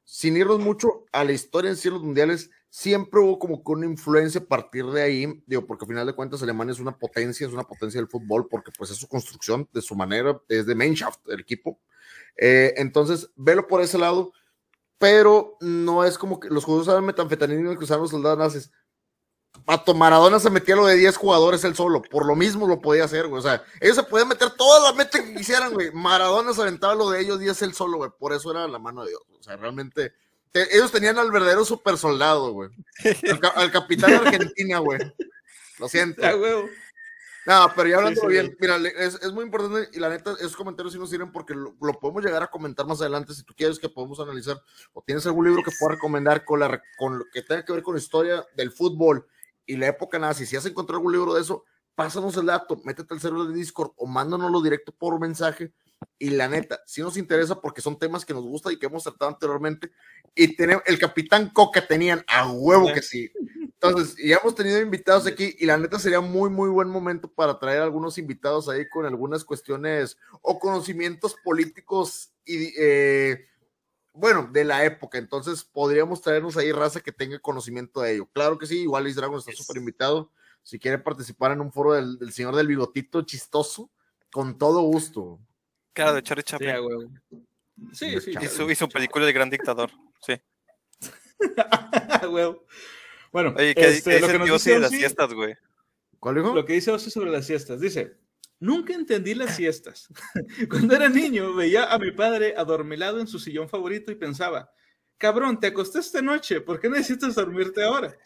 Sin irnos mucho a la historia en sí de los mundiales, siempre hubo como que una influencia a partir de ahí, digo, porque al final de cuentas Alemania es una potencia, es una potencia del fútbol, porque pues es su construcción, de su manera, es de Mannschaft, el equipo. Eh, entonces, velo por ese lado, pero no es como que los jugadores saben metanfetamina que usaron los soldados nazis. Pato Maradona se metía lo de 10 jugadores él solo, por lo mismo lo podía hacer, güey. O sea, ellos se podían meter toda la meta que quisieran, güey. Maradona se aventaba lo de ellos 10 él solo, güey. Por eso era la mano de Dios. O sea, realmente, te- ellos tenían al verdadero super soldado, güey. Al, al capitán de Argentina, güey. Lo siento. Ah, huevo. No, pero ya hablando Sí, sí, bien, güey. mira, es, es muy importante y la neta, esos comentarios sí nos sirven porque lo, lo podemos llegar a comentar más adelante si tú quieres que podamos analizar o tienes algún libro que pueda recomendar con, la, con lo que tenga que ver con la historia del fútbol y la época nazi. Si has encontrado algún libro de eso, pásanos el dato, métete al server de Discord o mándanoslo directo por mensaje. Y la neta, sí nos interesa porque son temas que nos gustan y que hemos tratado anteriormente. Y tenemos, el Capitán Coca tenían a huevo que sí. Entonces, ya hemos tenido invitados aquí y la neta sería muy, muy buen momento para traer algunos invitados ahí con algunas cuestiones o conocimientos políticos y, eh, bueno, de la época. Entonces, podríamos traernos ahí raza que tenga conocimiento de ello. Claro que sí, igual Liz Dragon está súper invitado. Si quiere participar en un foro del, del señor del bigotito chistoso, con todo gusto. Cara de Charlie Sí, Chaplin. a huevo. Sí, sí. y, su, y su película El Gran Dictador. Sí. A *laughs* huevo. Bueno, Oye, ¿qué, este, qué lo que nos dice sí de las fiestas, güey? ¿Cuál dijo? Lo que dice sobre las siestas. Dice, nunca entendí las siestas. *laughs* Cuando era niño veía a mi padre adormilado en su sillón favorito y pensaba, cabrón, te acostaste anoche, ¿por qué necesitas dormirte ahora?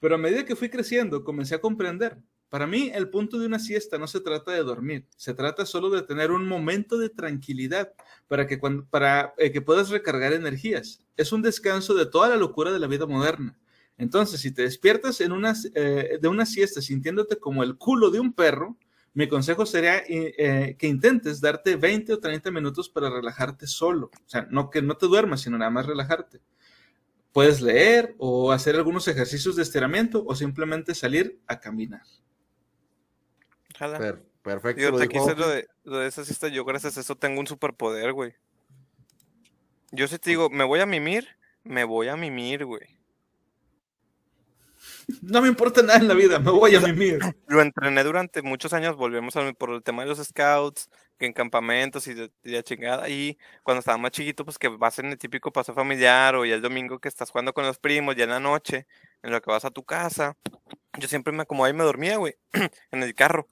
Pero a medida que fui creciendo, comencé a comprender. Para mí, el punto de una siesta no se trata de dormir, se trata solo de tener un momento de tranquilidad para que, eh, puedas recargar energías. Es un descanso de toda la locura de la vida moderna. Entonces, si te despiertas eh, de una siesta sintiéndote como el culo de un perro, mi consejo sería eh, que intentes darte 20 o 30 minutos para relajarte solo. O sea, no que no te duermas, sino nada más relajarte. Puedes leer o hacer algunos ejercicios de estiramiento o simplemente salir a caminar. Jala. Per- perfecto. Yo lo te dijo quise lo de, lo de esa siesta. Yo, gracias a eso, tengo un superpoder, güey. Yo sí te digo, me voy a mimir, me voy a mimir, güey. No me importa nada en la vida, me voy a mimir. *clears throat* Lo entrené durante muchos años, volvemos a por el tema de los scouts, que en campamentos y de, de chingada. Y cuando estaba más chiquito, pues que vas en el típico paso familiar o ya el domingo que estás jugando con los primos, ya en la noche, en lo que vas a tu casa. Yo siempre me acomodaba y me dormía, güey, *clears throat* en el carro.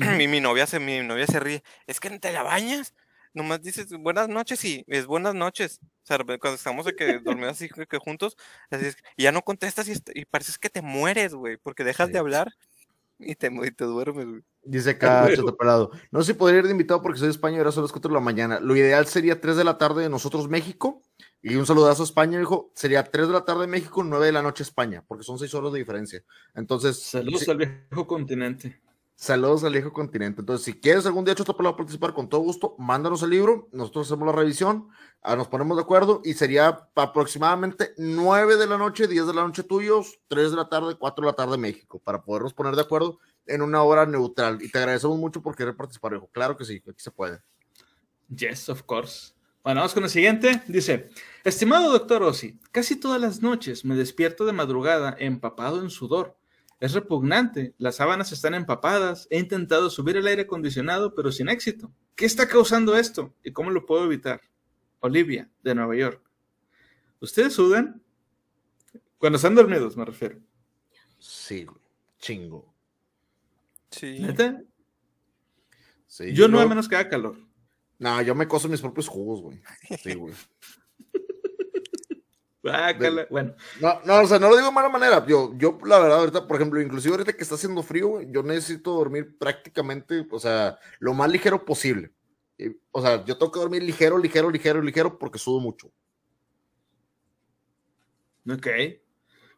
Y *clears throat* mi novia se, mi novia se ríe. Es que te la bañas. Nomás dices buenas noches y es buenas noches. O sea, cuando estamos de que *laughs* dormidos así que, juntos, así es, y ya no contestas y, est- y pareces que te mueres, güey, porque dejas Sí. de hablar y te, y te duermes, güey. Dice acá, Pelado. No sé si podría ir de invitado porque soy de España y ahora son las 4 de la mañana. Lo ideal sería 3 de la tarde de nosotros, México. Y un saludazo a España, dijo. Sería 3 de la tarde México, 9 de la noche España, porque son 6 horas de diferencia. Entonces, Saludos sí, al viejo continente. Saludos al viejo continente. Entonces, si quieres algún día, Chato Pelado, participar con todo gusto, mándanos el libro. Nosotros hacemos la revisión, ah, nos ponemos de acuerdo y sería aproximadamente 9 de la noche, 10 de la noche tuyos, 3 de la tarde, 4 de la tarde México, para podernos poner de acuerdo en una hora neutral. Y te agradecemos mucho por querer participar, hijo. Claro que sí, aquí se puede. Yes, of course. Bueno, vamos con el siguiente. Dice, estimado doctor Ossi, casi todas las noches me despierto de madrugada empapado en sudor. Es repugnante, las sábanas están empapadas, he intentado subir el aire acondicionado, pero sin éxito. ¿Qué está causando esto? ¿Y cómo lo puedo evitar? Olivia, de Nueva York. ¿Ustedes sudan? Cuando están dormidos, me refiero. Sí, güey. Chingo. Sí. ¿Neta? Sí, Yo no, a menos que haga calor. No, yo me coso mis propios jugos, güey. Sí, güey. *laughs* Guácala. Bueno, No, no, o sea, no lo digo de mala manera. Yo, yo, la verdad, ahorita, por ejemplo, inclusive ahorita que está haciendo frío, yo necesito dormir prácticamente, o sea, lo más ligero posible. O sea, yo tengo que dormir ligero, ligero, ligero, ligero, porque sudo mucho. ok.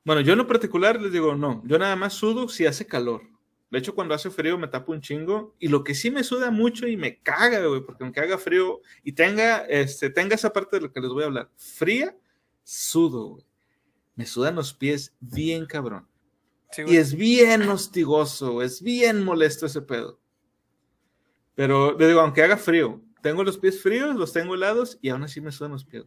Bueno, yo en lo particular les digo, no, yo nada más sudo si hace calor. De hecho, cuando hace frío me tapo un chingo. Y lo que sí me suda mucho y me caga, güey, porque aunque haga frío y tenga, este, tenga esa parte de lo que les voy a hablar, fría, sudo, güey. Me sudan los pies bien cabrón. Sí, Y es bien hostigoso, es bien molesto ese pedo. Pero le digo, aunque haga frío, tengo los pies fríos, los tengo helados y aún así me sudan los pies.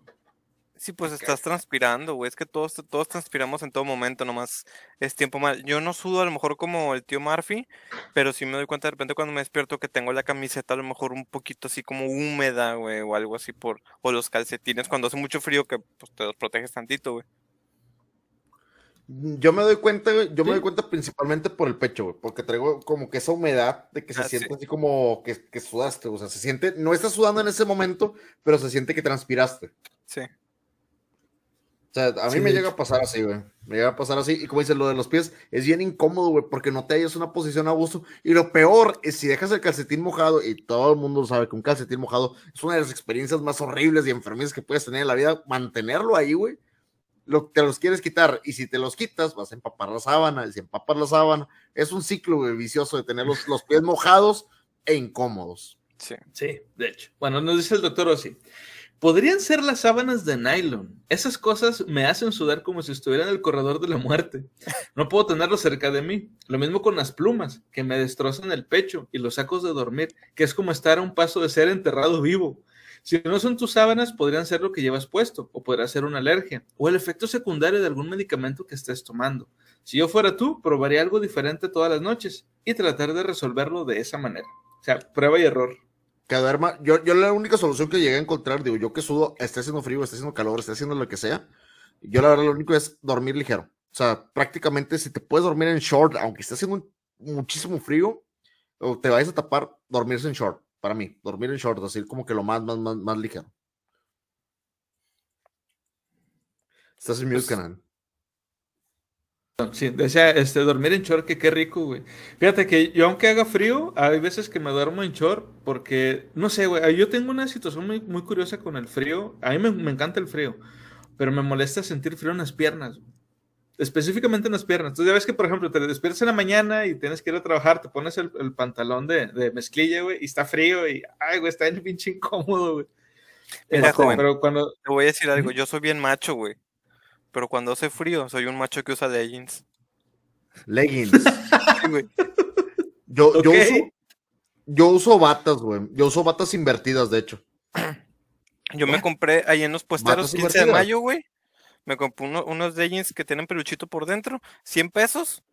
Sí, pues estás transpirando, güey. Es que todos, todos transpiramos en todo momento, nomás es tiempo mal. Yo no sudo a lo mejor como el tío Murphy, pero sí me doy cuenta de repente cuando me despierto que tengo la camiseta a lo mejor un poquito así como húmeda, güey, o algo así por, o los calcetines cuando hace mucho frío que pues te los proteges tantito, güey. Yo me doy cuenta, güey, yo me doy cuenta principalmente por el pecho, güey, porque traigo como que esa humedad de que se Ah, sí. siente así como que, que sudaste, o sea, se siente, no estás sudando en ese momento, pero se siente que transpiraste. Sí. O sea, a mí Sí, me llega a pasar así, güey. Me llega a pasar así. Y como dices, lo de los pies es bien incómodo, güey, porque no te hallas una posición a gusto. Y lo peor es si dejas el calcetín mojado, y todo el mundo sabe que un calcetín mojado es una de las experiencias más horribles y enfermizas que puedes tener en la vida. Mantenerlo ahí, güey. Lo, te los quieres quitar. Y si te los quitas, vas a empapar la sábana. Y si empapas la sábana, es un ciclo, güey, vicioso de tener los, los pies mojados e incómodos. Sí. Sí, de hecho. Bueno, nos dice el doctor Ossi. Podrían ser las sábanas de nylon. Esas cosas me hacen sudar como si estuviera en el corredor de la muerte. No puedo tenerlo cerca de mí. Lo mismo con las plumas, que me destrozan el pecho, y los sacos de dormir, que es como estar a un paso de ser enterrado vivo. Si no son tus sábanas, podrían ser lo que llevas puesto, o podrá ser una alergia, o el efecto secundario de algún medicamento que estés tomando. Si yo fuera tú, probaría algo diferente todas las noches y tratar de resolverlo de esa manera. O sea, prueba y error. Que duerma. Yo, yo la única solución que llegué a encontrar, digo, yo que sudo, esté haciendo frío, esté haciendo calor, esté haciendo lo que sea, yo la verdad lo único es dormir ligero. O sea, prácticamente si te puedes dormir en short, aunque esté haciendo un- muchísimo frío, o te vayas a tapar, dormirse en short, para mí, dormir en short, así como que lo más, más, más, más ligero. Estás en mute, Pues, canal. Sí, decía, este, dormir en short, que qué rico, güey. Fíjate que yo, aunque haga frío, hay veces que me duermo en short porque, no sé, güey, yo tengo una situación muy, muy curiosa con el frío. A mí me, me encanta el frío, pero me molesta sentir frío en las piernas, güey. específicamente en las piernas. Entonces, ya ves que, por ejemplo, te despiertas en la mañana y tienes que ir a trabajar, te pones el, el pantalón de, de mezclilla, güey, y está frío y, ay, güey, está bien pinche incómodo, güey. Mira, Este, joven. pero cuando, Te voy a decir algo, yo soy bien macho, güey. Pero cuando hace frío, soy un macho que usa leggings. Leggings. *laughs* Sí, güey. Yo, yo uso, yo uso batas, güey. Yo uso batas invertidas, de hecho. Yo me compré ahí en los puesteros Batas 15 de invertidas. mayo, güey. Me compré uno- unos leggings que tienen peluchito por dentro, 100 pesos.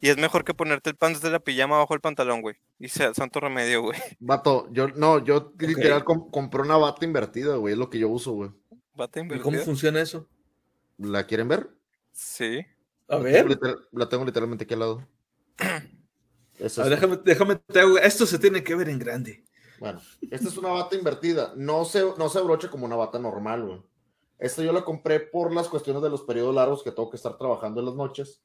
Y es mejor que ponerte el pants de la pijama bajo el pantalón, güey. Y sea santo remedio, güey. Vato, yo, no, yo literal com- compré una bata invertida, güey. Es lo que yo uso, güey. Bata ¿y ¿cómo funciona eso? ¿La quieren ver? Sí. A ver. Literal- la tengo literalmente aquí al lado. *clears throat* Ver, déjame, déjame, te hago- esto se tiene que ver en grande. Bueno, esta es una bata invertida. No se, no se abrocha como una bata normal, güey. Esta yo la compré por las cuestiones de los periodos largos que tengo que estar trabajando en las noches.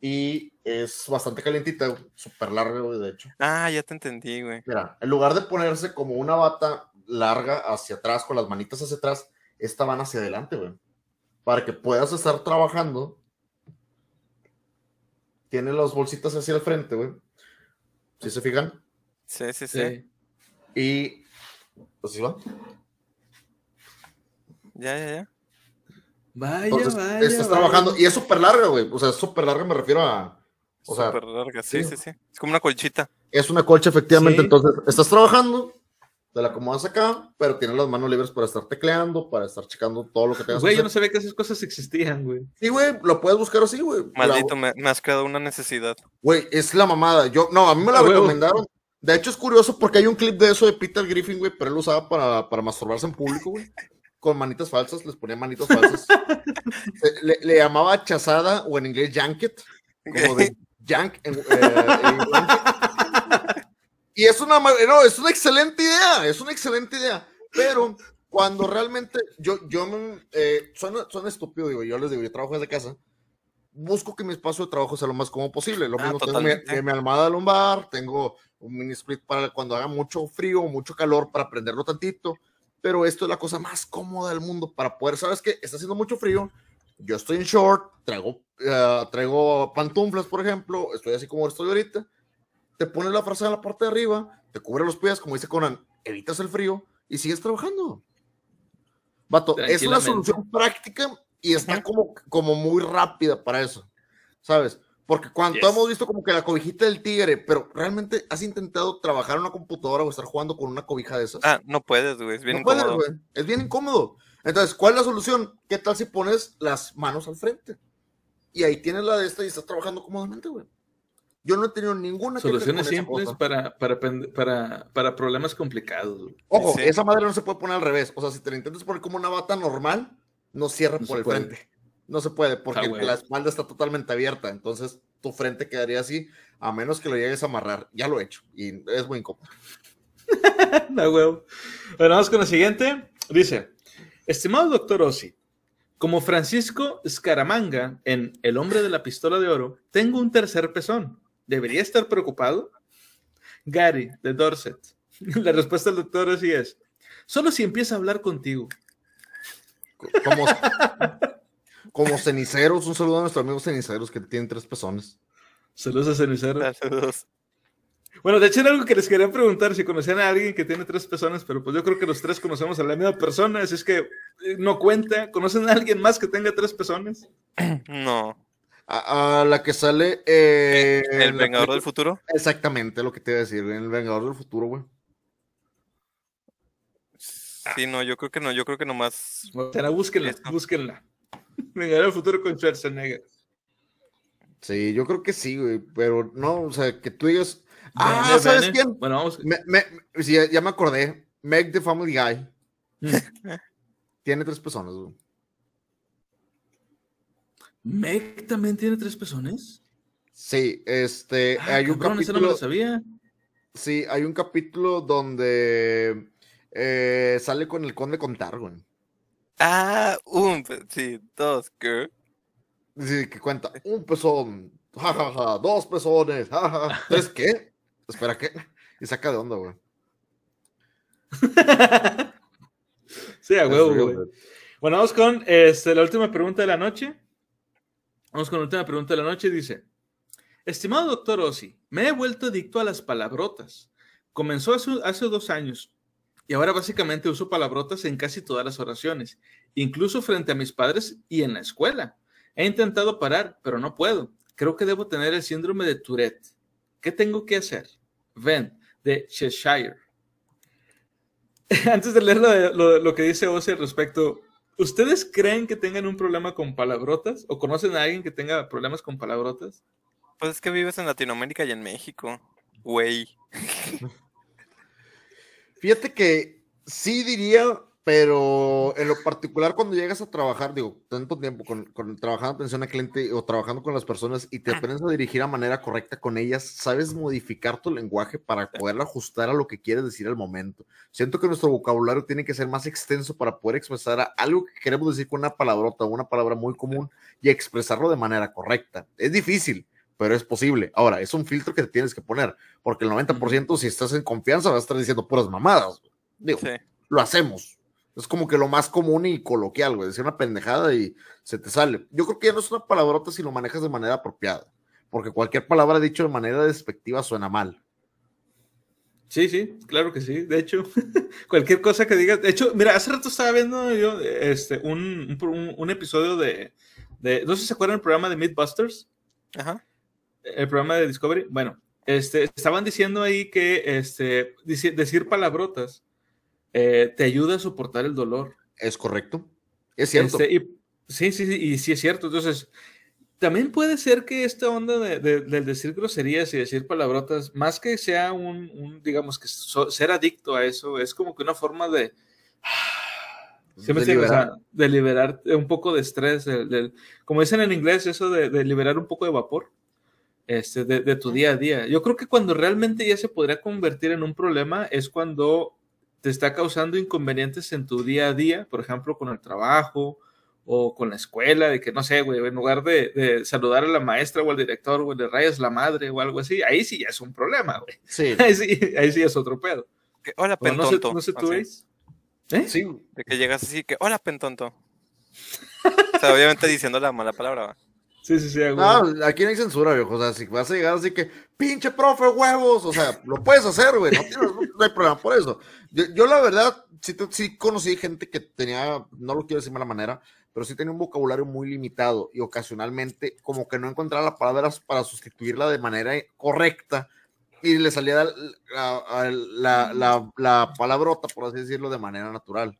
Y es bastante calientita, súper larga, güey, de hecho. Ah, ya te entendí, güey. Mira, en lugar de ponerse como una bata larga hacia atrás, con las manitas hacia atrás, esta van hacia adelante, güey. Para que puedas estar trabajando. Tiene las bolsitas hacia el frente, güey. ¿Sí se fijan? Sí, sí, sí. Sí. Y. Pues sí va. Ya, ya, ya. Vaya, Entonces, vaya. estás vaya. trabajando. Y es súper larga, güey. O sea, es súper larga, me refiero a. O sea, Súper larga, sí, sí. sí, sí. Es como una colchita. es una colcha, efectivamente. Sí. Entonces, estás trabajando, te la acomodas acá, pero tienes las manos libres para estar tecleando, para estar checando todo lo que tengas Güey, yo no sabía que esas cosas existían, güey. Sí, güey, lo puedes buscar así, güey. Maldito, La- me, me has creado una necesidad. Güey, es la mamada. Yo, no, a mí me la recomendaron. De hecho, es curioso porque hay un clip de eso de Peter Griffin, güey, pero él lo usaba para, para masturbarse en público, güey. Con manitas falsas, les ponía manitas falsas. *laughs* Le, le llamaba chazada o en inglés yanket, como de *laughs* yank en, eh, en. Y es una, no, es una excelente idea, es una excelente idea. Pero cuando realmente yo, yo eh, suena, suena estúpido, digo, yo les digo, yo trabajo desde casa, busco que mi espacio de trabajo sea lo más cómodo posible. Lo Ah, mismo tengo mi, mi- almohada lumbar, tengo un mini split para cuando haga mucho frío mucho calor para prenderlo tantito. Pero esto es la cosa más cómoda del mundo para poder, ¿sabes qué? Está haciendo mucho frío, yo estoy en short, traigo, eh, traigo pantuflas, por ejemplo, estoy así como estoy ahorita, te pones la frase en la parte de arriba, te cubre los pies, como dice Conan, evitas el frío y sigues trabajando. Vato, es una solución práctica y está como, como muy rápida para eso, ¿sabes? Porque cuando Yes. hemos visto como que la cobijita del tigre, pero realmente has intentado trabajar en una computadora o estar jugando con una cobija de esas. Ah, no puedes, güey. Es bien No puedes, incómodo. güey. Es bien incómodo. Entonces, ¿cuál es la solución? ¿Qué tal si pones las manos al frente? Y ahí tienes la de esta y estás trabajando cómodamente, güey. Yo no he tenido ninguna Soluciones simples para, para, para, para problemas complicados. Ojo, Sí. esa madre no se puede poner al revés. O sea, si te la intentas poner como una bata normal, no cierra No por el puede. frente. No se puede, porque Ah, la espalda está totalmente abierta. Entonces, tu frente quedaría así, a menos que lo llegues a amarrar. Ya lo he hecho. Y es muy incómodo. *laughs* No, huevo. Bueno, vamos con la siguiente. Dice, estimado doctor Ossi, como Francisco Scaramanga en El hombre de la pistola de oro, tengo un tercer pezón. ¿Debería estar preocupado? Gary, de Dorset. *laughs* La respuesta del doctor Ossi es, solo si empieza a hablar contigo. Co- Como, *laughs* como ceniceros, un saludo a nuestros amigos ceniceros que tienen tres pezones. Saludos a Cenicero. Saludos. Bueno, de hecho era algo que les quería preguntar si conocían a alguien que tiene tres personas, pero pues yo creo que los tres conocemos a la misma persona, así es que eh, no cuenta. ¿Conocen a alguien más que tenga tres personas? No. A, a la que sale. eh, ¿El Vengador del Futuro? Exactamente lo que te iba a decir, El Vengador del Futuro, güey. Sí, no, yo creo que no. Yo creo que nomás. O sea, búsquenla, Esto. búsquenla. *laughs* Vengador del futuro con Schwarzenegger. Sí, yo creo que sí, güey, pero no, o sea, que tú digas. Ah, ¿sabes quién? Bueno, vamos. Me, me- sí, ya, me acordé. Meg de Family Guy. *laughs* Tiene tres personas, güey. ¿Meg también tiene tres pezones? Sí, este, Ah, hay un cabrón, esa no me capítulo. la sabía. Sí, hay un capítulo donde eh, sale con el conde contar, güey. Ah, un. Sí, dos. ¿Qué? Sí, que cuenta un pezón, jajaja, dos pezones, jajaja. ¿Tres qué? Espera, ¿qué? Y saca de onda, güey. *laughs* sí, a huevo, güey. Bueno, vamos con este, la última pregunta de la noche. Vamos con la última pregunta de la noche. Dice: Estimado doctor Ossi, me he vuelto adicto a las palabrotas. Comenzó hace, dos años y ahora básicamente uso palabrotas en casi todas las oraciones, incluso frente a mis padres y en la escuela. He intentado parar, pero no puedo. Creo que debo tener el síndrome de Tourette. ¿Qué tengo que hacer? Ven, de Cheshire. *laughs* Antes de leer lo, que dice Ozzy al respecto, ¿ustedes creen que tengan un problema con palabrotas? ¿O conocen a alguien que tenga problemas con palabrotas? Pues es que vives en Latinoamérica y en México. Güey. *laughs* Fíjate que sí diría, pero en lo particular cuando llegas a trabajar, digo, tanto tiempo con, con trabajando atención al cliente o trabajando con las personas y te aprendes a dirigir a manera correcta con ellas, sabes modificar tu lenguaje para poder ajustar a lo que quieres decir al momento. Siento que nuestro vocabulario tiene que ser más extenso para poder expresar algo que queremos decir con una palabrota o una palabra muy común y expresarlo de manera correcta. Es difícil, pero es posible. Ahora, es un filtro que te tienes que poner, porque el 90% si estás en confianza vas a estar diciendo puras mamadas. Digo, Sí. lo hacemos. Es como que lo más común y coloquial, güey. Decir una pendejada y se te sale. Yo creo que ya no es una palabrota si lo manejas de manera apropiada. Porque cualquier palabra dicho de manera despectiva suena mal. Sí, sí, claro que sí. De hecho, *laughs* cualquier cosa que digas. De hecho, mira, hace rato estaba viendo yo este, un, un, episodio de, de- No sé si se acuerdan del programa de Mythbusters, Ajá. el programa de Discovery. Bueno, este, estaban diciendo ahí que este, decir palabrotas eh, te ayuda a soportar el dolor. ¿Es correcto? Es cierto. Este, y- sí, sí, sí, y sí es cierto. Entonces, también puede ser que esta onda de, de- del decir groserías y decir palabrotas, más que sea un, un, digamos, que so- ser adicto a eso, es como que una forma de... ¿Sí me De entiendes? O sea, liberar. de liberar un poco de estrés, del- del- como dicen en inglés, eso de, liberar un poco de vapor este, de tu día a día. Yo creo que cuando realmente ya se podría convertir en un problema es cuando te está causando inconvenientes en tu día a día, por ejemplo, con el trabajo o con la escuela, de que no sé, güey, en lugar de, de saludar a la maestra o al director, güey, le rayas la madre o algo así, ahí sí ya es un problema, güey. Sí, *laughs* Ahí sí, ahí sí es otro pedo. Que, hola, O no sé, pentonto. no sé tú, así. ¿Eh? sí. De que llegas así que, hola, pentonto. *laughs* sea, obviamente diciendo la mala palabra. ¿va? Sí, sí, sí. No, aquí no hay censura, viejo. O sea, si vas a llegar así que, pinche profe, huevos. O sea, lo puedes hacer, güey. No, tienes- no hay problema por eso. Yo, yo, la verdad, sí, conocí gente que tenía, no lo quiero decir de mala manera, pero sí tenía un vocabulario muy limitado y ocasionalmente como que no encontraba las palabras para sustituirla de manera correcta y le salía la, la, la, la- la palabrota, por así decirlo, de manera natural.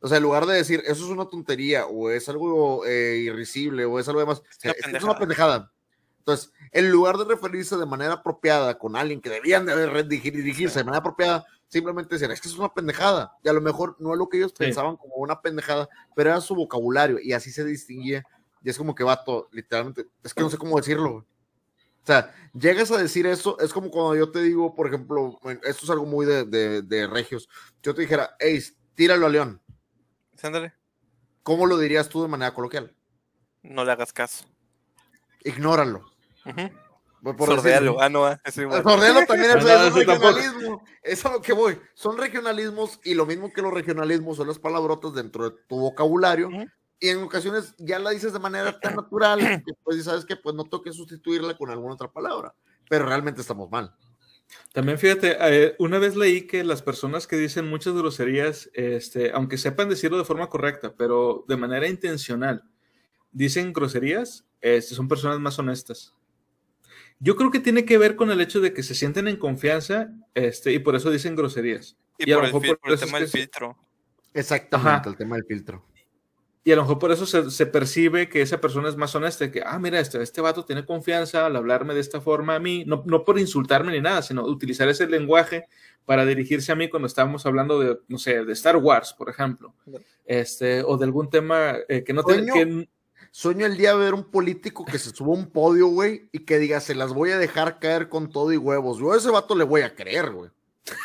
O sea, en lugar de decir, eso es una tontería, o es algo eh, irrisible, o es algo demás, una es una pendejada. Entonces, en lugar de referirse de manera apropiada con alguien que debían de dirigirse de manera apropiada, simplemente decían, es que es una pendejada. Y a lo mejor no es lo que ellos Sí. pensaban como una pendejada, pero era su vocabulario y así se distinguía. Y es como que vato, literalmente, es que no sé cómo decirlo. O sea, llegas a decir eso, es como cuando yo te digo, por ejemplo, esto es algo muy de, de- de regios. Yo te dijera, hey, tíralo a León. Sí, ándale, ¿Cómo lo dirías tú de manera coloquial? no le hagas caso. Ignóralo. Por decirlo. Ah, no, ah, es igual. Sordéalo también *laughs* es, No, es un eso tampoco. regionalismo. Es a lo que voy. Son regionalismos y lo mismo que los regionalismos son las palabrotas dentro de tu vocabulario. Y en ocasiones ya la dices de manera tan *clears throat* natural que pues sabes que pues no toque sustituirla con alguna otra palabra. Pero realmente estamos mal. También fíjate, eh, una vez leí que las personas que dicen muchas groserías, este, aunque sepan decirlo de forma correcta, pero de manera intencional, dicen groserías, este, son personas más honestas. Yo creo que tiene que ver con el hecho de que se sienten en confianza este, y por eso dicen groserías. Y por el, por por el tema del filtro. Exactamente, Ajá. el tema del filtro. Y a lo mejor por eso se, se percibe que esa persona es más honesta, que, ah, mira, este, este vato tiene confianza al hablarme de esta forma a mí, no, no por insultarme ni nada, sino utilizar ese lenguaje para dirigirse a mí cuando estábamos hablando de, no sé, de Star Wars, por ejemplo, este, o de algún tema eh, que no tiene... Que- Sueño el día de ver un político que se suba a un podio, güey, y que diga, se las voy a dejar caer con todo y huevos. Yo a ese vato le voy a creer, güey.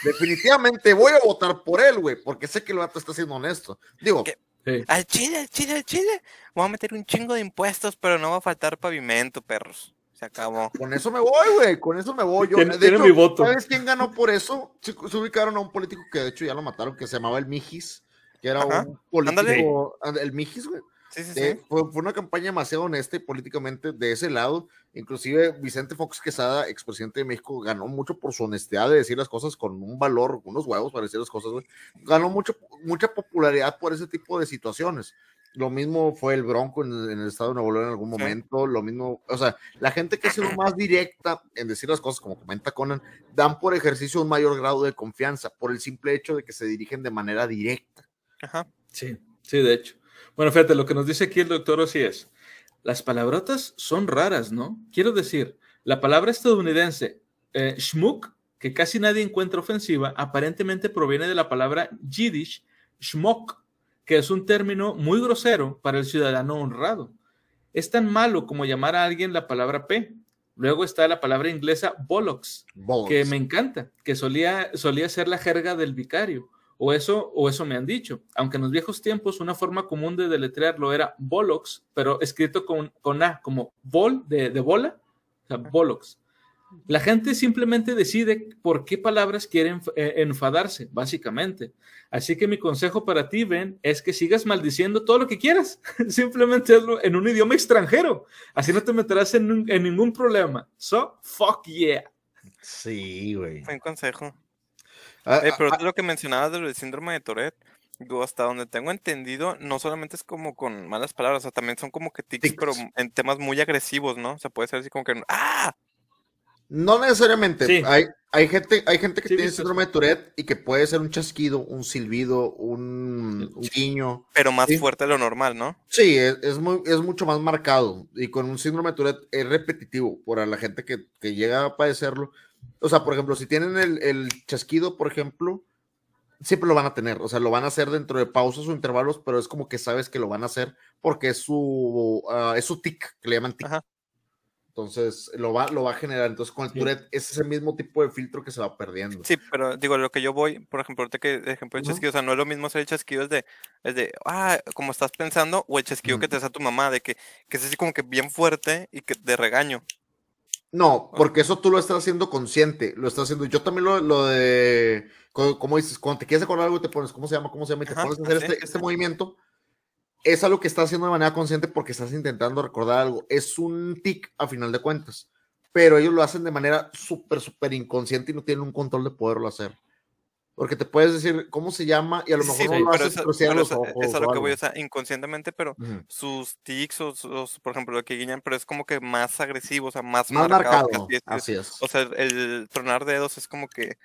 Definitivamente voy a votar por él, güey, porque sé que el vato está siendo honesto. Digo, ¿Qué? Sí. Al Chile, al Chile, al Chile. Voy a meter un chingo de impuestos, pero no va a faltar pavimento, perros. Se acabó. con eso me voy, güy, con eso me voy. Yo, Tiene- de tiene hecho, mi voto. ¿sabes quién ganó por eso? Se, se ubicaron a un político que de hecho ya lo mataron, que se llamaba el Mijis, que era Ajá. un político, el Mijis, güey. Sí, sí, sí. Eh, fue, fue una campaña demasiado honesta y políticamente de ese lado. Inclusive Vicente Fox Quesada, expresidente de México, ganó mucho por su honestidad de decir las cosas con un valor, unos huevos para decir las cosas, güey. Ganó mucho, mucha popularidad por ese tipo de situaciones. Lo mismo fue el Bronco en, en el estado de Nuevo León en algún Sí. momento, lo mismo, o sea, la gente que ha sido más directa en decir las cosas, como comenta Conan, dan por ejercicio un mayor grado de confianza, por el simple hecho de que se dirigen de manera directa. Ajá. Sí, sí, de hecho. Bueno, fíjate, lo que nos dice aquí el doctor Ossi es, las palabrotas son raras, ¿no? Quiero decir, la palabra estadounidense eh, schmuck, que casi nadie encuentra ofensiva, aparentemente proviene de la palabra yiddish schmuck, que es un término muy grosero para el ciudadano honrado. Es tan malo como llamar a alguien la palabra P. Luego está la palabra inglesa bollocks, Bollocks. que me encanta, que solía, solía ser la jerga del vicario, o eso, o eso me han dicho. Aunque en los viejos tiempos una forma común de deletrearlo era bollocks, pero escrito con, con A, como bol de, de bola, o sea, bollocks. La gente simplemente decide por qué palabras quieren eh, enfadarse, básicamente. Así que mi consejo para ti, Ben, es que sigas maldiciendo todo lo que quieras. *laughs* Simplemente hazlo en un idioma extranjero. Así no te meterás en, en ningún problema. So, fuck yeah. Sí, güey. Buen consejo. Ah, Eh, ah, pero ah, tú lo que mencionabas del síndrome de Tourette, digo, hasta donde tengo entendido, no solamente es como con malas palabras, o sea, también son como que tics, Tics. pero en temas muy agresivos, ¿no? O sea, puede ser así como que, ¡ah! No necesariamente. Sí. Hay, hay gente, hay gente que Sí, tiene síndrome de Tourette y que puede ser un chasquido, un silbido, un, un guiño. Pero más Sí. fuerte de lo normal, ¿no? Sí, es, es, muy, es mucho más marcado. Y con un síndrome de Tourette es repetitivo para la gente que, que llega a padecerlo. O sea, por ejemplo, si tienen el, el chasquido, por ejemplo, siempre lo van a tener. O sea, lo van a hacer dentro de pausas o intervalos, pero es como que sabes que lo van a hacer porque es su, ah, es su tic, que le llaman tic. Ajá. Entonces, lo va, lo va a generar. Entonces, con el Sí. Tourette es ese mismo tipo de filtro que se va perdiendo. Sí, pero digo, lo que yo voy, por ejemplo, ahorita que ejemplo el chasquido, o sea, no es lo mismo hacer el chasquido es de, es de, ah, como estás pensando, o el chasquido que te hace tu mamá, de que, que es así como que bien fuerte y que de regaño. No, porque eso tú lo estás haciendo consciente, lo estás haciendo. Yo también lo, lo de, co- como dices, cuando te quieres acordar algo, te pones, ¿cómo se llama? ¿Cómo se llama? Y te Ajá, pones a hacer sí, este, sí, este movimiento. es algo que estás haciendo de manera consciente porque estás intentando recordar algo. Es un tic a final de cuentas, pero ellos lo hacen de manera súper, súper inconsciente y no tienen un control de poderlo hacer. Porque te puedes decir cómo se llama y a lo mejor Sí, no lo pero haces, eso- pero cierras pero los eso- ojos es a lo que algo. voy, o sea, inconscientemente, pero sus tics o, por ejemplo, lo que guiñan, pero es como que más agresivo, o sea, más, Más marcado, marcado, así es- así es. O sea, el tronar dedos es como que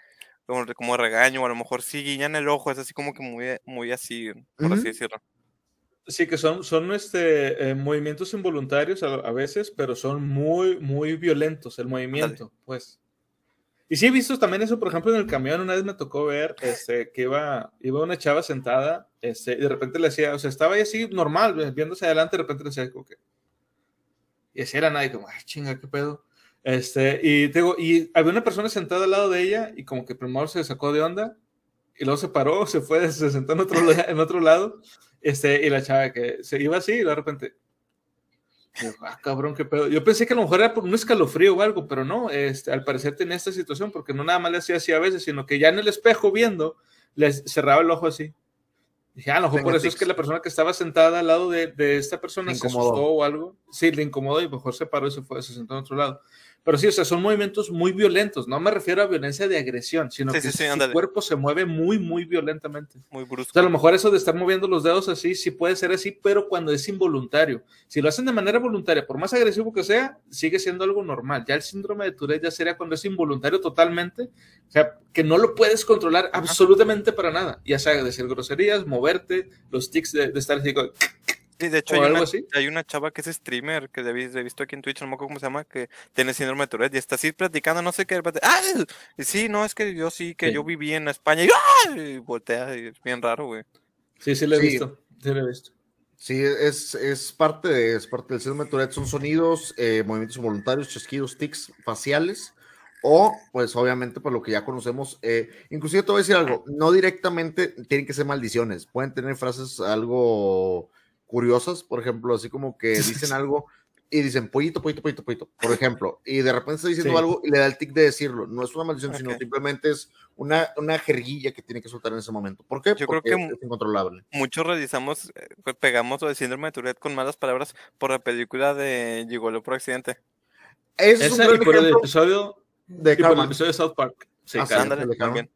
como, como regaño, o a lo mejor si guiñan el ojo, es así como que muy, muy así, por así decirlo. Sí, que son, son este, eh, movimientos involuntarios a, a veces, pero son muy, muy violentos el movimiento, pues. Y sí he visto también eso, por ejemplo, en el camión, una vez me tocó ver este, que iba, iba una chava sentada, este, y de repente le hacía, o sea, estaba ahí así normal, viéndose adelante, de repente le decía como que... Y así era nadie, como, ay, chinga, qué pedo. Este, y, digo, y había una persona sentada al lado de ella, y como que primero se sacó de onda, y luego se paró, *laughs* se fue, se sentó en otro, en otro lado, este, y la chava que se iba así, y de repente... ah, cabrón, qué pedo. Yo pensé que a lo mejor era por un escalofrío o algo, pero no, este, al parecer tenía esta situación, porque no nada más le hacía así a veces, sino que ya en el espejo viendo, le cerraba el ojo así. Dije, ah, a lo mejor por eso es tics. que la persona que estaba sentada al lado de, de esta persona se asustó o algo. Sí, le incomodó y mejor se paró y se fue, se sentó en otro lado. Pero sí, o sea, son movimientos muy violentos. No me refiero a violencia de agresión, sino Sí, que sí, su cuerpo se mueve muy, muy violentamente. Muy O brusco. sea, a lo mejor eso de estar moviendo los dedos así, sí puede ser así, pero cuando es involuntario. Si lo hacen de manera voluntaria, por más agresivo que sea, sigue siendo algo normal. Ya el síndrome de Tourette ya sería cuando es involuntario totalmente, o sea, que no lo puedes controlar absolutamente para nada. Ya sea decir groserías, moverte, los tics de, de estar así, como- Sí, de hecho, o hay algo una, así. hay una chava que es streamer que he vis- he visto aquí en Twitch, no me acuerdo cómo se llama, que tiene síndrome de Tourette y está así platicando, no sé qué. ¡Ah! Y sí, no, es que yo sí, que Sí. yo viví en España y, ¡ah! y voltea y es bien raro, güey. Sí, sí lo he Sí. visto. Sí lo he visto. Sí, es, es parte de, es parte del síndrome de Tourette, son sonidos, eh, movimientos involuntarios, chasquidos, tics faciales, o pues obviamente por lo que ya conocemos, eh, inclusive te voy a decir algo, no directamente tienen que ser maldiciones, pueden tener frases algo curiosas, por ejemplo, así como que dicen algo y dicen pollito, pollito, pollito, pollito, por ejemplo, y de repente está diciendo Sí. algo y le da el tic de decirlo, no es una maldición, sino simplemente es una, una jerguilla que tiene que soltar en ese momento. ¿Por qué? Yo creo Porque que- es incontrolable. Muchos realizamos, eh, pues, pegamos lo de síndrome de Tourette con malas palabras por la película de Gigolo por accidente. Ese es un y gran por el episodio, de y por el Karma. episodio de South Park. Sí, Ah, sí. Ándale, también.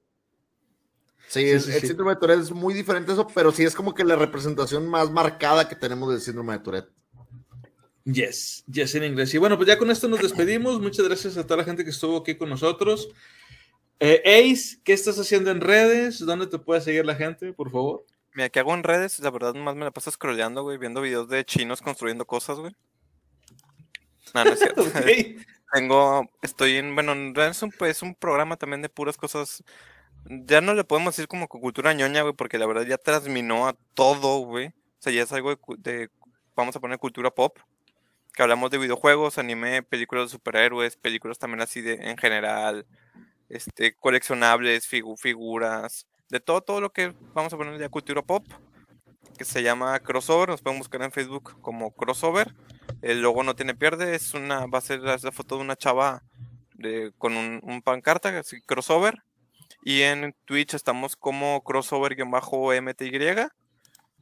Sí, Sí, es- sí, el sí. síndrome de Tourette es muy diferente a eso, pero sí es como que la representación más marcada que tenemos del síndrome de Tourette. Yes, yes en inglés. Y bueno, pues ya con esto nos despedimos. Muchas gracias a toda la gente que estuvo aquí con nosotros. Eh, Ace, ¿qué estás haciendo en redes? ¿Dónde te puede seguir la gente, por favor? Mira, ¿qué hago en redes? La verdad, nomás me la paso scrolleando, güey, viendo videos de chinos construyendo cosas, güey. No, no es *laughs* cierto. Tengo, estoy en, bueno, en realidad es un, es un programa también de puras cosas. Ya no le podemos decir como cultura ñoña, güey, porque la verdad ya transminó a todo, güey. O sea, ya es algo de, de, vamos a poner cultura pop. Que hablamos de videojuegos, anime, películas de superhéroes, películas también así de, en general, este, coleccionables, figu- figuras, de todo, todo lo que vamos a poner ya cultura pop, que se llama Crossover, nos pueden buscar en Facebook como Crossover. El logo no tiene pierde, es una, va a ser la foto de una chava de, con un, un pancarta, así, crossover. Y en Twitch estamos como crossover-mty.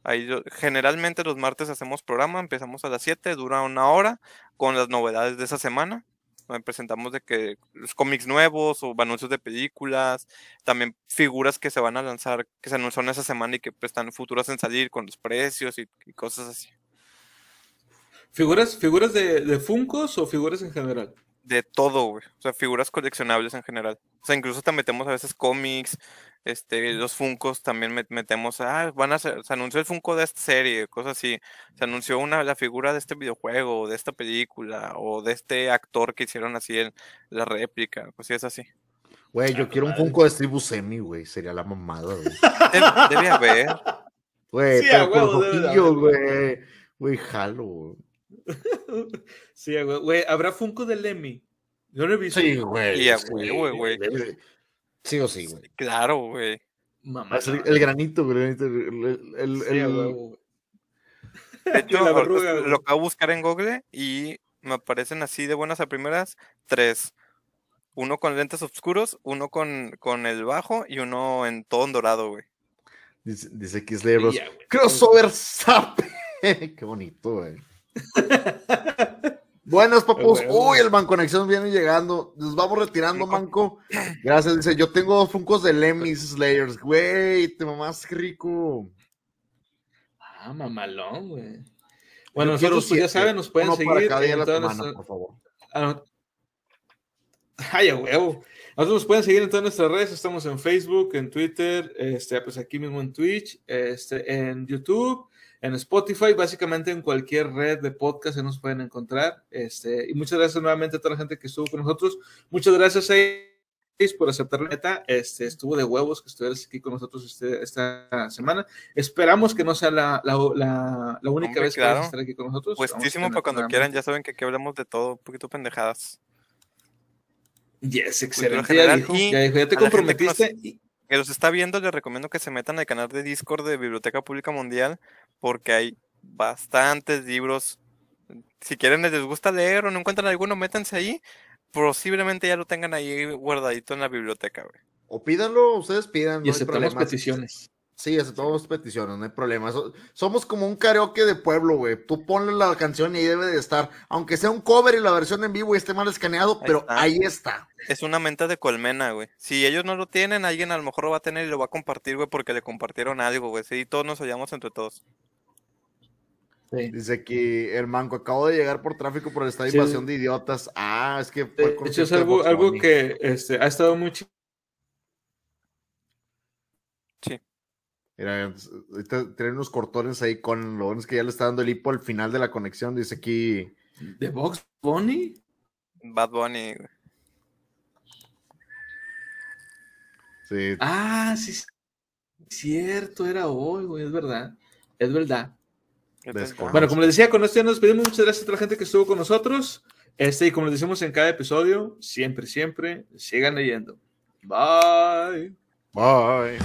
Ahí generalmente los martes hacemos programa, empezamos a las 7, dura una hora con las novedades de esa semana. presentamos de que los cómics nuevos o anuncios de películas, también figuras que se van a lanzar, que se anunciaron esa semana y que pues, están futuras en salir con los precios y, cosas así. ¿Figuras, figuras de, de Funkos o figuras en general? De todo, güey. O sea, figuras coleccionables en general. O sea, incluso te metemos a veces cómics, este, los Funcos también met- metemos, ah, van a ser, se anunció el Funko de esta serie, cosas así. Se anunció una, la figura de este videojuego, o de esta película, o de este actor que hicieron así en la réplica, pues sí es así. Güey, yo Ah, quiero un. Funko de Steve Buscemi, güey. Sería la mamada, güey. *laughs* Debe, debe haber. Güey, Sí, pero güey. Güey, jalo, güey. *laughs* Sí, güey. Güey, ¿habrá Funko de Lemmy? Yo no he visto. Sí, güey. Sí, güey. o sí, güey. Claro, güey. Mamá. El, el granito, güey. El, el, el- Sí, a el- huevo, güey. De hecho, *laughs* la lo acabo de buscar en Google y me aparecen así de buenas a primeras tres. Uno con lentes oscuros, uno con, con el bajo y uno en todo en dorado, güey. dice, dice Kisley. Crossover Zap. *laughs* Qué bonito, güey. Buenas, papus. Uy, el Manco Conexión viene llegando. Nos vamos retirando, Manco. Gracias. Dice, yo tengo dos funcos de Lemmys Slayers. Güey, te mamás qué rico. Ah, mamalón, güey. Bueno, nosotros, pues ya saben, nos pueden Uno para seguir cada día de en la todas semana, por favor. Ah, Ay, a huevo. Nosotros nos pueden seguir en todas nuestras redes. Estamos en Facebook, en Twitter, este, pues aquí mismo en Twitch, este, en YouTube, en Spotify, básicamente en cualquier red de podcast se nos pueden encontrar. Este, y muchas gracias nuevamente a toda la gente que estuvo con nosotros. Muchas gracias a por aceptar la neta. Este, estuvo de huevos que estuvieras aquí con nosotros este- esta semana. Esperamos que no sea la, la, la- la única Hombre, vez que vas claro. a estar aquí con nosotros. Puestísimo para cuando quieran, ya saben que aquí hablamos de todo, un poquito pendejadas. Yes, excelente. Ya dijo, ya dijo, ya te comprometiste. Que los está viendo, les recomiendo que se metan al canal de Discord de Biblioteca Pública Mundial, porque hay bastantes libros. Si quieren, les gusta leer o no encuentran alguno, métanse ahí. Posiblemente ya lo tengan ahí guardadito en la biblioteca, güey. O pídanlo, ustedes pidan. y no aceptamos peticiones. Sí, aceptamos peticiones, no hay problema. So- somos como un karaoke de pueblo, güey. Tú ponle la canción y ahí debe de estar. Aunque sea un cover y la versión en vivo y esté mal escaneado, Ahí pero está. ahí está. Es una menta de colmena, güey. Si ellos no lo tienen, alguien a lo mejor lo va a tener y lo va a compartir, güey, porque le compartieron algo, güey. Sí, todos nos hallamos entre todos. Dice aquí, el manco, acabo de llegar por tráfico por esta Sí. invasión de idiotas. Ah, es que fue De con hecho, es algo, algo que este, ha estado muy chido. Mira, ahorita tienen unos cortones ahí con lo bueno es que ya le está dando el hipo al final de la conexión. Dice aquí, ¿De Box Bunny? Bad Bunny, güey. sí, Ah, sí, sí, cierto, era hoy, güey, es verdad. Es verdad. Bueno, como les decía, con esto ya nos despedimos. Muchas gracias a toda la gente que estuvo con nosotros. Este, y como les decimos en cada episodio, siempre, siempre, sigan leyendo. Bye. bye.